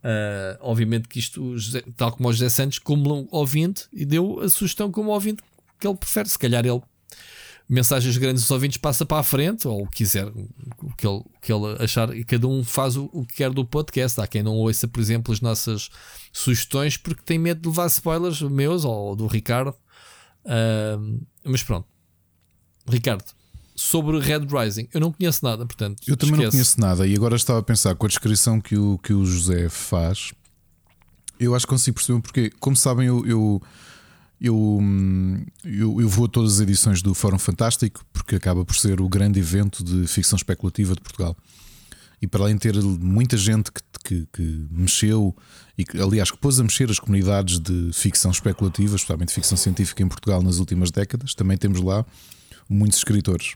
Uh, obviamente que isto, tal como o José Santos, como ouvinte, e deu a sugestão como ouvinte que ele prefere. Se calhar ele, mensagens grandes dos ouvintes, passa para a frente, ou quiser, o que ele, que ele achar, e cada um faz o, o que quer do podcast. Há quem não ouça, por exemplo, as nossas sugestões porque tem medo de levar spoilers meus ou do Ricardo. Uh, mas pronto, Ricardo, sobre Red Rising. Eu não conheço nada, portanto.
Eu também
esquece.
não conheço nada e agora estava a pensar com a descrição que o, que o José faz. Eu acho que consigo perceber porque, como sabem, eu, eu, eu, eu, eu vou a todas as edições do Fórum Fantástico porque acaba por ser o grande evento de ficção especulativa de Portugal. E para além de ter muita gente que, que, que mexeu e que, aliás, que pôs a mexer as comunidades de ficção especulativa, especialmente ficção científica em Portugal nas últimas décadas, também temos lá muitos escritores.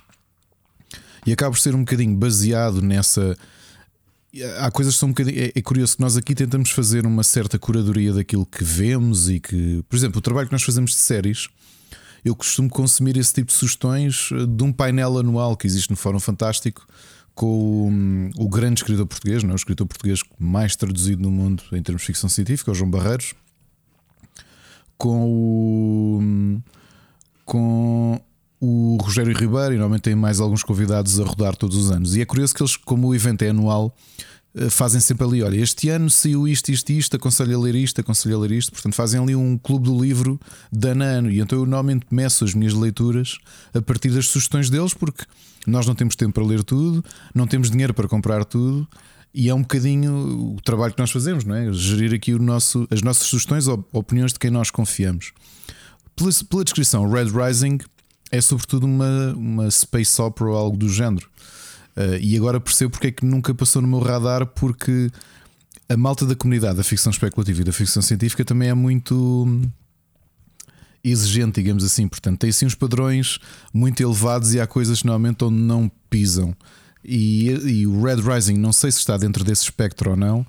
E acaba por ser um bocadinho baseado nessa. Há coisas que são um bocadinho. É, é, curioso que nós aqui tentamos fazer uma certa curadoria daquilo que vemos e que. Por exemplo, o trabalho que nós fazemos de séries. Eu costumo consumir esse tipo de sugestões eh, de um painel anual que existe no Fórum Fantástico com o, o grande escritor português, não é? o escritor português mais traduzido no mundo em termos de ficção científica, o João Barreiros, com o, com o Rogério Ribeiro e normalmente tem mais alguns convidados a rodar todos os anos. E é curioso que eles, como o evento é anual, eh, fazem sempre ali: olha, este ano saiu isto, isto, isto, aconselho a ler isto, aconselho a ler isto. Portanto, fazem ali um clube do livro de ano a ano. E então eu normalmente meço as minhas leituras a partir das sugestões deles, porque nós não temos tempo para ler tudo, não temos dinheiro para comprar tudo. E é um bocadinho o trabalho que nós fazemos, não é? Gerir aqui o nosso, as nossas sugestões ou opiniões de quem nós confiamos. Pela, pela descrição, Red Rising é sobretudo uma, uma space opera ou algo do género. Uh, e agora percebo porque é que nunca passou no meu radar, porque a malta da comunidade da ficção especulativa e da ficção científica também é muito exigente, digamos assim. Portanto, tem assim uns padrões muito elevados e há coisas normalmente onde não pisam. E, e o Red Rising, não sei se está dentro desse espectro ou não,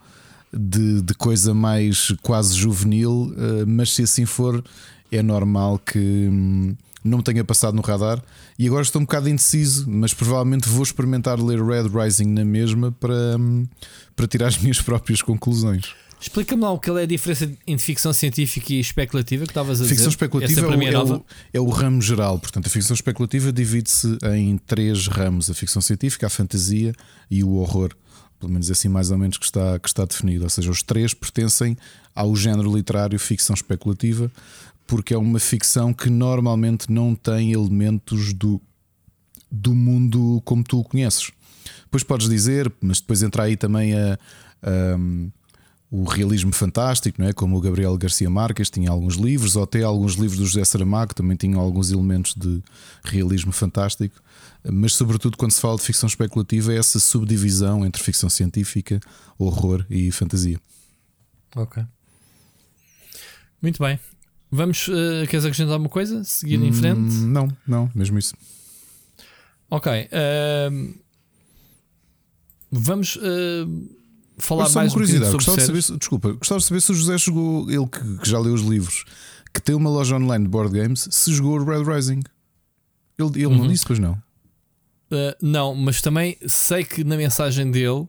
de, de coisa mais quase juvenil, uh, mas se assim for, é normal que. Hum, não me tenha passado no radar e agora estou um bocado indeciso, mas provavelmente vou experimentar ler Red Rising na mesma para, para tirar as minhas próprias conclusões.
Explica-me lá o que é a diferença entre ficção científica e especulativa que estavas a
dizer. Ficção especulativa é,
é,
é, o, é, o, ramo geral, portanto, a ficção especulativa divide-se em três ramos: a ficção científica, a fantasia e o horror. Pelo menos assim, mais ou menos, que está, que está definido. Ou seja, os três pertencem ao género literário ficção especulativa, porque é uma ficção que normalmente não tem elementos do, do mundo como tu o conheces. Depois podes dizer, mas depois entra aí também a, a, o realismo fantástico, não é? como o Gabriel Garcia Marques tinha alguns livros, ou até alguns livros do José Saramago também tinham alguns elementos de realismo fantástico. Mas, sobretudo, quando se fala de ficção especulativa, é essa subdivisão entre ficção científica, horror e fantasia.
Ok. Muito bem. Vamos, uh, queres acrescentar alguma coisa? Seguir em frente? Hum,
não, não, mesmo isso.
Ok. Uh, vamos uh, falar mais
uma curiosidade.
Um gostava
de saber, desculpa, gostava de saber se o José jogou, ele que, que, já leu os livros, que tem uma loja online de board games, se jogou o Red Rising. Ele, ele uhum. não disse, pois não.
Uh, não, mas também sei que na mensagem dele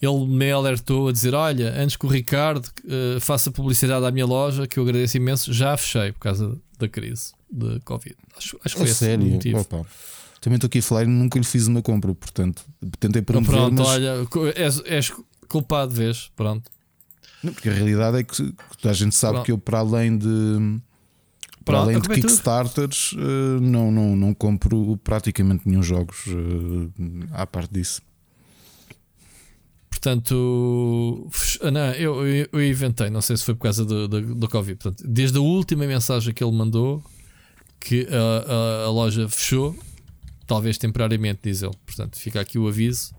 ele me alertou a dizer: Olha, antes que o Ricardo uh, faça publicidade à minha loja, que eu agradeço imenso, já fechei por causa da crise de Covid. Acho, acho que foi é sério? motivo. Opa.
Também estou aqui a falar e nunca lhe fiz uma compra, portanto, tentei promover.
Então, pronto,
mas...
olha, és, és culpado, vês? Pronto.
Não, porque a realidade é que a gente sabe pronto. que eu, para além de. Para além de Kickstarters, uh, não, não, não compro praticamente nenhum jogos uh, à parte disso.
Portanto, ah, não, eu, eu, eu, inventei, não sei se foi por causa do, do, do Covid. Portanto, desde a última mensagem que ele mandou, que a, a, a, loja fechou, talvez temporariamente, diz ele. Portanto, fica aqui o aviso.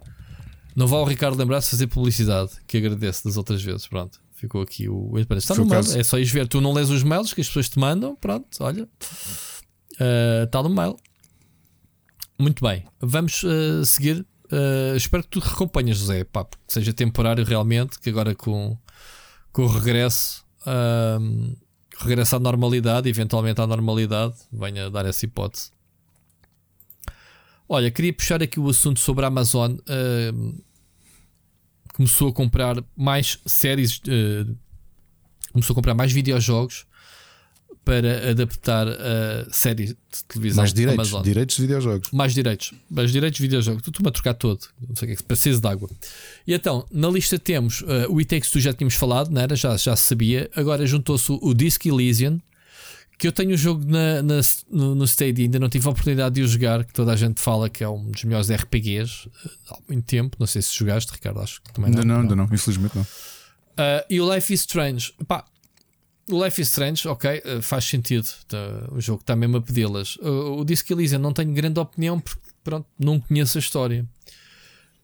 Não vá o Ricardo lembrar de fazer publicidade, que agradece das outras vezes. Pronto, ficou aqui o. Está no mail, é só ir ver. Tu não lês os mails que as pessoas te mandam, pronto, olha, uh, está no mail. Muito bem, vamos uh, seguir Uh, espero que tu recompanhas, José, pá, que seja temporário realmente, que agora com, com o regresso, uh, regresso à normalidade, eventualmente à normalidade, venha dar essa hipótese. Olha, queria puxar aqui o assunto sobre a Amazon. Uh, começou a comprar mais séries, uh, começou a comprar mais videojogos para adaptar a série de televisão
mais direitos,
Amazon.
direitos de videojogos.
Mais direitos, mais direitos de videojogos. Tu me a trocar todo, não sei o que é, preciso de água. E então, na lista temos uh, o It Takes já tínhamos falado, não era? Já, já se sabia. Agora juntou-se o, o Disc Elysian, que eu tenho o jogo na, na, no, no Stadia, ainda não tive a oportunidade de o jogar, que toda a gente fala que é um dos melhores RPGs uh, há muito tempo. Não sei se jogaste, Ricardo, acho que também
não. Ainda não,
ainda
não, não, infelizmente não.
Uh, e o Life is Strange, pá, o Life is Strange, ok, uh, faz sentido. Tá, o jogo está mesmo a pedi-las. Uh, o Disco Elysium não tenho grande opinião porque, pronto, não conheço a história.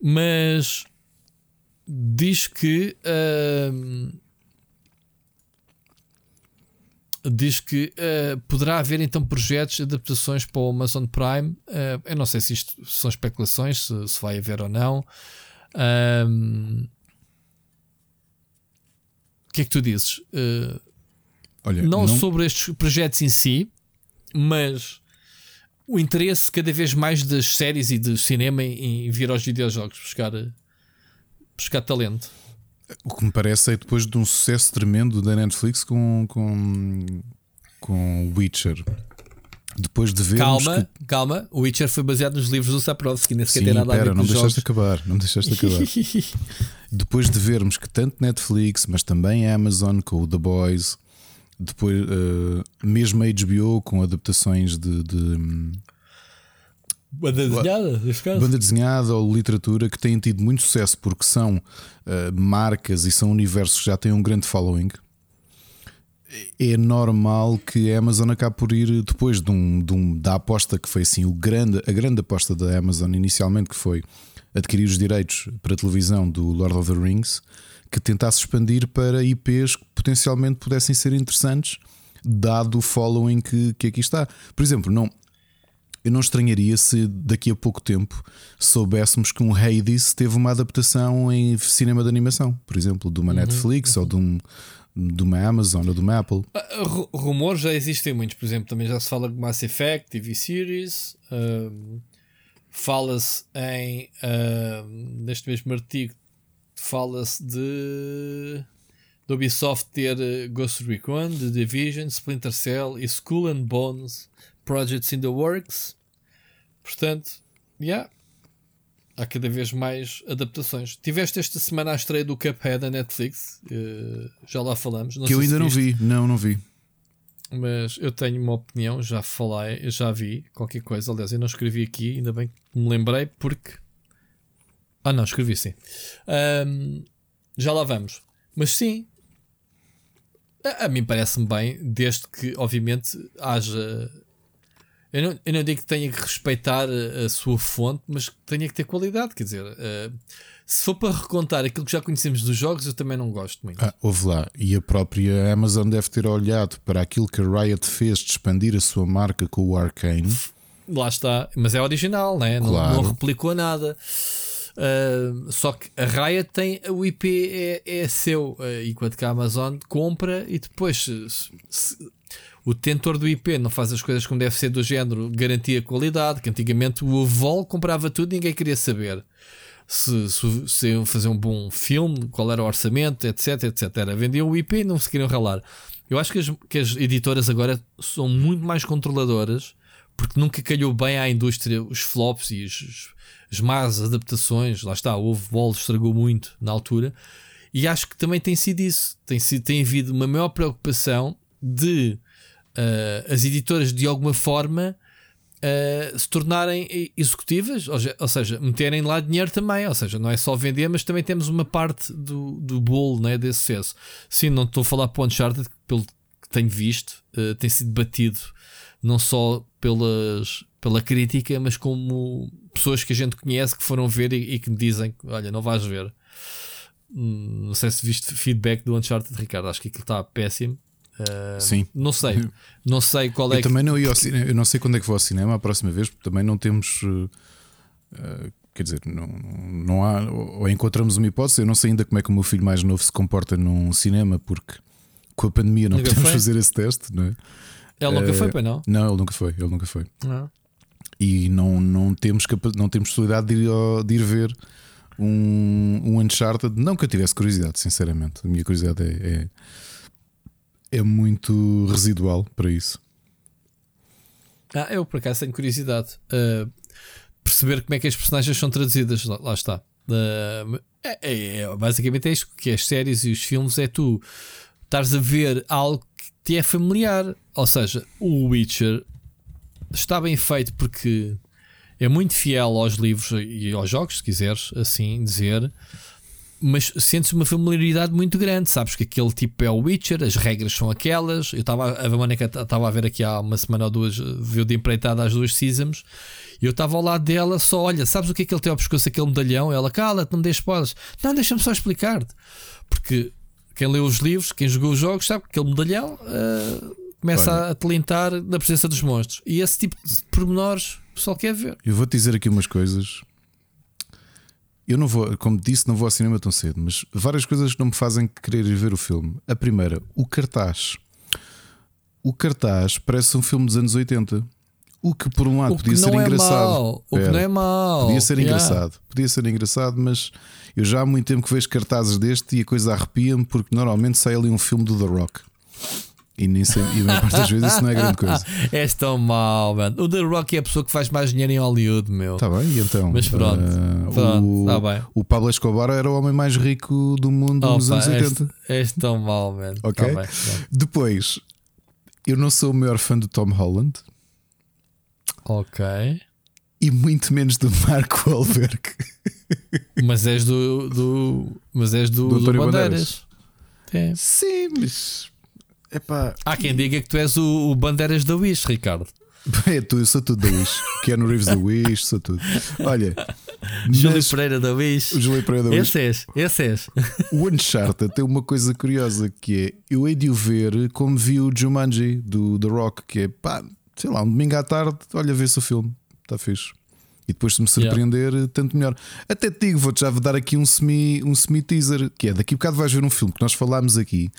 Mas diz que. Uh, diz que uh, poderá haver então projetos de adaptações para o Amazon Prime. Uh, eu não sei se isto são especulações, se, se vai haver ou não. o que é que tu dizes? Olha, não, não, sobre estes projetos em si, mas o interesse cada vez mais das séries e do cinema em, vir aos videojogos buscar, buscar talento.
O que me parece é depois de um sucesso tremendo da Netflix com, com, com Witcher. Depois de ver.
Calma, que... calma. O Witcher foi baseado nos livros do Saprovski, nem sequer
tem
nada
pera,
a ver
não deixaste
jogos.
acabar. Não deixaste acabar. Depois de vermos que tanto Netflix, mas também a Amazon com o The Boys, depois uh, mesmo a HBO com adaptações de, de
Banda desenhada, neste caso.
Banda desenhada ou literatura que têm tido muito sucesso porque são uh, marcas e são universos que já têm um grande following. É normal que a Amazon acabe por ir depois de um, de um, da aposta que foi assim o grande, a grande aposta da Amazon inicialmente, que foi adquirir os direitos para televisão do Lord of the Rings, que tentasse expandir para IPs que potencialmente pudessem ser interessantes, dado o following que, que aqui está. Por exemplo, não, eu não estranharia se daqui a pouco tempo soubéssemos que um Hades teve uma adaptação em cinema de animação, por exemplo, de uma uhum, Netflix uhum. ou de, um, de uma Amazon ou de uma Apple.
Uh, rumores já existem muitos, por exemplo, também já se fala de Mass Effect, TV Series, uh, fala-se em neste mesmo artigo fala-se de, de Ubisoft ter Ghost Recon, The Division, Splinter Cell e Skull and Bones projects in the works. Portanto, yeah, há cada vez mais adaptações. Tiveste esta semana a estreia do Cuphead da Netflix, uh, já lá falamos.
Não que eu ainda não vi, não, não vi.
Mas eu tenho uma opinião, já falei, já vi qualquer coisa. Aliás, eu não escrevi aqui, ainda bem que me lembrei, porque. Ah, não, escrevi sim. Um, já lá vamos. Mas sim, a, a mim parece-me bem, desde que, obviamente, haja eu não, eu não digo que tenha que respeitar a, a, sua fonte, mas que tenha que ter qualidade. Quer dizer, uh, se for para recontar aquilo que já conhecemos dos jogos, eu também não gosto muito.
Ah, houve lá. E a própria Amazon deve ter olhado para aquilo que a Riot fez de expandir a sua marca com o Arcane.
Lá está. Mas é original, né? Claro. não, não replicou nada. Uh, só que a Riot tem o IP é, é seu, uh, enquanto que a Amazon compra e depois se, se, o detentor do IP não faz as coisas como deve ser do género, garantia qualidade, que antigamente o avó comprava tudo e ninguém queria saber. Se, se, se iam fazer um bom filme, qual era o orçamento, etc, etc. Era, vendiam o IP e não se queriam ralar. Eu acho que as, que as editoras agora são muito mais controladoras porque nunca calhou bem à indústria os flops e as, as más adaptações. Lá está, o Ovo estragou muito na altura. E acho que também tem sido isso. Tem, sido, tem havido uma maior preocupação de uh, as editoras de alguma forma uh, se tornarem executivas, ou, ou, seja, meterem lá dinheiro também. Ou seja, não é só vender, mas também temos uma parte do, do bolo né, desse sucesso. Sim, não estou a falar para o Uncharted, pelo que tenho visto, uh, tem sido batido não só pelas, pela crítica, mas como pessoas que a gente conhece que foram ver e, e que me dizem: Olha, não vais ver. Hum, não sei se viste feedback do Uncharted, Ricardo. Acho que aquilo está péssimo. Uh,
Sim.
Não sei. Não sei qual é.
Eu que... também não ia ao cinema. Eu não sei quando é que vou ao cinema a próxima vez, porque também não temos. Uh, quer dizer, não, não há. Ou encontramos uma hipótese. Eu não sei ainda como é que o meu filho mais novo se comporta num cinema, porque com a pandemia não podemos fazer esse teste, não é?
Ele nunca foi, para não?
Não, ele nunca foi. Ele nunca foi.
Não.
E não, não, temos, não temos possibilidade de ir, de ir ver um, um Uncharted. Não que eu tivesse curiosidade, sinceramente. A minha curiosidade é, é, é muito residual para isso.
Ah, eu por acaso tenho curiosidade. Uh, perceber como é que as personagens são traduzidas. Lá, lá está. Uh, é, é, basicamente é isto que as séries e os filmes é tu estares a ver algo te é familiar. Ou seja, o Witcher está bem feito porque é muito fiel aos livros e aos jogos, se quiseres assim dizer. Mas sentes uma familiaridade muito grande, sabes que aquele tipo é o Witcher, as regras são aquelas. Eu estava a Mônica estava a ver aqui há uma semana ou duas, viu de empreitada as duas seasons, e eu estava ao lado dela, só olha, sabes o que é que ele tem ao pescoço, aquele medalhão? Ela, cala-te, não me deixes spoilers. Não, deixa-me só explicar-te. Porque quem leu os livros, quem jogou os jogos, sabe que aquele medalhão uh, começa Olha, a telintar na presença dos monstros. E esse tipo de pormenores o pessoal quer ver.
Eu vou-te dizer aqui umas coisas. Eu não vou, como disse, não vou ao cinema tão cedo, mas várias coisas não me fazem querer ir ver o filme. A primeira, o cartaz. O cartaz parece um filme dos anos 80. O que por um lado podia ser é engraçado.
Mal. O que não é mau.
Podia ser yeah. engraçado. Podia ser engraçado, mas eu já há muito tempo que vejo cartazes deste e a coisa arrepia-me porque normalmente sai ali um filme do The Rock. E nem sei, e a parte das vezes isso não é grande coisa.
És tão mau, mano. O The Rock é a pessoa que faz mais dinheiro em Hollywood, meu.
Está bem, então.
Mas pronto, uh, pronto o, tá bem.
o Pablo Escobar era o homem mais rico do mundo Opa, nos anos 80.
És, és tão mau, mano.
Tá ok. Tá bem, Depois, eu não sou o maior fã do Tom Holland.
Ok.
E muito menos do Mark Wahlberg.
Mas és do. do mas és do, do, do Bandeiras. Bandeiras.
É. Sim, mas Epá,
Há quem diga que tu és o, o Bandeiras da Wish, Ricardo.
É, tu, eu sou tudo da Wish. Keanu Reeves da Wish, sou tudo. Olha,
Júlio Pereira da Wish.
O Júlio Pereira da Wish.
Esse és, esse és.
O Uncharted tem uma coisa curiosa que é: eu hei de o ver como vi o Jumanji do The Rock, que é pá, sei lá, um domingo à tarde, olha, vê-se o filme, está fixe. E depois, se me surpreender, yeah. tanto melhor. Até te digo, vou-te já dar aqui um semi-teaser, um semi que é daqui a bocado vais ver um filme que nós falámos aqui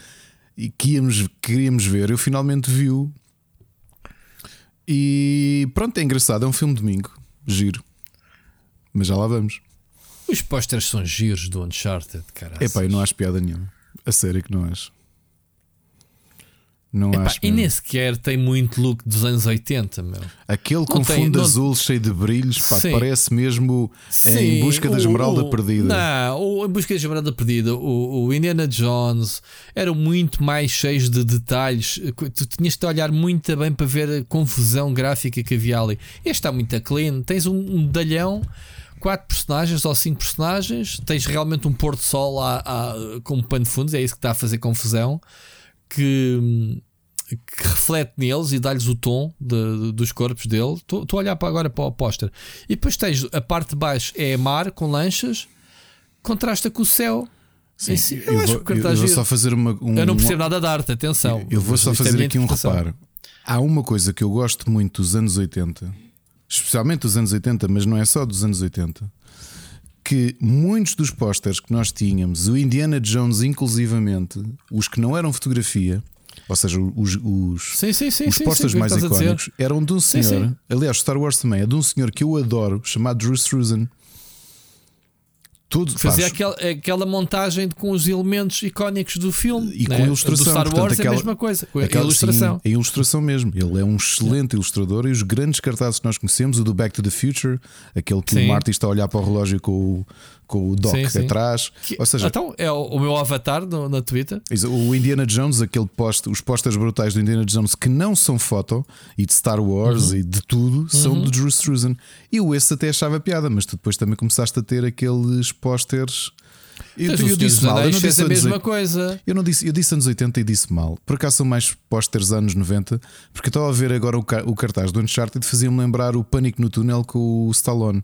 e que íamos, queríamos ver, eu finalmente viu. E pronto, é engraçado. É um filme de domingo, giro. Mas já lá vamos.
Os posters são giros do Uncharted, cara.
É pá, não acho piada nenhuma. A sério que não acho. Não
Epá,
acho
e nem sequer tem muito look dos anos 80, meu.
Aquele não com tem, fundo não... azul cheio de brilhos, pá, parece mesmo Sim, em busca da esmeralda
o,
perdida.
Não, o, em busca da esmeralda perdida, o, o, Indiana Jones eram muito mais cheios de detalhes. Tu tinhas de olhar muito bem para ver a confusão gráfica que havia ali. Este está muito clean, tens um, um medalhão quatro personagens ou cinco personagens, tens realmente um pôr do sol a, a, como pano de fundos, é isso que está a fazer confusão que, que reflete neles e dá-lhes o tom de, de, dos corpos dele. Estou a olhar para agora para o póster. E depois tens a parte de baixo é mar com lanchas, contrasta com o céu.
Sim, si, eu, eu, vou, eu vou só fazer uma. Um,
eu não percebo nada de arte, atenção.
Eu, eu vou só fazer aqui um reparo. Há uma coisa que eu gosto muito dos anos 80, especialmente dos anos 80, mas não é só dos anos 80 que muitos dos pósteres que nós tínhamos, o Indiana Jones inclusivamente, os que não eram fotografia, ou seja, os, os,
sim, sim, sim,
os pósteres mais icónicos, eram de um senhor, aliás, Star Wars também é de um senhor que eu adoro, chamado Drew Struzan.
Tudo, Fazia aquela, aquela montagem com os elementos icónicos do filme
e né? com a ilustração. Do
Star Wars portanto, aquela, é a mesma coisa, com aquela, a ilustração.
Sim, a ilustração mesmo. Ele é um excelente ilustrador e os grandes cartazes que nós conhecemos, o do Back to the Future, aquele que sim. o Marty está a olhar para o relógio com o, com o dock sim, sim. atrás.
Que,
Ou seja,
então é o, o meu avatar no, na Twitter.
O Indiana Jones, aquele post, os posters brutais do Indiana Jones que não são foto e de Star Wars uhum. e de tudo, são uhum. do Drew Struzan. E o esse até achava piada, mas tu depois também começaste a ter aqueles posters.
Eu, eu, eu disse mal, eu não disse a mesma coisa.
Eu não disse, eu disse anos 80 e disse mal. Por acaso são mais posters anos 90, porque estava a ver agora o, o cartaz do Uncharted fazia-me lembrar o Pânico no Túnel com o Stallone.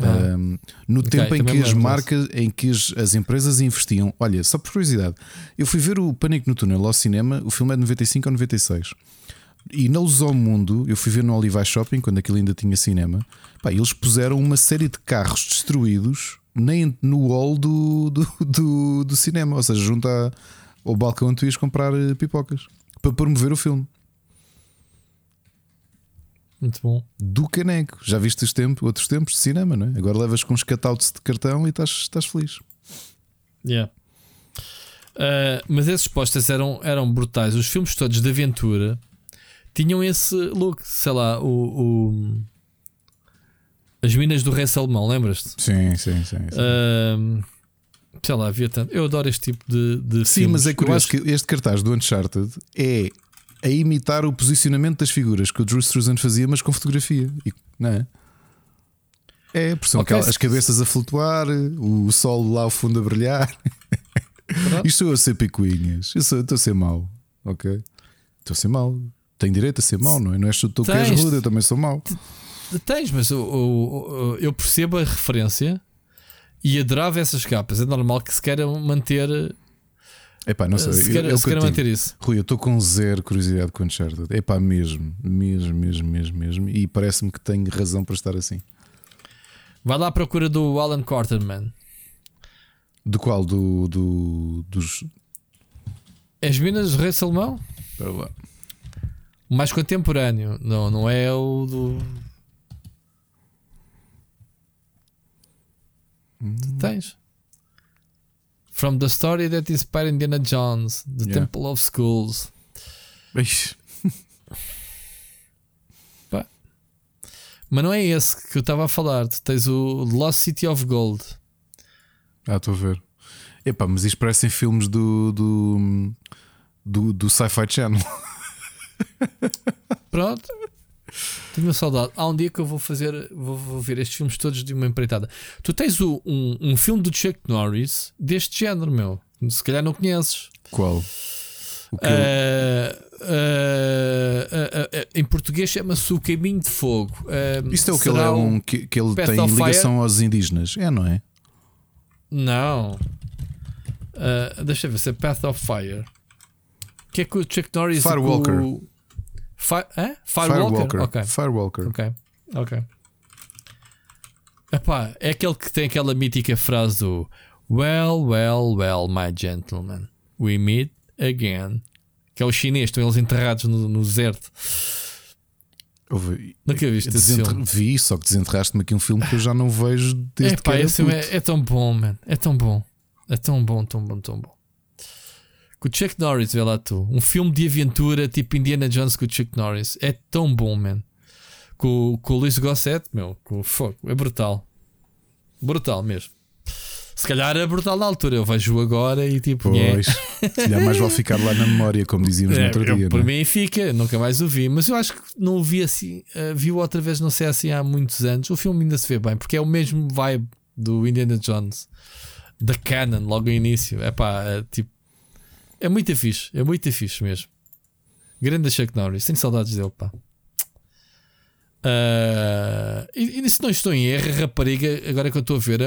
Ah. Um, no okay, tempo em que as marcas, em que as, as, empresas investiam, olha, só por curiosidade, eu fui ver o Pânico no Túnel ao cinema, o filme é de 95 ou 96. E na Luz ao Mundo, eu fui ver no Olivais Shopping, quando aquilo ainda tinha cinema. Pá, eles puseram uma série de carros destruídos nem no hall do, do, do, do cinema, ou seja, junto à, ao balcão onde tu ias comprar eh, pipocas para promover o filme.
Muito bom.
Do caneco. Já viste os tempos, outros tempos de cinema, não é? Agora levas com uns cutouts de cartão e estás, estás feliz.
Yeah. Uh, mas esses postas eram, eram brutais. Os filmes todos de aventura tinham esse look, sei lá, o, o as minas do Rei Salomão, lembras-te?
Sim, sim, sim. sim.
Uh, sei lá, havia tanto. Eu adoro este tipo de, de
Sim,
filmes.
mas é
Eu
curioso
acho-
que este cartaz do Uncharted é a imitar o posicionamento das figuras que o Drew Struzan fazia, mas com fotografia. E- não é? É, porque são
Ok,
aquelas- as cabeças a flutuar, o sol lá ao fundo a brilhar.
Pronto.
Isto estou a ser picuinhas. Eu sou- Estou a ser mau, ok? Estou a ser mau. Tenho direito a ser mau, não é? Não és tu que és rude, eu também sou mau.
Tens, mas o- o- eu percebo a referência e adorava essas capas. É normal que se queira manter,
Epá, não sei.
se
eu-
queira,
é o
se
que eu
queira
te
manter isso.
Rui, eu estou com zero curiosidade com Uncharted. Epá, mesmo, mesmo, mesmo, mesmo, mesmo. E parece-me que tenho razão para estar assim.
Vai lá à procura do Alan Quarterman.
Do qual? Do, do, dos.
As minas do Rei Salomão?
Espera lá.
O mais contemporâneo. Não, não é o do. Tu tens. From the story that inspired Indiana Jones, The
Yeah.
Temple of Schools.
Ixi.
Mas não é esse que eu estava a falar. Tu tens o Lost City of Gold.
Ah, estou a ver. Epá, mas isto parecem filmes do. do. do, do Sci-Fi Channel.
Pronto. Tenho saudade. Há um dia que eu vou fazer, vou, vou ver estes filmes todos de uma empreitada. Tu tens o- um, um filme do Chuck Norris deste género, meu. Se calhar não conheces.
Qual?
Ah, ah, ah, em português chama-se O Caminho de Fogo. Ah,
Isto é o que ele é um. que, que ele
Path
tem ligação aos indígenas. É, não é?
Não. Ah, deixa eu ver se é Path of Fire. O que é que o Chuck Norris.
Firewalker.
O... Fi... Hã? Firewalker? Ok.
Firewalker.
Ok, ok. Epá, é aquele que tem aquela mítica frase do Well, well, well, my gentleman, we meet again. Que é o chinês, estão eles enterrados no, no deserto.
Houve-
Nunca viste esse
Desenterra-
filme?
Vi, só que desenterraste-me aqui um filme que eu já não vejo desde
Epá,
que era
esse filme
puto.
é, é tão bom, man. É tão bom. É tão bom, tão bom, tão bom. Com o Chuck Norris, vê lá tu. Um filme de aventura tipo Indiana Jones com o Chuck Norris. É tão bom, man. Com, com o Luís Gosset, meu. Com o fogo. É brutal. Brutal mesmo. Se calhar é brutal na altura. Eu vejo agora e tipo.
Pois, se calhar mais vale ficar lá na memória, como dizíamos no
É,
outro
eu-
dia.
por
não é?
mim fica, nunca mais o vi, mas eu acho que não o vi assim, uh, vi-o outra vez, não sei assim, há muitos anos. O filme ainda se vê bem, porque é o mesmo vibe do Indiana Jones, da Canon, logo no início. É pá, é, tipo, é muito fixe, é muito fixe mesmo. Grande Chuck Norris, tenho saudades dele, pá. Ah, e, e se não estou em erro, a rapariga, agora que eu estou a ver, a,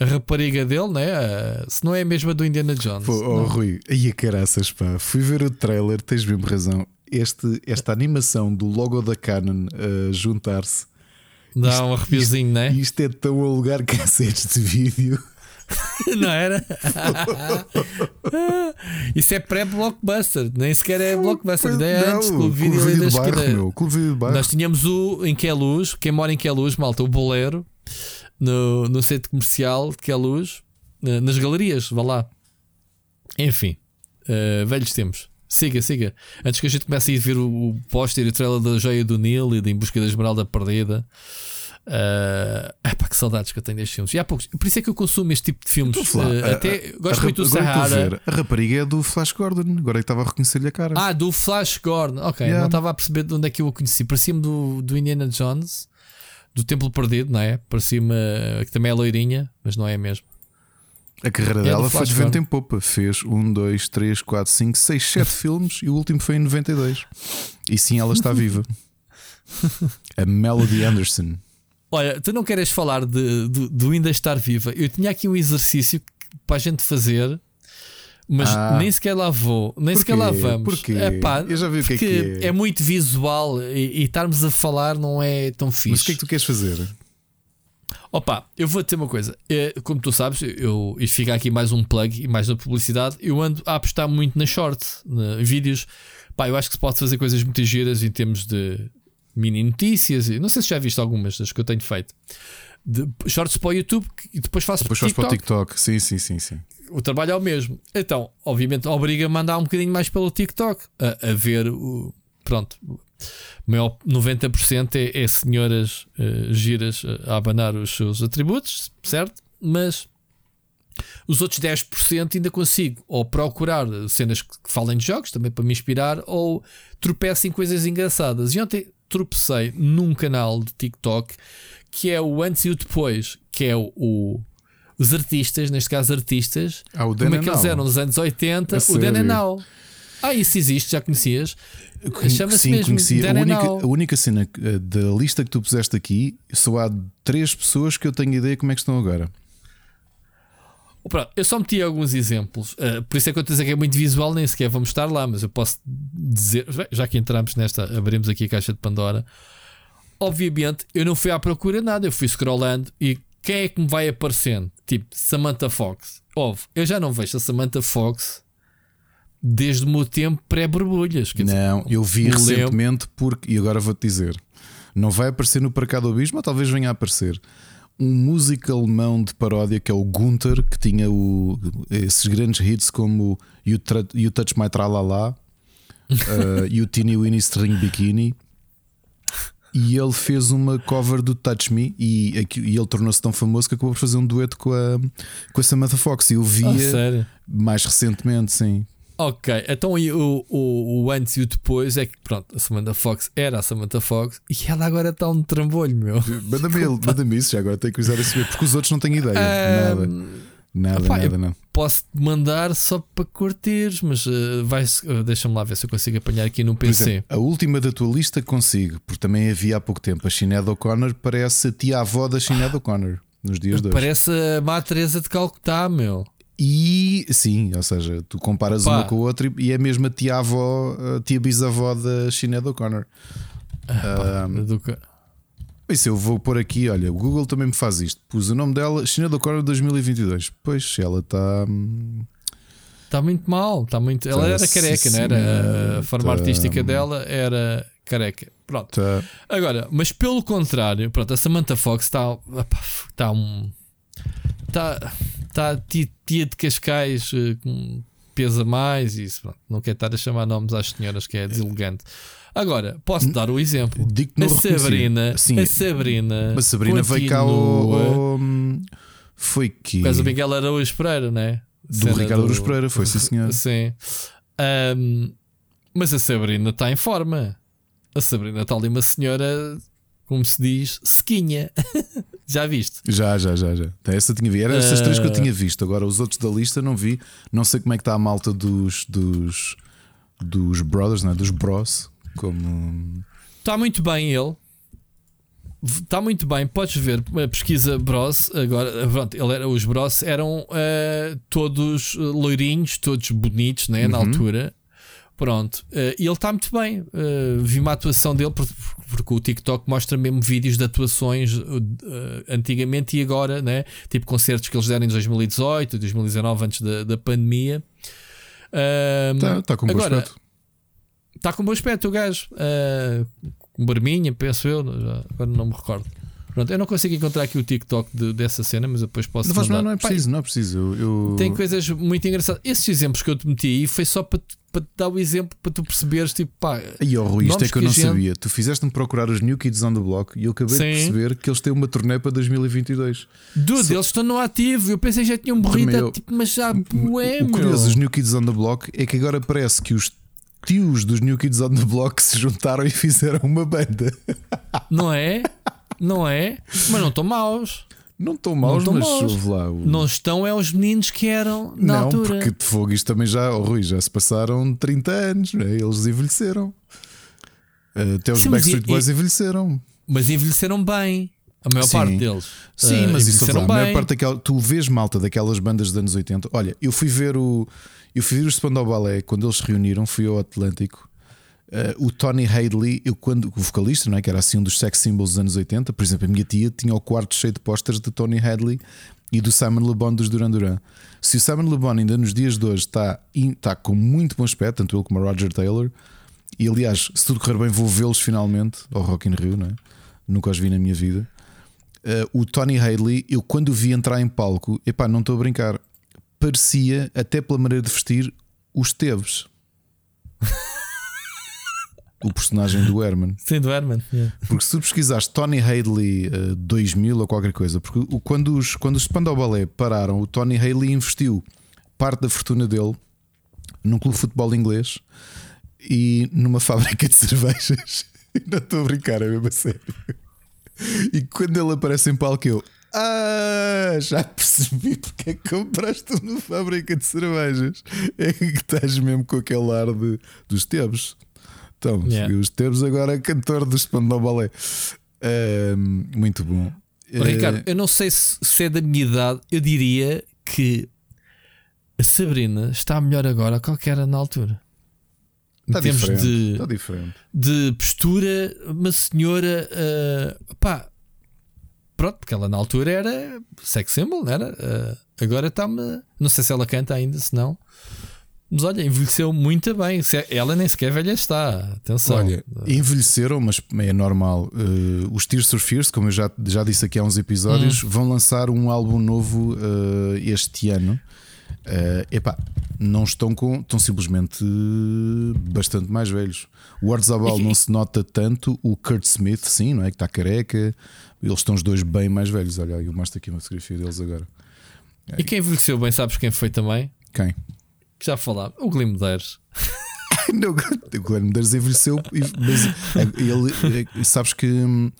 a, a rapariga dele, né? a- se não é a mesma do Indiana Jones.
Pô, oh. Rui, aí a caraças, pá. Fui ver o trailer, tens mesmo razão. Este, esta animação do logo da Canon a juntar-se,
Dá
Isto-
um arrepiozinho, né?
isto é tão a lugar cassetes de vídeo.
Não era? Isso é pré-blockbuster, nem sequer é blockbuster. Ainda é
não,
antes o vídeo
Clube
da
de bairro, meu. Clube bairro.
Nós tínhamos o em Queluz, quem mora em Queluz, malta, o boleiro, no, no centro comercial de Queluz, na- nas galerias, vá lá. Enfim, eh, velhos tempos. Siga, siga. Antes que a gente comece a ir ver o, o póster e o trailer da Joia do Nilo e de Em Busca da Esmeralda Perdida. Uh, epá, que saudades que eu tenho destes filmes. E há poucos. Por isso é que eu consumo este tipo de filmes. Uh,
a-
até
a-
gosto
a
muito do Sahara.
A rapariga é do Flash Gordon. Agora é que estava a reconhecer-lhe a cara.
Ah, do Flash Gordon. Ok,
Yeah.
não estava a perceber de onde é que eu o conheci. Parecia-me do, do Indiana Jones, do Templo Perdido, não é? Parecia-me que também é loirinha, mas não é mesmo.
A carreira
É
dela foi de vento em popa. Fez 1, 2, 3, 4, 5, 6, 7 filmes e o último foi em 92. E sim, ela está viva. A Melody Anderson.
Olha, tu não queres falar de, do, do ainda estar viva? Eu tinha aqui um exercício para a gente fazer, mas
Ah.
nem sequer lá vou, nem sequer lá
Porquê?
vamos.
Porquê?
Epá,
Eu já vi o que é
porque
que é.
muito visual e, e estarmos a falar não é tão fixe.
Mas o que é que tu queres fazer?
Opa, eu vou dizer uma coisa. É, como tu sabes, eu, e fica aqui mais um plug e mais uma publicidade. Eu ando a apostar muito na short, na- em vídeos, Pá, eu acho que se pode fazer coisas muito giras em termos de mini notícias. Não sei se já viste algumas das que eu tenho feito. De shorts para o YouTube e depois faço
Depois
para o
faz para o
TikTok.
TikTok. Sim, sim, sim, sim.
O trabalho é o mesmo. Então, obviamente, obriga a mandar um bocadinho mais pelo TikTok a, a ver o. Pronto, maior 90% é, é senhoras eh, giras a abanar os seus atributos, certo? Mas os outros 10% ainda consigo ou procurar cenas que que falem de jogos também para me inspirar ou tropeço em coisas engraçadas. E ontem tropecei num canal de TikTok que é o antes e o depois, que é o, o- os artistas, neste caso artistas,
Ah, o
como é que eles eram nos anos 80,
A
o Dan? Now. Ah, isso existe, já conhecias? Chama-se
Sim,
mesmo
conhecia.
Dan
A única, a única cena eh, da lista que tu puseste aqui, só há três pessoas que eu tenho ideia como é que estão agora.
Pronto, eu só meti alguns exemplos, uh, por isso é que eu estou a dizer que é muito visual, nem sequer vamos estar lá, mas eu posso dizer, já que entramos nesta, abrimos aqui a caixa de Pandora. Obviamente, eu não fui à procura de nada, eu fui scrollando e quem é que me vai aparecendo? Tipo, Samantha Fox. Óbvio, eu já não vejo a Samantha Fox desde o meu tempo pré-borbulhas. quer dizer,
Não, eu vi
lembro-
recentemente porque, e agora vou-te dizer, não vai aparecer no Para Cá do Abismo, ou talvez venha a aparecer. Um músico alemão de paródia que é o Gunther, que tinha o- esses grandes hits como You, Tra- you Touch My Tralala, uh, You Teeny Weeny String Bikini. E ele fez uma cover do Touch Me e, e ele tornou-se tão famoso que acabou por fazer um dueto com a, com a Samantha Fox. E eu via
sério?
mais recentemente, sim.
Ok, então e o, o, o antes e o depois é que pronto, a Samantha Fox era a Samantha Fox e ela agora está um trambolho, meu.
Manda-me manda-me isso, já agora tenho curiosidade a saber, porque os outros não têm ideia. Nada, nada, nada,
eu
não.
Posso mandar só para curtires, mas uh, vai uh, deixa-me lá ver se eu consigo apanhar aqui no PC.
exemplo, a última da tua lista consigo, porque também havia há pouco tempo. A Sinead O'Connor parece a tia-avó da Sinead O'Connor nos dias de hoje.
Parece a Má Teresa de Calcutá, meu.
E sim, ou seja, tu comparas
Pá.
uma com a outra e é a mesma tia-avó, a tia-bisavó da Sinead O'Connor. Ah,
Do que-
isso eu vou pôr aqui, olha, o Google também me faz isto. Pus o nome dela, Sinead O'Connor 2022. Pois, ela está. hum,
Está muito mal, está muito. Ela era
Sim,
careca, não era? A forma
tá-
artística dela era careca. Pronto.
tá-
Agora, mas pelo contrário, pronto, a Samantha Fox está está um está está tia, tia de Cascais eh, pesa mais e isso, pronto, não quer estar a chamar nomes às senhoras que é deselegante. Agora, posso dar o exemplo.
Não
A. Sabrina,
Sim,
a Sabrina,
A Sabrina veio cá ao. Foi que.
Causa do Miguel Araújo Pereira, né?
Do
Cena
Ricardo Araújo Pereira, foi, sim, senhor.
Sim. Ahm, mas a Sabrina está em forma. A Sabrina está ali uma senhora, como se diz, sequinha. Já viste?
Já, já, já, já. Essa tinha visto. Eram essas três que eu tinha visto. Agora os outros da lista não vi. Não sei como é que está a malta dos dos, dos brothers, não é? dos bros. Como
Está muito bem ele. Está muito bem, podes ver a pesquisa Bros. Agora, pronto, ele era, os Bros eram eh, todos eh, loirinhos, todos bonitos né, na
Uhum.
altura. Pronto, eh, e ele está muito bem. Eh, vi uma atuação dele, porque, porque o TikTok mostra mesmo vídeos de atuações eh, antigamente e agora, né? tipo concertos que eles deram em 2018, 2019, antes da, da pandemia.
Está tá com bom
agora,
aspecto.
Está com bom aspecto o gajo. Uh, com barminha, penso eu. já- agora não me recordo. Pronto, eu não consigo encontrar aqui o TikTok de- dessa cena, mas depois posso
Não, faz mal,
mandar.
não é preciso, não é preciso. Eu, eu-
tem coisas muito engraçadas. Esses exemplos que eu te meti aí foi só para te, para te dar o exemplo para tu perceberes, tipo, pá,
Aí, oh, Rui, isto é que eu
que a
não
gente-
sabia. Tu fizeste-me procurar os New Kids on the Block e eu acabei de
Sim.
perceber que eles têm uma turnê para 2022.
dude,
Se-
eles estão no ativo. Eu pensei que já tinham morrido,
Também eu-
tipo, mas já, ué,
o curioso dos New Kids on the Block é que agora parece que os tios dos New Kids on the Block se juntaram e fizeram uma banda.
Não é? Não é? Mas não estão maus.
Não estão maus,
estão
mas
maus.
lá. o-
Não estão, é os meninos que eram na
não,
altura.
porque de fogo isto também já, oh, Rui, já se passaram 30 anos, não é? eles envelheceram. Até os
Sim,
Backstreet
e-
Boys envelheceram.
Mas envelheceram bem. A maior
Sim.
parte deles.
Sim,
Ah,
mas isso
envelheceram
a maior
bem.
parte daquela, tu vês malta daquelas bandas dos anos 80. Olha, eu fui ver o eu fui ver o Spandau Ballet quando eles se reuniram, fui ao Atlântico. Ah, o Tony Hadley, eu quando o vocalista, não é, que era assim um dos sex symbols dos anos 80, por exemplo, a minha tia tinha o quarto cheio de posters de Tony Hadley e do Simon Le Bon dos Duran Duran. Se o Simon Le Bon ainda nos dias de hoje está, está com muito bom aspecto, tanto ele como o Roger Taylor, E aliás, se tudo correr bem, vou vê-los finalmente ao Rock in Rio, não é? Nunca os vi na minha vida. Uh, o Tony Haley, eu quando o vi entrar em palco, epá, não estou a brincar, parecia, até pela maneira de vestir, os Teves. o personagem do Herman.
Sim, do Herman. Yeah.
Porque se tu pesquisares Tony Haley uh, 2000 ou qualquer coisa, porque o, quando os, quando os Spandau Ballet pararam, o Tony Haley investiu parte da fortuna dele num clube de futebol inglês e numa fábrica de cervejas. Não estou a brincar, é mesmo a sério. E quando ele aparece em palco, eu. Ah, já percebi porque é que compraste uma fábrica de cervejas. É que estás mesmo com aquele ar de, dos Tebos. Então,
Yeah.
os Tebos agora é cantor do Spandau Ballet. Ah, muito bom.
Ricardo, eu não sei se, se é da minha idade, eu diria que a Sabrina está melhor agora que que era na altura.
está
em termos
diferente.
de-
Está diferente.
De postura, uma senhora, ah, pá, pronto, porque ela na altura era sex symbol, não era? Ah, agora está-me, não sei se ela canta ainda, se não. Mas olha, envelheceu muito bem. Se- Ela nem sequer velha está. Atenção.
Olha, envelheceram, mas é normal. Uh, os Tears for Fears, como eu já, já disse aqui há uns episódios,
Hum.
vão lançar um álbum novo uh, este ano. Uh, epá, não estão com. Estão simplesmente bastante mais velhos. O Orzabal não se nota tanto. O Kurt Smith, sim, não é? Que está careca. Eles estão os dois bem mais velhos. Olha, eu mostro aqui uma fotografia deles agora.
E quem envelheceu bem, sabes quem foi também?
Quem?
Já falava, o Glim Medeiros.
Não, o Guilherme Medeiros envelheceu, mas ele, eh, sabes que hum,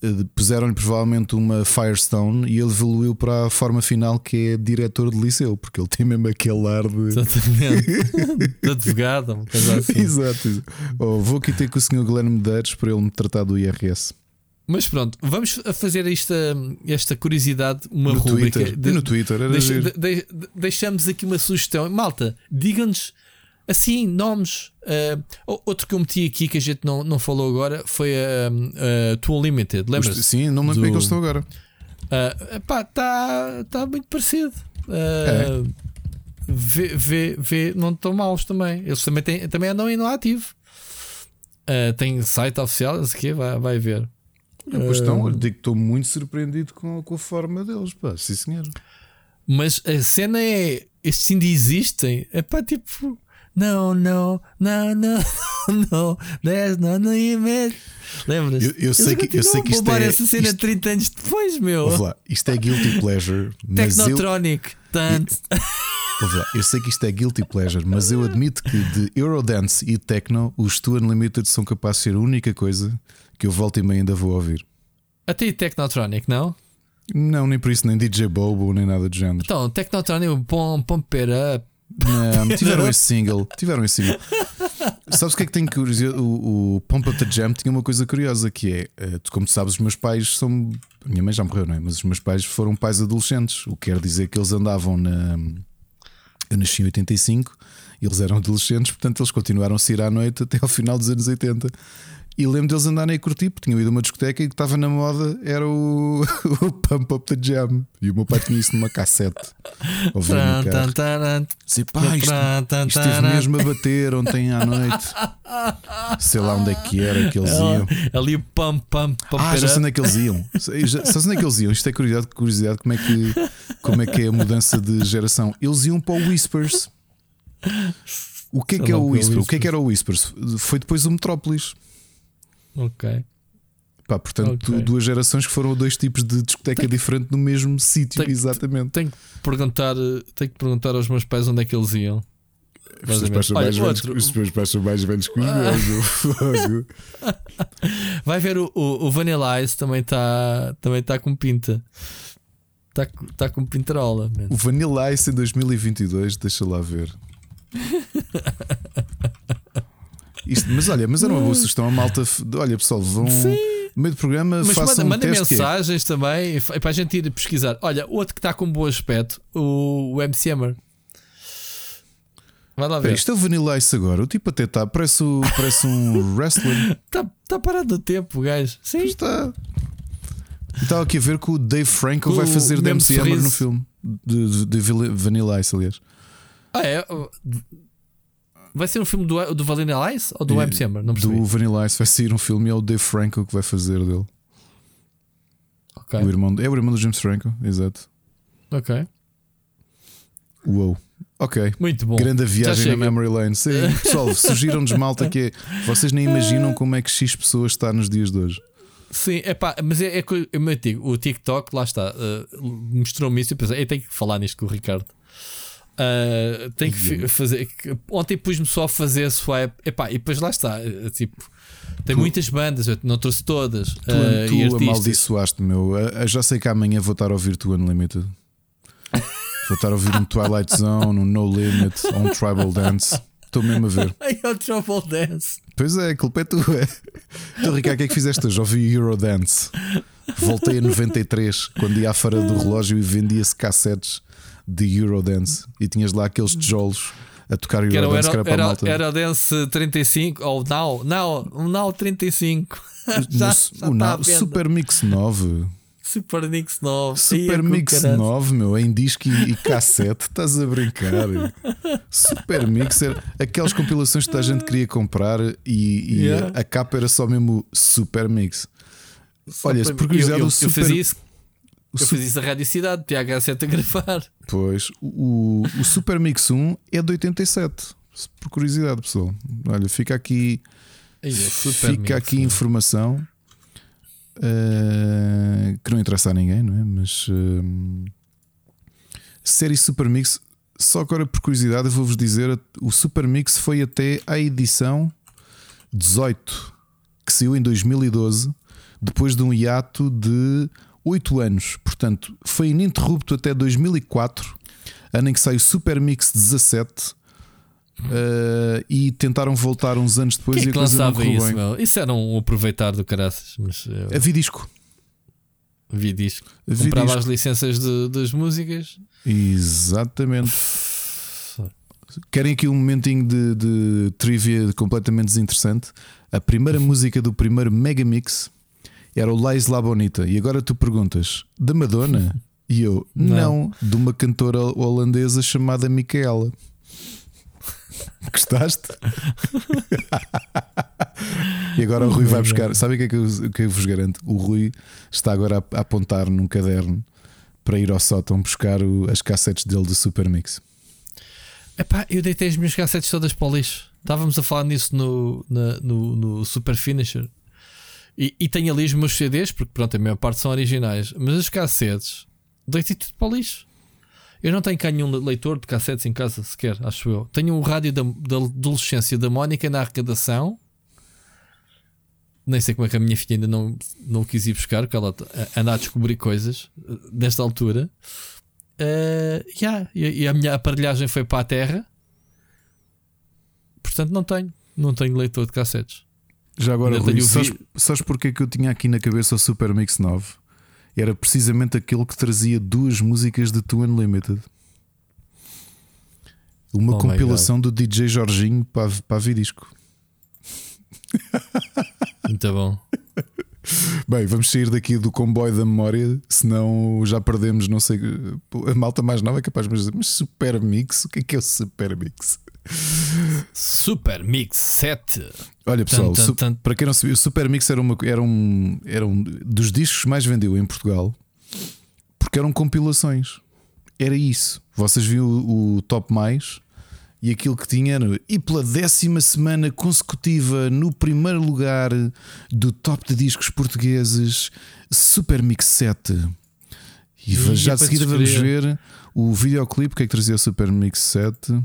eh, puseram-lhe provavelmente uma Firestone e ele evoluiu para a forma final que é diretor de liceu, porque ele tem mesmo aquele ar de.
Exatamente. de advogado, coisa assim.
Exato. exato. Oh, vou aqui ter com o senhor Guilherme Medeiros para ele me tratar do IRS.
Mas pronto, vamos fazer esta, esta curiosidade, uma
no
rubrica.
Twitter.
de-
no Twitter era
deixa- de- de- de- deixamos aqui uma sugestão. Malta, digam-nos assim, nomes. o- outro que eu meti aqui que a gente não, não falou agora foi a, a Tool Limited. Lembras?
Sim, não me lembro como é que eles estão agora.
está tá muito parecido. Ah, vê, vê, vê, não estão maus também. Eles também, têm, também andam no ativo. Ah, tem site oficial, não sei o quê, vai, vai ver.
Pois estão,
Ah.
eu digo que estou muito surpreendido com, com a forma deles. Pá, sim, senhor.
Mas a cena é: estes ainda existem. É pá, tipo, não, não, não, não, não, there's no limit. Lembras?
Eu- eu sei que- eu sei que isto é-
essa cena
isto-
30 anos depois, meu.
Lá, isto é guilty pleasure, mas eu,
Technotronic, tanto.
Ouve lá, eu sei que isto é guilty pleasure, mas eu admito que de Eurodance e Techno, os Two Unlimited são capazes de ser a única coisa que eu volto e meia ainda vou ouvir.
Até Technotronic, não?
Não, nem por isso, nem DJ Bobo, nem nada do género.
Então, Technotronic, bom, pump it up.
Não, tiveram esse single. Tiveram esse single. Sabes o que é que tem curiosidade? O, o Pump Up the Jam tinha uma coisa curiosa que é, eh, tu, como sabes, os meus pais são. A minha mãe já morreu, não é? Mas os meus pais foram pais adolescentes, o que quer dizer que eles andavam na. Eu nasci em 85, eles eram adolescentes, portanto eles continuaram a sair à noite até ao final dos anos 80. E lembro deles andarem a curtir, porque tinham ido a uma discoteca e o que estava na moda era o, o Pump Up the Jam. E o meu pai tinha isso numa cassete. Sim, pá, isto, isto esteve mesmo a bater ontem à noite. Sei lá onde é que era que eles iam.
Ali o pump, pump, pump
Ah, já sei onde é que eles iam. Sabes onde é que eles iam? Isto é curiosidade, curiosidade como, é que, como é que é a mudança de geração. Eles iam para o Whispers. O que é que é o Whispers? O que é que era o Whispers? Foi depois o Metrópolis.
Ok.
Pá, portanto,
Ok.
duas gerações que foram dois tipos de discoteca diferente no mesmo sítio, exatamente.
Tenho que perguntar, eh, tenho que perguntar aos meus pais onde é que eles iam.
Os teus pais são mais velhos,
outro.
os teus pais são mais velhos que os meus.
Vai ver o, o, o Vanilla Ice também está também tá com pinta. Está tá com pintarola. man.
O Vanilla Ice em 2022, deixa lá ver. Isto, mas olha, mas era uma boa sugestão. A malta, olha pessoal, vão no meio do programa,
Mas
façam
manda,
um
manda
teste. que é-
mensagens também e para a gente ir pesquisar. Olha, outro que está com bom aspecto, o, o MC Hammer. Vai lá ver.
isto é o Vanilla Ice agora. O tipo até está, parece, o- parece um wrestler.
Está tá parado do tempo, o gajo. Sim.
Está. Estava aqui a ver que o Dave Franco vai
o
fazer de MC Hammer no filme de, de- de Vanilla Ice, aliás.
Ah, é? Vai ser um filme do, do Vanilla Ice ou do MC Hammer? Não percebi.
Do Vanilla Ice vai sair um filme e é o Dave Franco que vai fazer dele.
Ok,
O irmão, é o irmão do James Franco, exato.
ok.
Uou. Ok.
Muito bom.
Grande viagem na. Memory Lane. Sim, pessoal, surgiram-nos malta que é. Vocês nem imaginam como é que X pessoas está nos dias de hoje.
Sim, é pá, mas é, é que eu digo, o TikTok, lá está, eh, mostrou-me isso e pensei, eu tenho que falar nisto com o Ricardo. Uh, tenho que fi- fazer. que- Ontem pus-me só a fazer swipe. Epá, e depois lá está. eh, Tipo, tem muitas bandas, eu não trouxe todas.
Tu,
eh,
tu
e artistas.
amaldiçoaste, meu. Eu- eu já sei que amanhã vou estar a ouvir tu Unlimited. Vou estar a ouvir um Twilight Zone, um No Limit, ou um Tribal Dance. Estou mesmo a ver.
É o Trouble Dance.
Pois é, a culpa é tua. Então, Ricardo, o que é que fizeste hoje? Ouvi Eurodance. Voltei a 93, quando ia à feira do relógio e vendia-se cassetes de Eurodance. E tinhas lá aqueles tijolos a tocar
Que era, o
Eurodance, que
era,
era para a
era,
malta.
era o Dance 35 ou Now, Now, o Now 35.
No-
já,
o
já
na-
à venda.
Super Mix 9.
Super Mix 9.
Super
Ia,
Mix
caralho.
9, meu, em disco e, e cassete, estás a brincar. Super Mix era aquelas compilações que toda a gente queria comprar e, e
Yeah.
a, a capa era só mesmo Super Mix. Olha,
Super-
por curiosidade,
eu, eu,
o
eu
Super-
fazia isso,
o
eu
Su-
fazia isso na Rádio Cidade, PH7 a gravar.
Pois, o, o Super Mix 1 é de 87. Por curiosidade, pessoal. Olha, fica aqui,
é
fica
Mix,
aqui
meu.
informação eh, que não interessa a ninguém, não é? Mas eh, série Super Mix, só agora por curiosidade, eu vou-vos dizer: o Super Mix foi até à edição 18, que saiu em 2012, depois de um hiato de 8 anos. Portanto, foi ininterrupto até 2004, ano em que saiu Super Mix 17. eh, e tentaram voltar uns anos depois
Quem é
e
que
a coisa não
lançava
correu
isso,
bem.
meu? Isso era um aproveitar do caraças, mas eu
A Vidisco.
vi disco.
A
Comprava
Vidisco.
as licenças de- das músicas.
Exatamente. Querem aqui um momentinho de, de trivia completamente desinteressante? A primeira música do primeiro Megamix era o La Isla Bonita. E agora tu perguntas: da Madonna? E eu: não,
Não.
de uma cantora holandesa chamada Micaela. Gostaste? e agora o Rui vai buscar. Sabe o que é que eu, que eu vos garanto? O Rui está agora a, apontar num caderno para ir ao sótão buscar o- as cassetes dele de Super Mix.
Epá, eu deitei as minhas cassetes todas para o lixo. Estávamos a falar nisso no, na- no, no Super Finisher. E, e tenho ali os meus CDs, porque pronto, a maior parte são originais. Mas as cassetes, deitei tudo para o lixo. Eu não tenho cá nenhum leitor de cassetes em casa sequer, acho eu. Tenho o rádio da, da adolescência da Mónica na arrecadação. Nem sei como é que a minha filha ainda não, não quis ir buscar, porque ela anda a descobrir coisas eh, nesta altura. Eh, yeah, e, e a minha aparelhagem foi para a terra. Portanto, não tenho. Não tenho leitor de cassetes.
Já agora, Rui, sabes,
vi-
sabes porque é que eu tinha aqui na cabeça o Super Mix 9? Era precisamente aquele que trazia duas músicas de Two Unlimited. Uma
Oh
compilação do DJ Jorginho para, para a Vidisco.
Muito bom.
Bem, vamos sair daqui do comboio da memória, senão já perdemos, não sei. A malta mais nova é capaz de dizer, mas Super Mix? O que é que é o Super Mix?
Super Mix 7.
Olha pessoal,
Tan, tan, tan.
para quem não sabia, o Super Mix era, uma, era, um, era um dos discos que mais vendeu em Portugal porque eram compilações. Era isso. Vocês viram o, o Top Mais e aquilo que tinha era e pela décima semana consecutiva no primeiro lugar do top de discos portugueses, Super Mix 7. E
Ih,
já
é
de seguida vamos ver o videoclipe que é que trazia o Super Mix 7.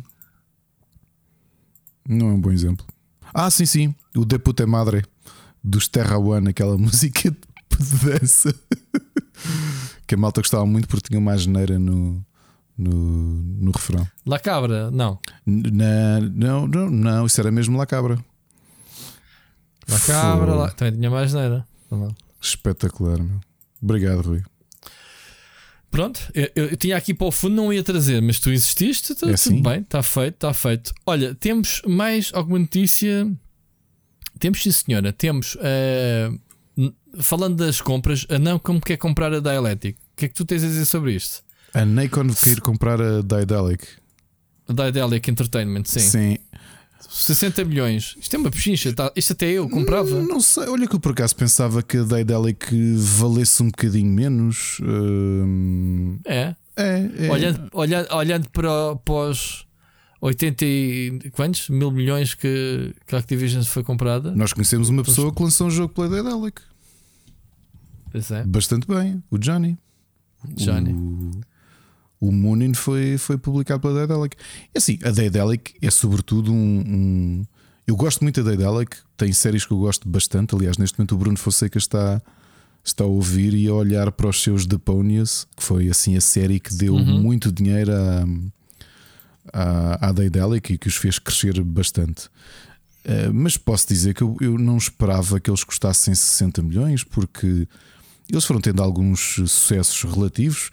Não é um bom exemplo. Ah, sim, sim. O De Puta Madre dos Terra One, aquela música de dança que a malta gostava muito porque tinha uma geneira no, no, no refrão.
La Cabra, não.
Na, não, não, não, isso era mesmo La Cabra.
La Cabra, lá. também tinha mais neira. Não.
Espetacular, meu. Obrigado, Rui.
Pronto, eu, eu- tinha aqui para o fundo, não ia trazer, mas tu insististe, tu-
É
tudo
assim?
bem, está feito, está feito. Olha, temos mais alguma notícia? Temos, sim, senhora. Temos, n- falando das compras, a não como quer comprar a Dialectic. O que é que tu tens a dizer sobre isto?
A Nikon quer comprar a Daedalic.
A Dialectic Entertainment, sim.
Sim.
60 milhões. Isto é uma pechincha. Tá? Isto até eu comprava.
Não sei, olha que eu por acaso pensava que a Daedalic valesse um bocadinho menos. Hum,
É.
é, é.
Olhando, olhando, olhando para, para os 80 e quantos? Mil milhões que, que a Activision foi comprada.
Nós conhecemos uma pessoa que lançou um jogo pela Daedalic.
É.
Bastante bem, o Johnny.
Johnny.
O, o Moonin foi, foi publicado pela Daedalic. E assim, a Daedalic é sobretudo um, um- Eu gosto muito da Daedalic, tem séries que eu gosto bastante. Aliás, neste momento o Bruno Fonseca está, está a ouvir e a olhar para os seus Deponius, que foi assim a série que deu
Uhum.
muito dinheiro à, à, à Daedalic e que os fez crescer bastante. Uh, mas posso dizer que eu, eu não esperava que eles custassem 60 milhões, porque eles foram tendo alguns sucessos relativos.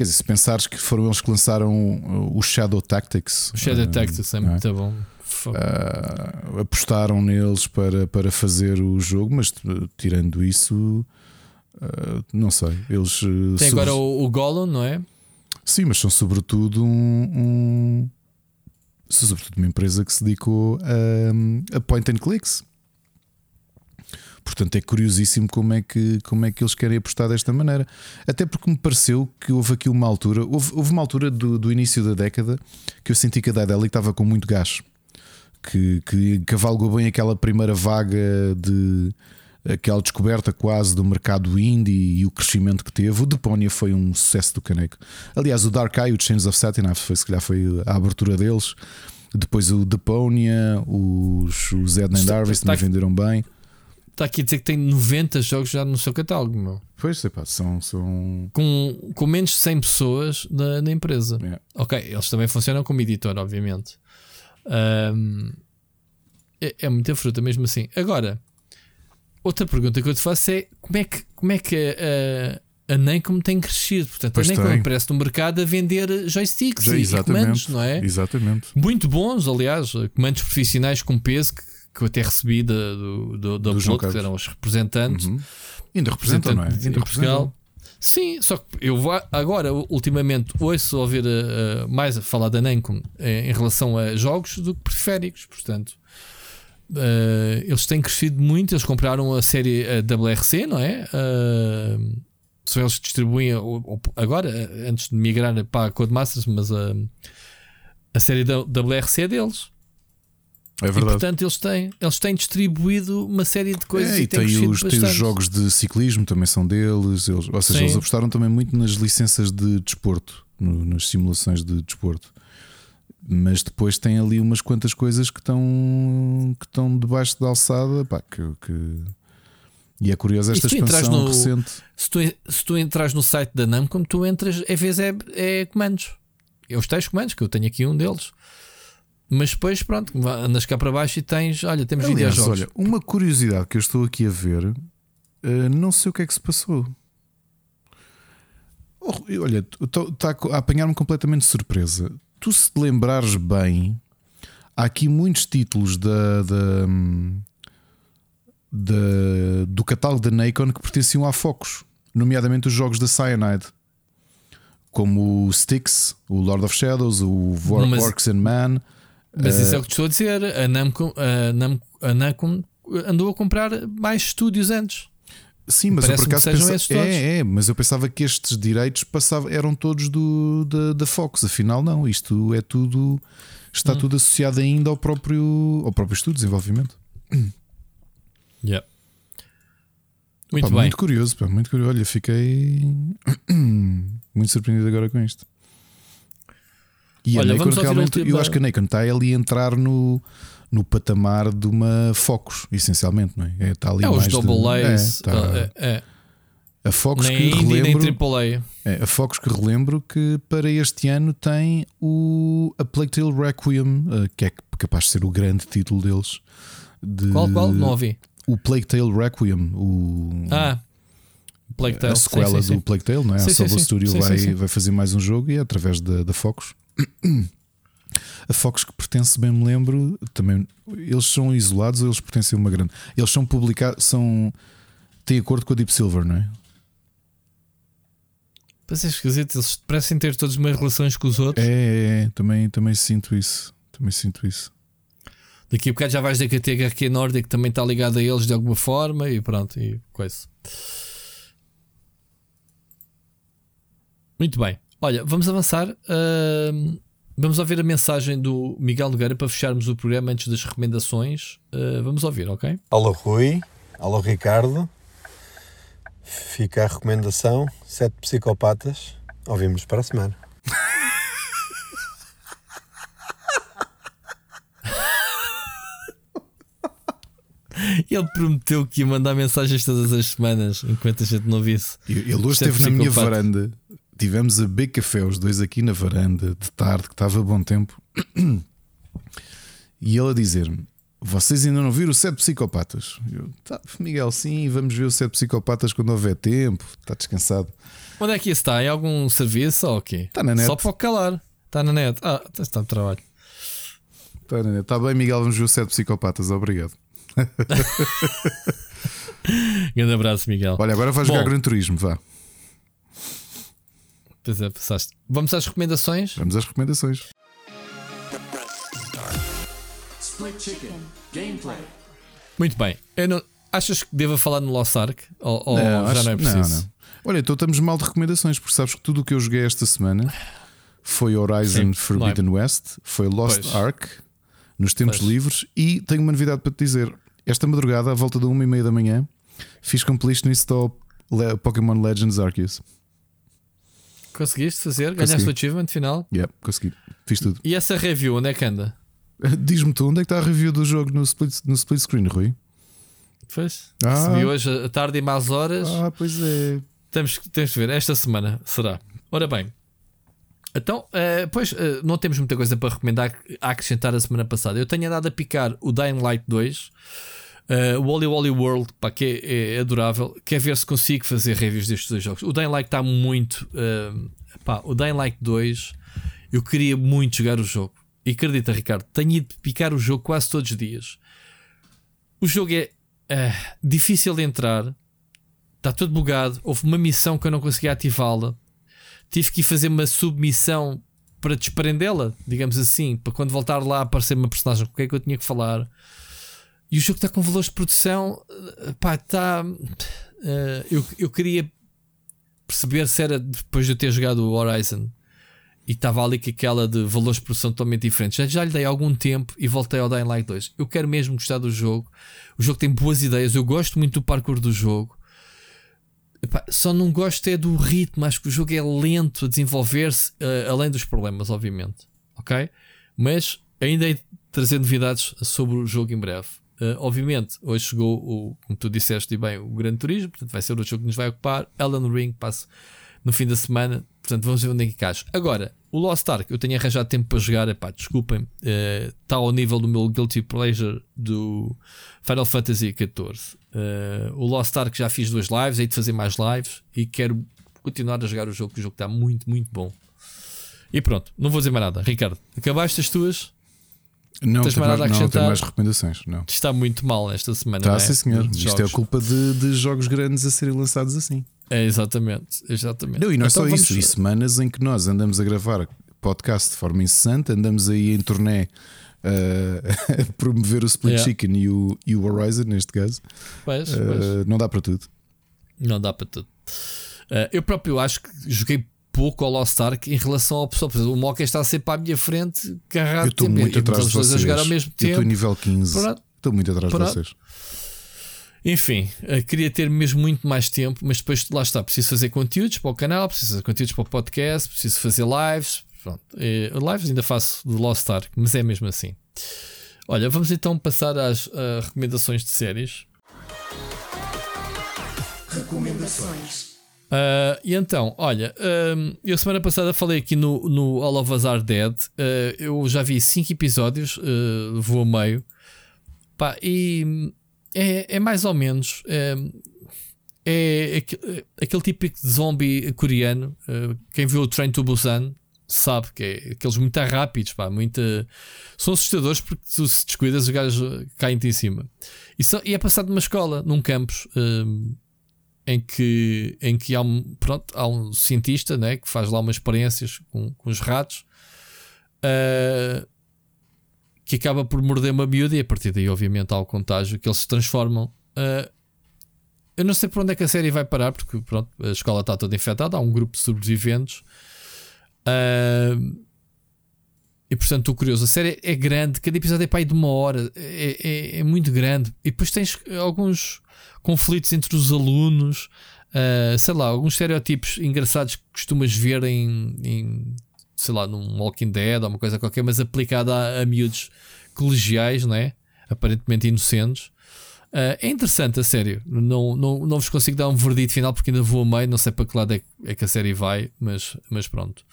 Quer dizer, se pensares que foram eles que lançaram uh, o Shadow Tactics,
O Shadow Tactics é
é?
muito bom. Fuck.
Uh, apostaram neles para, para fazer o jogo, mas uh, tirando isso, uh, não sei. Eles uh,
Tem
sobre-
agora o, o Gollum, não é?
Sim, mas são sobretudo um, um- sobretudo uma empresa que se dedicou a, a point and clicks. Portanto, é curiosíssimo como é, que, como é que eles querem apostar desta maneira. Até porque me pareceu que houve aqui uma altura, houve, houve uma altura do, do início da década que eu senti que a Daedalic estava com muito gás, que, que cavalgou bem aquela primeira vaga de aquela descoberta quase do mercado indie e o crescimento que teve. O Deponia foi um sucesso do caneco. Aliás, o Dark Eye, o Chains of Satin, foi, se calhar foi a abertura deles. Depois o Deponia, os, os Ed and Harvest também venderam bem.
Está aqui a dizer que tem 90 jogos já no seu catálogo, meu.
Pois, sei pá, são. são...
Com, com menos de 100 pessoas na, na empresa.
É.
Ok, eles também funcionam como editor, obviamente. Ahm, é, é muita fruta, mesmo assim. Agora, outra pergunta que eu te faço é: como é que, como é que a, a Namco tem crescido? Portanto,
Pois
a Namco aparece no mercado a vender joysticks
Já,
e, e comandos, não é?
Exatamente.
Muito bons, aliás, comandos profissionais com peso que, que eu até recebi da, do, do,
Do
Upload, que eram os representantes.
Uhum. Ainda representam, não é? Ainda
Portugal. Sim, só que eu vou agora, ultimamente, ouço ouvir uh, mais a falar da Namco eh, em relação a jogos do que periféricos. Portanto, uh, eles têm crescido muito. Eles compraram a série a WRC, não é? Uh, são eles distribuem agora, antes de migrar para a Codemasters, mas a, a série da WRC é deles.
É
E
verdade.
portanto, eles têm, eles têm distribuído uma série de coisas
É,
e,
e
têm
tem os, tem os jogos de ciclismo também são deles. Eles, ou seja,
Sim.
eles apostaram também muito nas licenças de desporto, no- nas simulações de desporto. Mas depois tem ali umas quantas coisas que estão, que estão debaixo da alçada. Pá, que, que- E é curiosa esta
E
expansão
no-
recente.
Se tu, se tu entras no site da Namco, tu entras, às vezes é, é comandos. É os tais comandos, que eu tenho aqui um deles. Mas depois, pronto, andas cá para baixo e tens, olha, temos
Aliás,
videojogos.
olha, uma curiosidade que eu estou aqui a ver, eh, não sei o que é que se passou. Oh, olha, está a apanhar-me completamente de surpresa. Tu, se te lembrares bem, há aqui muitos títulos da, da- da- do catálogo da Nikon que pertenciam à Focus, nomeadamente os jogos da Cyanide. Como o Styx, o Lord of Shadows, o Vor-
Mas-
Orcs and Man.
Mas isso é o que te estou a dizer. A Namco, a Namco, a Namco andou a comprar mais estúdios antes.
Sim, mas eu por acaso
que sejam
pensa-
esses todos.
é, é, mas eu pensava que estes direitos passavam, eram todos do, da, da Fox, afinal não, isto é tudo está
Hum.
tudo associado ainda ao próprio ao próprio estudo de desenvolvimento.
Muito
Pá,
bem.
muito curioso, pá, muito curioso. Olha, fiquei muito surpreendido agora com isto. E
Olha,
a
a
realmente, eu acho que a Nikon está ali a entrar no, no patamar de uma Focus, essencialmente, não é? É, está ali
É os
mais de-
Double
é,
A's.
está-
é, é.
a Focus
Nem
que
nem
relembro,
AAA.
É, a Focus que relembro que para este ano tem o A Plague Tale Requiem, eh, que é capaz de ser o grande título deles. De,
Qual, qual? Não ouvi.
O Plague Tale Requiem, o,
Ah, Plague Tale.
a sequela
sim, sim,
do
sim.
Plague Tale, não é?
Sim,
a Solo. Studio vai, vai fazer mais um jogo e é através da, da Focus. A Focus que pertence, bem me lembro, também eles são isolados ou eles pertencem a uma grande. Eles são publicados, são têm acordo com a Deep Silver, não é?
Mas é esquisito, eles parecem ter todos umas relações com os outros.
É, é, é, também, também sinto isso. Também sinto isso.
Daqui a bocado já vais dizer que a THQ Nordic também está ligada a eles de alguma forma e pronto, e coisa. Muito bem. Olha, vamos avançar. Uh, vamos ouvir a mensagem do Miguel Nogueira para fecharmos o programa antes das recomendações. Uh, vamos ouvir, ok?
Alô Rui, alô Ricardo. Fica a recomendação: Sete Psicopatas. Ouvimos para a semana.
Ele prometeu que ia mandar mensagens todas as semanas enquanto a gente não visse.
Ele hoje esteve na minha varanda. Tivemos a beber café, os dois aqui na varanda, de tarde, que estava bom tempo. E ele a dizer-me: Vocês ainda não viram o Sete Psicopatas? Eu, tá, Miguel, sim, vamos ver o Sete Psicopatas quando houver tempo. Está descansado.
Onde é que isso está? Em algum serviço ou o quê?
Está na net.
Só para o calar. Está na net. Ah, está no trabalho.
Está na net. Está bem, Miguel, vamos ver o Sete Psicopatas. Obrigado.
Grande abraço, Miguel.
Olha, agora vais jogar Gran Turismo, vá.
Pois é, passaste. Vamos às recomendações?
Vamos às recomendações.
Split Chicken Gameplay. Muito bem. Não... Achas que devo falar no Lost Ark? Ou, ou não, já acho... não é preciso? Não, não.
Olha, então estamos mal de recomendações, porque sabes que tudo o que eu joguei esta semana foi Horizon Sim, Forbidden é. West, foi Lost pois. Ark nos tempos pois. livres e tenho uma novidade para te dizer. Esta madrugada, à volta da uma e meia da manhã, fiz completionist ao Pokémon Legends Arceus.
Conseguiste fazer? Consegui. Ganhaste o achievement final?
Yeah, consegui. Fiz tudo.
E essa review, onde é que anda?
Diz-me tu, onde é que está a review do jogo no split, no split screen, Rui?
Pois. Ah. Recebi hoje à tarde e mais horas.
Ah, pois é.
Temos, temos que ver, esta semana será. Ora bem, então, uh, pois, uh, não temos muita coisa para recomendar a acrescentar a semana passada. Eu tenho andado a picar o Dying Light 2, uh, o Wally Wally World, pá, que é, é, adorável. Quer ver se consigo fazer reviews destes dois jogos. O Dying Light está muito. Uh, pá, o Dying Light 2, eu queria muito jogar o jogo. E acredita, Ricardo, tenho ido picar o jogo quase todos os dias. O jogo é difícil de entrar, está tudo bugado. Houve uma missão que eu não conseguia ativá-la tive que fazer uma submissão para desprendê-la, digamos assim, para quando voltar lá aparecer uma personagem com quem é que eu tinha que falar. E o jogo está com valores de produção, eh, pá, está. Uh, eu, eu queria perceber se era depois de eu ter jogado o Horizon e estava ali com aquela de valores de produção totalmente diferentes. Já, já lhe dei algum tempo e voltei ao Dying Light 2. Eu quero mesmo gostar do jogo. O jogo tem boas ideias. Eu gosto muito do parkour do jogo. Epá, só não gosto é do ritmo, acho que o jogo é lento a desenvolver-se, uh, além dos problemas, obviamente. Ok? Mas ainda hei de trazer novidades sobre o jogo em breve. Uh, obviamente, hoje chegou o, como tu disseste e bem, o Grande Turismo, portanto vai ser o jogo que nos vai ocupar. Elden Ring passa no fim da semana, portanto vamos ver onde é que encaixa. Agora, o Lost Ark, eu tenho arranjado tempo para jogar, epá, desculpem, está uh, ao nível do meu Guilty Pleasure do Final Fantasy XIV. Uh, o Lost Ark já fiz duas lives, hei de fazer mais lives e quero continuar a jogar o jogo, que o jogo está muito, muito bom. E pronto, não vou dizer mais nada. Ricardo, acabaste as tuas?
Não, Tens mais, mais, não tenho mais recomendações. Não.
Está muito mal esta semana.
Está,
é?
sim, senhor. Isto jogos. é a culpa de, de, jogos grandes a serem lançados assim.
É, exatamente. exatamente.
Não, e não é então só vamos... isso. E semanas em que nós andamos a gravar podcast de forma incessante, andamos aí em turnê uh, a promover o Split yeah. Chicken e o, e o Horizon, neste caso.
Pois, uh, pois.
Não dá para tudo.
Não dá para tudo. Uh, eu próprio acho que joguei pouco ao Lost Ark em relação ao pessoal. O Mocha está sempre à minha frente, carregado
Eu estou muito atrás de vocês.
A jogar ao mesmo tempo. Eu
estou nível 15. Estou muito atrás Pronto. de vocês.
Enfim, queria ter mesmo muito mais tempo, mas depois lá está. Preciso fazer conteúdos para o canal, preciso fazer conteúdos para o podcast, preciso fazer lives, Pronto. É, lives ainda faço de Lost Ark, mas é mesmo assim. Olha, vamos então passar às uh, recomendações de séries. Recomendações. Uh, e então, olha, eu semana passada falei aqui no, no All of Us Are Dead. Uh, eu já vi 5 episódios, uh, vou a meio. Pá, e é, é mais ou menos. É, é, é aquele típico zombie coreano. quem viu o Train to Busan sabe que é aqueles muito rápidos, pá, muito, são assustadores porque tu se descuidas os gajos caem-te em cima. E, e é passado numa escola, num campus, um, em que, em que há, um, pronto, há um cientista né, que faz lá umas experiências com, com os ratos. Uh, que acaba por morder uma miúda e a partir daí, obviamente, há o contágio que eles se transformam. Uh, eu não sei por onde é que a série vai parar, porque pronto, a escola está toda infectada, há um grupo de sobreviventes. Uh, e portanto, estou curioso. A série é grande, cada episódio é para aí de uma hora, é, é, é muito grande. E depois tens alguns conflitos entre os alunos, uh, sei lá, alguns estereótipos engraçados que costumas ver em, em sei lá, num Walking Dead ou uma coisa qualquer, mas aplicada a, a miúdos colegiais, não é? Aparentemente inocentes. Uh, é interessante, a sério. Não, não, não vos consigo dar um verdito final porque ainda vou a meio, não sei para que lado é, é que a série vai, mas, mas pronto.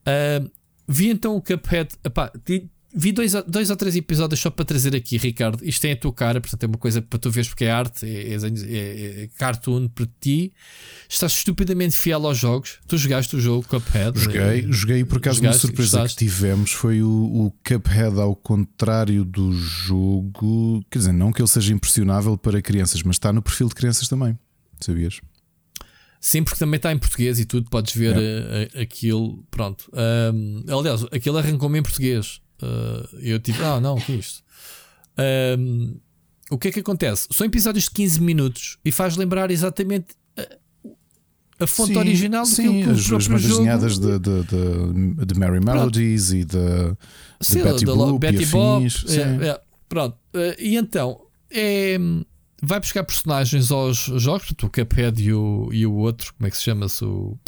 Uh, vi então o Cuphead. Epá, vi dois, dois ou três episódios só para trazer aqui, Ricardo. Isto é a tua cara, portanto é uma coisa para tu veres porque é arte, é, é, é, é cartoon para ti. Estás estupidamente fiel aos jogos. Tu jogaste o jogo Cuphead?
Joguei, é, joguei e por acaso uma surpresa que tivemos foi o, o Cuphead ao contrário do jogo. Quer dizer, não que ele seja impressionável para crianças, mas está no perfil de crianças também. Sabias?
Sim, porque também está em português e tudo, podes ver a, a, aquilo. Pronto. Um, aliás, aquilo arrancou-me em português. Uh, eu tipo, ah, não, o que é isto? Um, o que é que acontece? São episódios de 15 minutos e faz lembrar exatamente a, a fonte
sim,
original do
sim,
que
as, as desenhadas de, de, de, de Merry Melodies pronto. e de,
sim,
Betty Boop
Betty
e
Bob, é, é, pronto. Uh, e então é, vai buscar personagens aos jogos, o Cuphead e o, e o outro, como é que se chama-se? O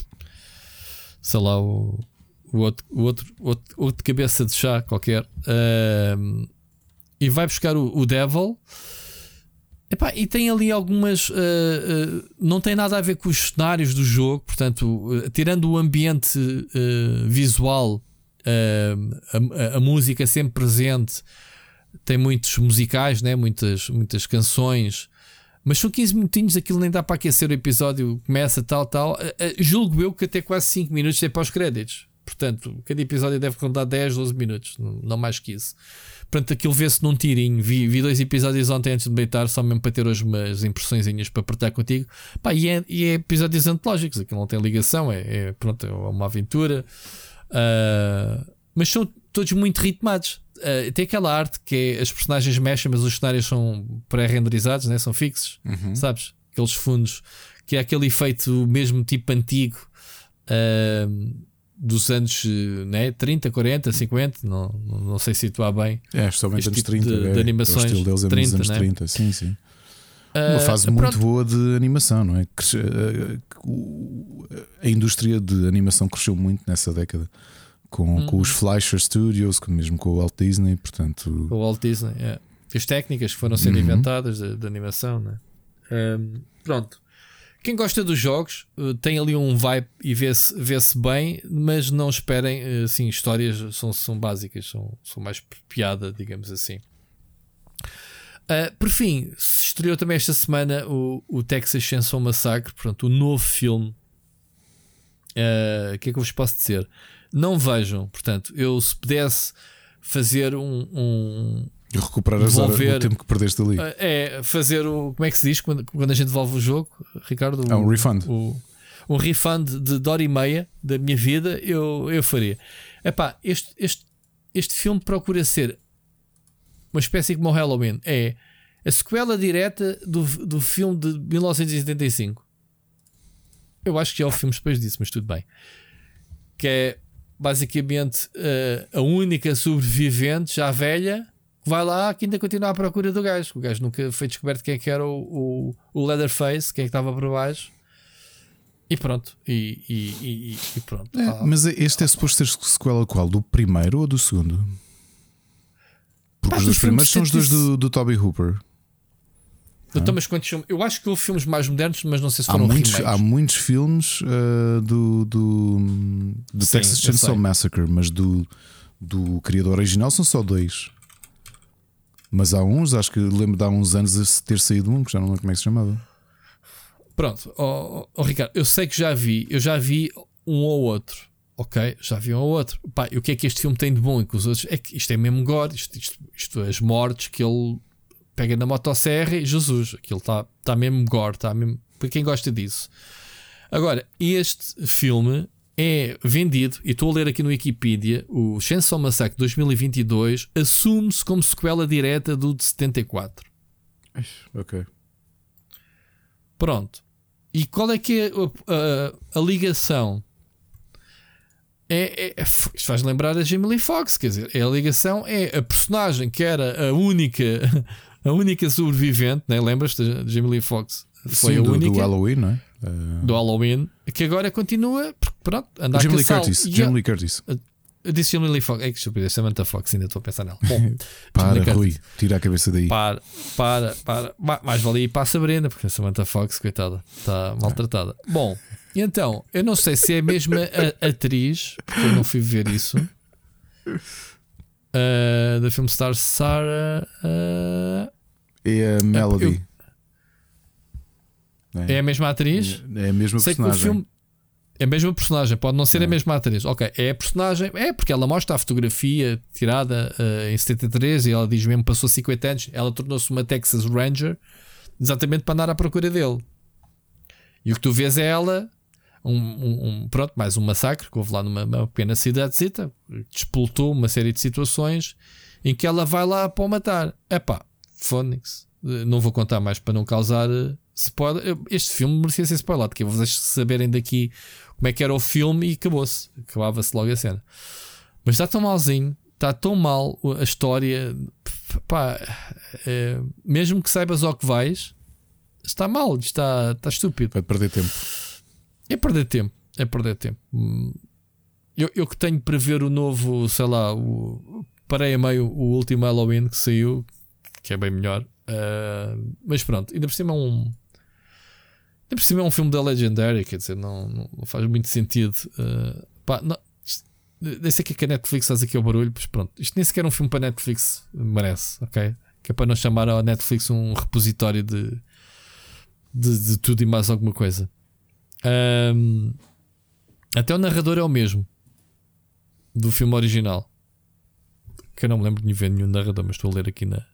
sei lá, o o outro, o outro, outro, outro cabeça de chá qualquer, uh, e vai buscar o, o Devil. Epá, e tem ali algumas. Uh, uh, não tem nada a ver com os cenários do jogo, portanto, tirando o ambiente visual, a, a, música sempre presente, tem muitos musicais, né? muitas, muitas canções. Mas são 15 minutinhos, aquilo nem dá para aquecer o episódio, começa tal, tal. julgo eu que até quase 5 minutos é pós-créditos. Portanto, cada episódio deve contar 10, 12 minutos, não mais que isso. Portanto, aquilo vê-se num tirinho. Vi, vi dois episódios ontem antes de deitar, só mesmo para ter hoje umas impressões para partilhar contigo. Pá, e, é, e é episódios antológicos, aquilo não tem ligação, é, é pronto, é uma aventura. Uh, mas são todos muito ritmados. Uh, tem aquela arte que é as personagens mexem, mas os cenários são pré-renderizados, né? são fixos, uhum. sabes? Aqueles fundos que é aquele efeito mesmo tipo antigo. Uh, dos anos né, 30, 40, 50, não, não sei situar bem.
É, somente anos
tipo
30,
de,
é,
de animações.
É o estilo deles é
30,
nos anos
né?
30, sim, sim. Uma fase uh, muito boa de animação, não é? A indústria de animação cresceu muito nessa década. Com, hum. com os Fleischer Studios, mesmo com o Walt Disney, portanto.
O Walt Disney, é. As técnicas que foram sendo uhum. inventadas de, de, animação, né? Um, pronto. Quem gosta dos jogos uh, tem ali um vibe e vê-se vê bem, mas não esperem, uh, assim, histórias são, são básicas, são, são mais piada, digamos assim. Uh, por fim, se estreou também esta semana o, o Texas Chainsaw Massacre, pronto, o novo filme. O que é que eu vos posso dizer? Não vejam, portanto, eu se pudesse fazer um, um
e recuperar as horas, o tempo que perdeste ali.
É, fazer o. Como é que se diz quando, quando a gente devolve o jogo, Ricardo?
É um refund.
O, um refund de, hora e meia da minha vida, eu, eu faria. Epá, este, este, este filme procura ser uma espécie como o Halloween. É a sequela direta do, do filme de 1975. Eu acho que já houve filmes depois disso, mas tudo bem. Que é basicamente uh, a única sobrevivente, já velha, vai lá que ainda continua à procura do gajo. O gajo nunca foi descoberto quem é que era o, o, o Leatherface, quem é que estava por baixo. E pronto. E, e, e, e pronto.
É, ah, mas este é suposto ser sequela qual? Do primeiro ou do segundo? Porque os dois primeiros são os dois do, do Toby Hooper.
Então, mas quantos filmes? Eu acho que houve filmes mais modernos, mas não sei se
foram
há muitos,
Há muitos filmes uh, do, do, do Sim, Texas Chainsaw Massacre, mas do, do criador original são só dois. Mas há uns, acho que lembro de há uns anos ter saído um, que já não lembro como é que se chamava.
Pronto, oh, oh, Ricardo, eu sei que já vi, eu já vi um ou outro. Ok, já vi um ou outro. Pá, e o que é que este filme tem de bom e que os outros? É que isto é mesmo gore, isto, isto, isto as mortes que ele pega na motosserra e Jesus, aquilo está tá mesmo gore, está mesmo. Para quem gosta disso. Agora, este filme é vendido, e estou a ler aqui no Wikipedia, o Chainsaw Massacre 2022 assume-se como sequela direta do de 74.
Ok.
Pronto. E qual é que é a, a, a ligação? É, é, isto faz lembrar a Jamie Lee Fox, quer dizer, é a ligação é a personagem que era a única, a única sobrevivente, né? lembras-te da Jamie Lee Fox?
Foi Sim, a do, única do Halloween, não é? Uh...
Do Halloween, que agora continua, pronto, anda
Jamie Lee Curtis. Jamie Lee Curtis.
Eu disse Jamie Lee Fox. É que estupidez, Samantha Fox, ainda estou a pensar nela. Bom,
para, Rui, tira a cabeça daí.
Para, para, para. Mais valia ir para a Sabrina, porque a Samantha Fox, coitada, está maltratada. Bom, então, eu não sei se é a mesma a, atriz, porque eu não fui ver isso. Uh, da filme Star Sarah. Uh,
é a Melody.
Eu, é. é. a mesma atriz?
É a mesma sei personagem. Que o filme,
é a mesma personagem, pode não ser a mesma atriz. Ok, é a personagem, é porque ela mostra a fotografia tirada uh, em 73 e ela diz mesmo passou 50 anos, ela tornou-se uma Texas Ranger exatamente para andar à procura dele. E o que tu vês é ela, um, um, um pronto, mais um massacre que houve lá numa, pequena cidadezita, despoltou uma série de situações em que ela vai lá para o matar. Epá, Phonics, eh, não vou contar mais para não causar uh, spoiler. Este filme merecia ser spoilado, que é vocês saberem daqui como é que era o filme e acabou-se. Acabava-se logo a cena. Mas está tão malzinho, está tão mal a história. Pá, é, mesmo que saibas ao que vais, está mal, está, está estúpido.
Vai perder tempo.
É perder tempo. É perder tempo. Eu, eu que tenho para ver o novo, sei lá, o, parei a meio o último Halloween que saiu, que é bem melhor. Uh, mas pronto, ainda por cima é um por cima é um filme da Legendary, quer dizer, não, não faz muito sentido. Uh, pá, não, nem sei que, é que a Netflix faz aqui o barulho, pois pronto. Isto nem sequer é um filme para Netflix merece, ok? Que é para não chamar a Netflix um repositório de, de, de tudo e mais alguma coisa. Um, até o narrador é o mesmo do filme original. Que eu não me lembro de ver nenhum narrador, mas estou a ler aqui na,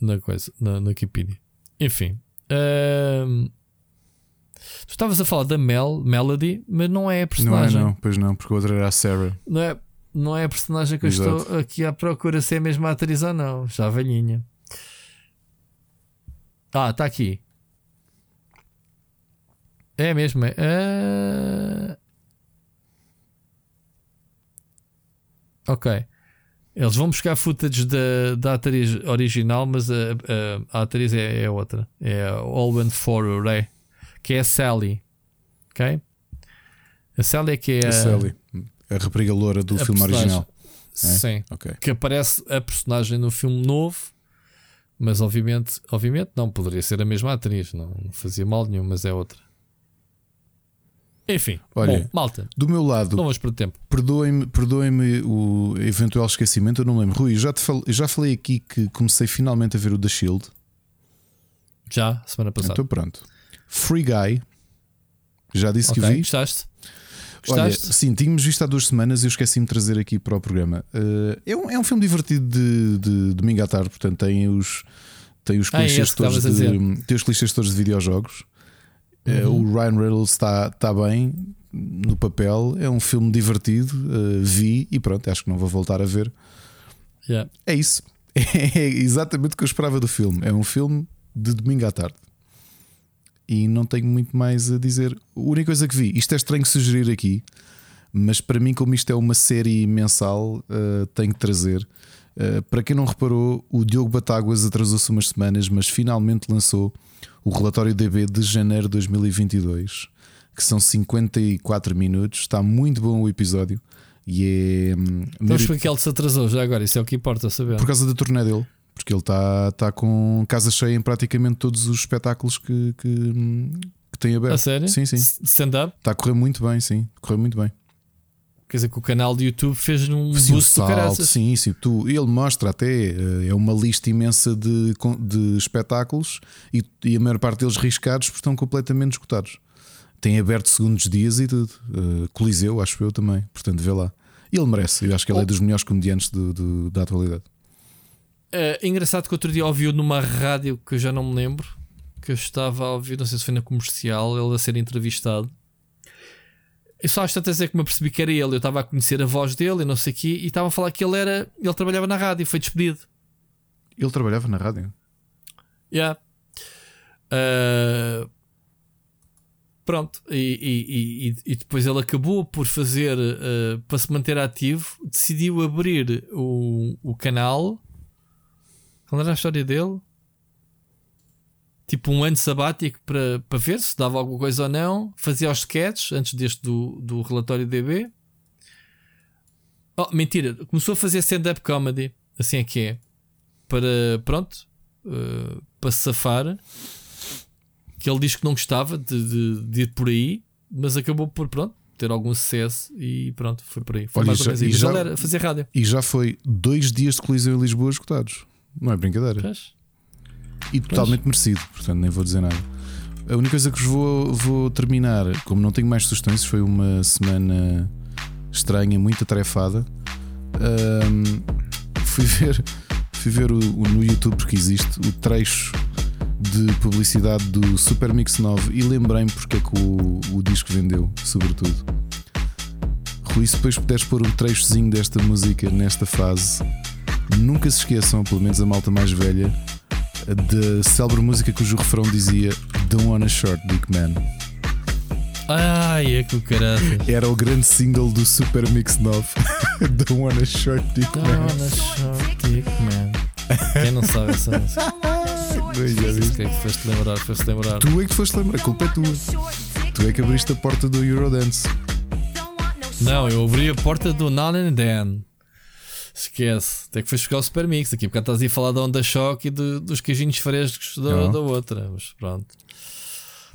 na coisa, na, na Wikipedia. Enfim, tu estavas a falar da Mel, Melody, mas não é a personagem.
Não é, não, pois não, porque a outra era a Sarah.
Não é, não é a personagem que Exato. eu estou aqui à procura se é a mesma atriz ou não, já velhinha. Ah, está aqui. É mesmo, é. Uh... Ok. Eles vão buscar footage da, da atriz original, mas a, a, a atriz é, é, outra. É a Olwen Forer, que é a Sally. Ok? A Sally é que é a.
a Sally, a rapariga loura do filme original.
É? Sim. Okay. Que aparece a personagem no filme novo, mas obviamente, obviamente não poderia ser a mesma atriz, não, não fazia mal nenhum, mas é outra. Enfim, Olha, bom, malta.
Do meu lado,
não vamos perder tempo.
Perdoem-me perdoem o eventual esquecimento, eu não lembro. Rui, já, te falei, já falei aqui que comecei finalmente a ver o The Shield.
Já, semana passada.
Então pronto. Free Guy. Já disse okay, que vi.
Gostaste?
Gostaste? Olha, sim, tínhamos visto há duas semanas e eu esqueci-me de trazer aqui para o programa. Uh, é, um, é um filme divertido de, de, de domingo à tarde, portanto tem os, tem os, ah, é clichês, todos de, tem os clichês todos de videojogos. Uhum. o Ryan Reynolds está tá bem no papel, é um filme divertido, uh, vi e pronto, acho que não vou voltar a ver.
Yeah.
É isso. É exatamente o que eu esperava do filme. É um filme de domingo à tarde. E não tenho muito mais a dizer. A única coisa que vi, isto é estranho sugerir aqui, mas para mim, como isto é uma série mensal, uh, tenho que trazer. Uh, para quem não reparou, o Diogo Batáguas atrasou-se umas semanas, mas finalmente lançou o relatório DB de janeiro de 2022, que são 54 minutos. Está muito bom o episódio. E é.
Hum, então, porque ele se atrasou já agora, isso é o que importa saber.
Por causa da turnê dele. Porque ele está tá com casa cheia em praticamente todos os espetáculos que, que, hum, que tem aberto.
A sério?
Sim, sim.
Stand-up?
Está a correr muito bem, sim. Correu muito bem.
Quer dizer que o canal de YouTube fez um sim, boost um salto,
Sim, sim. Tu, ele mostra até, eh, é uma lista imensa de, de espetáculos e, e a maior parte deles riscados porque estão completamente esgotados. Tem aberto segundos dias e tudo. Uh, Coliseu, acho eu também. Portanto, vê lá. E ele merece. Eu acho que ele é dos melhores comediantes de, de, da atualidade.
É engraçado que outro dia ouviu numa rádio que eu já não me lembro, que eu estava a ouvir, não sei se foi na comercial, ele a ser entrevistado eu só às tantas é que me apercebi que era ele. Eu estava a conhecer a voz dele e não sei o quê, e estava a falar que ele era. Ele trabalhava na rádio, foi despedido.
Ele trabalhava na rádio.
Yeah. Uh, pronto, e, e, e, e, depois ele acabou por fazer uh, para se manter ativo, decidiu abrir o, o canal. Qual era a história dele? Tipo um ano sabático para, para ver se dava alguma coisa ou não. Fazia os sketches antes deste do, do relatório DB. Oh, mentira, começou a fazer stand-up comedy, assim é que é. Para pronto, uh, para safar que ele diz que não gostava de, de, de, ir por aí, mas acabou por pronto, ter algum sucesso e pronto, foi por aí. Foi
Olha,
mais
já,
ou menos
já,
era fazer rádio.
E já foi dois dias de colisão em Lisboa esgotados. Não é brincadeira.
Pois.
E totalmente pois. merecido, portanto nem vou dizer nada. A única coisa que vos vou, vou terminar, como não tenho mais sugestões, foi uma semana estranha, muito atarefada. Um, fui ver, fui ver o, o, no YouTube, porque existe, o trecho de publicidade do Super Mix 9 e lembrei-me porque é que o, o disco vendeu, sobretudo. Rui, se depois puderes pôr um trechozinho desta música nesta fase, nunca se esqueçam, pelo menos a malta mais velha, da célebre música cujo refrão dizia Don't want a short dick man.
Ai, é que o caralho.
Era o grande single do Super Mix 9. Don't want a short dick
Don't
man.
want a short dick man. Quem não sabe essa música? O que é que foste lembrar? Foste lembrar.
Tu é que foste lembrar, a culpa é tua. Tu é que abriste a porta do Eurodance.
Não, eu abri a porta do Nan and Dan. Esquece. Até que foi buscar o Super Mix aqui, porque estás a falar da onda choque e dos queijinhos frescos da, da, outra. Mas pronto.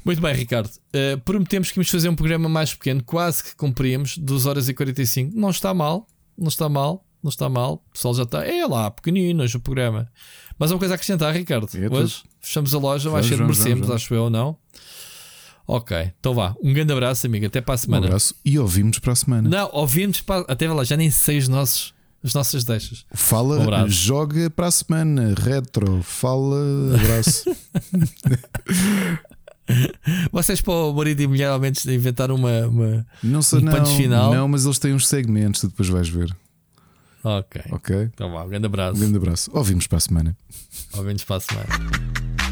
Muito bem, Ricardo. Uh, prometemos que íamos fazer um programa mais pequeno, quase que cumprimos, 2 horas e 45. Não está mal, não está mal, não está mal. O pessoal já está. É lá, pequenino hoje o programa. Mas uma coisa a acrescentar, Ricardo.
É
hoje fechamos a loja, mais cedo merecemos, acho eu ou não. Ok, então vá. Um grande abraço, amigo. Até para a semana.
Um abraço e ouvimos para a semana.
Não, ouvimos para. Até lá, já nem sei os nossos as nossas deixas.
Fala,
um
joga para a semana, retro, fala, abraço.
Vocês para o marido e mulher ao menos inventaram uma, uma
não sei,
um
não,
final.
Não, mas eles têm uns segmentos, tu depois vais ver.
Ok.
Ok.
Então vá, um grande abraço.
Um grande abraço. Ouvimos para a semana.
Ouvimos para a semana.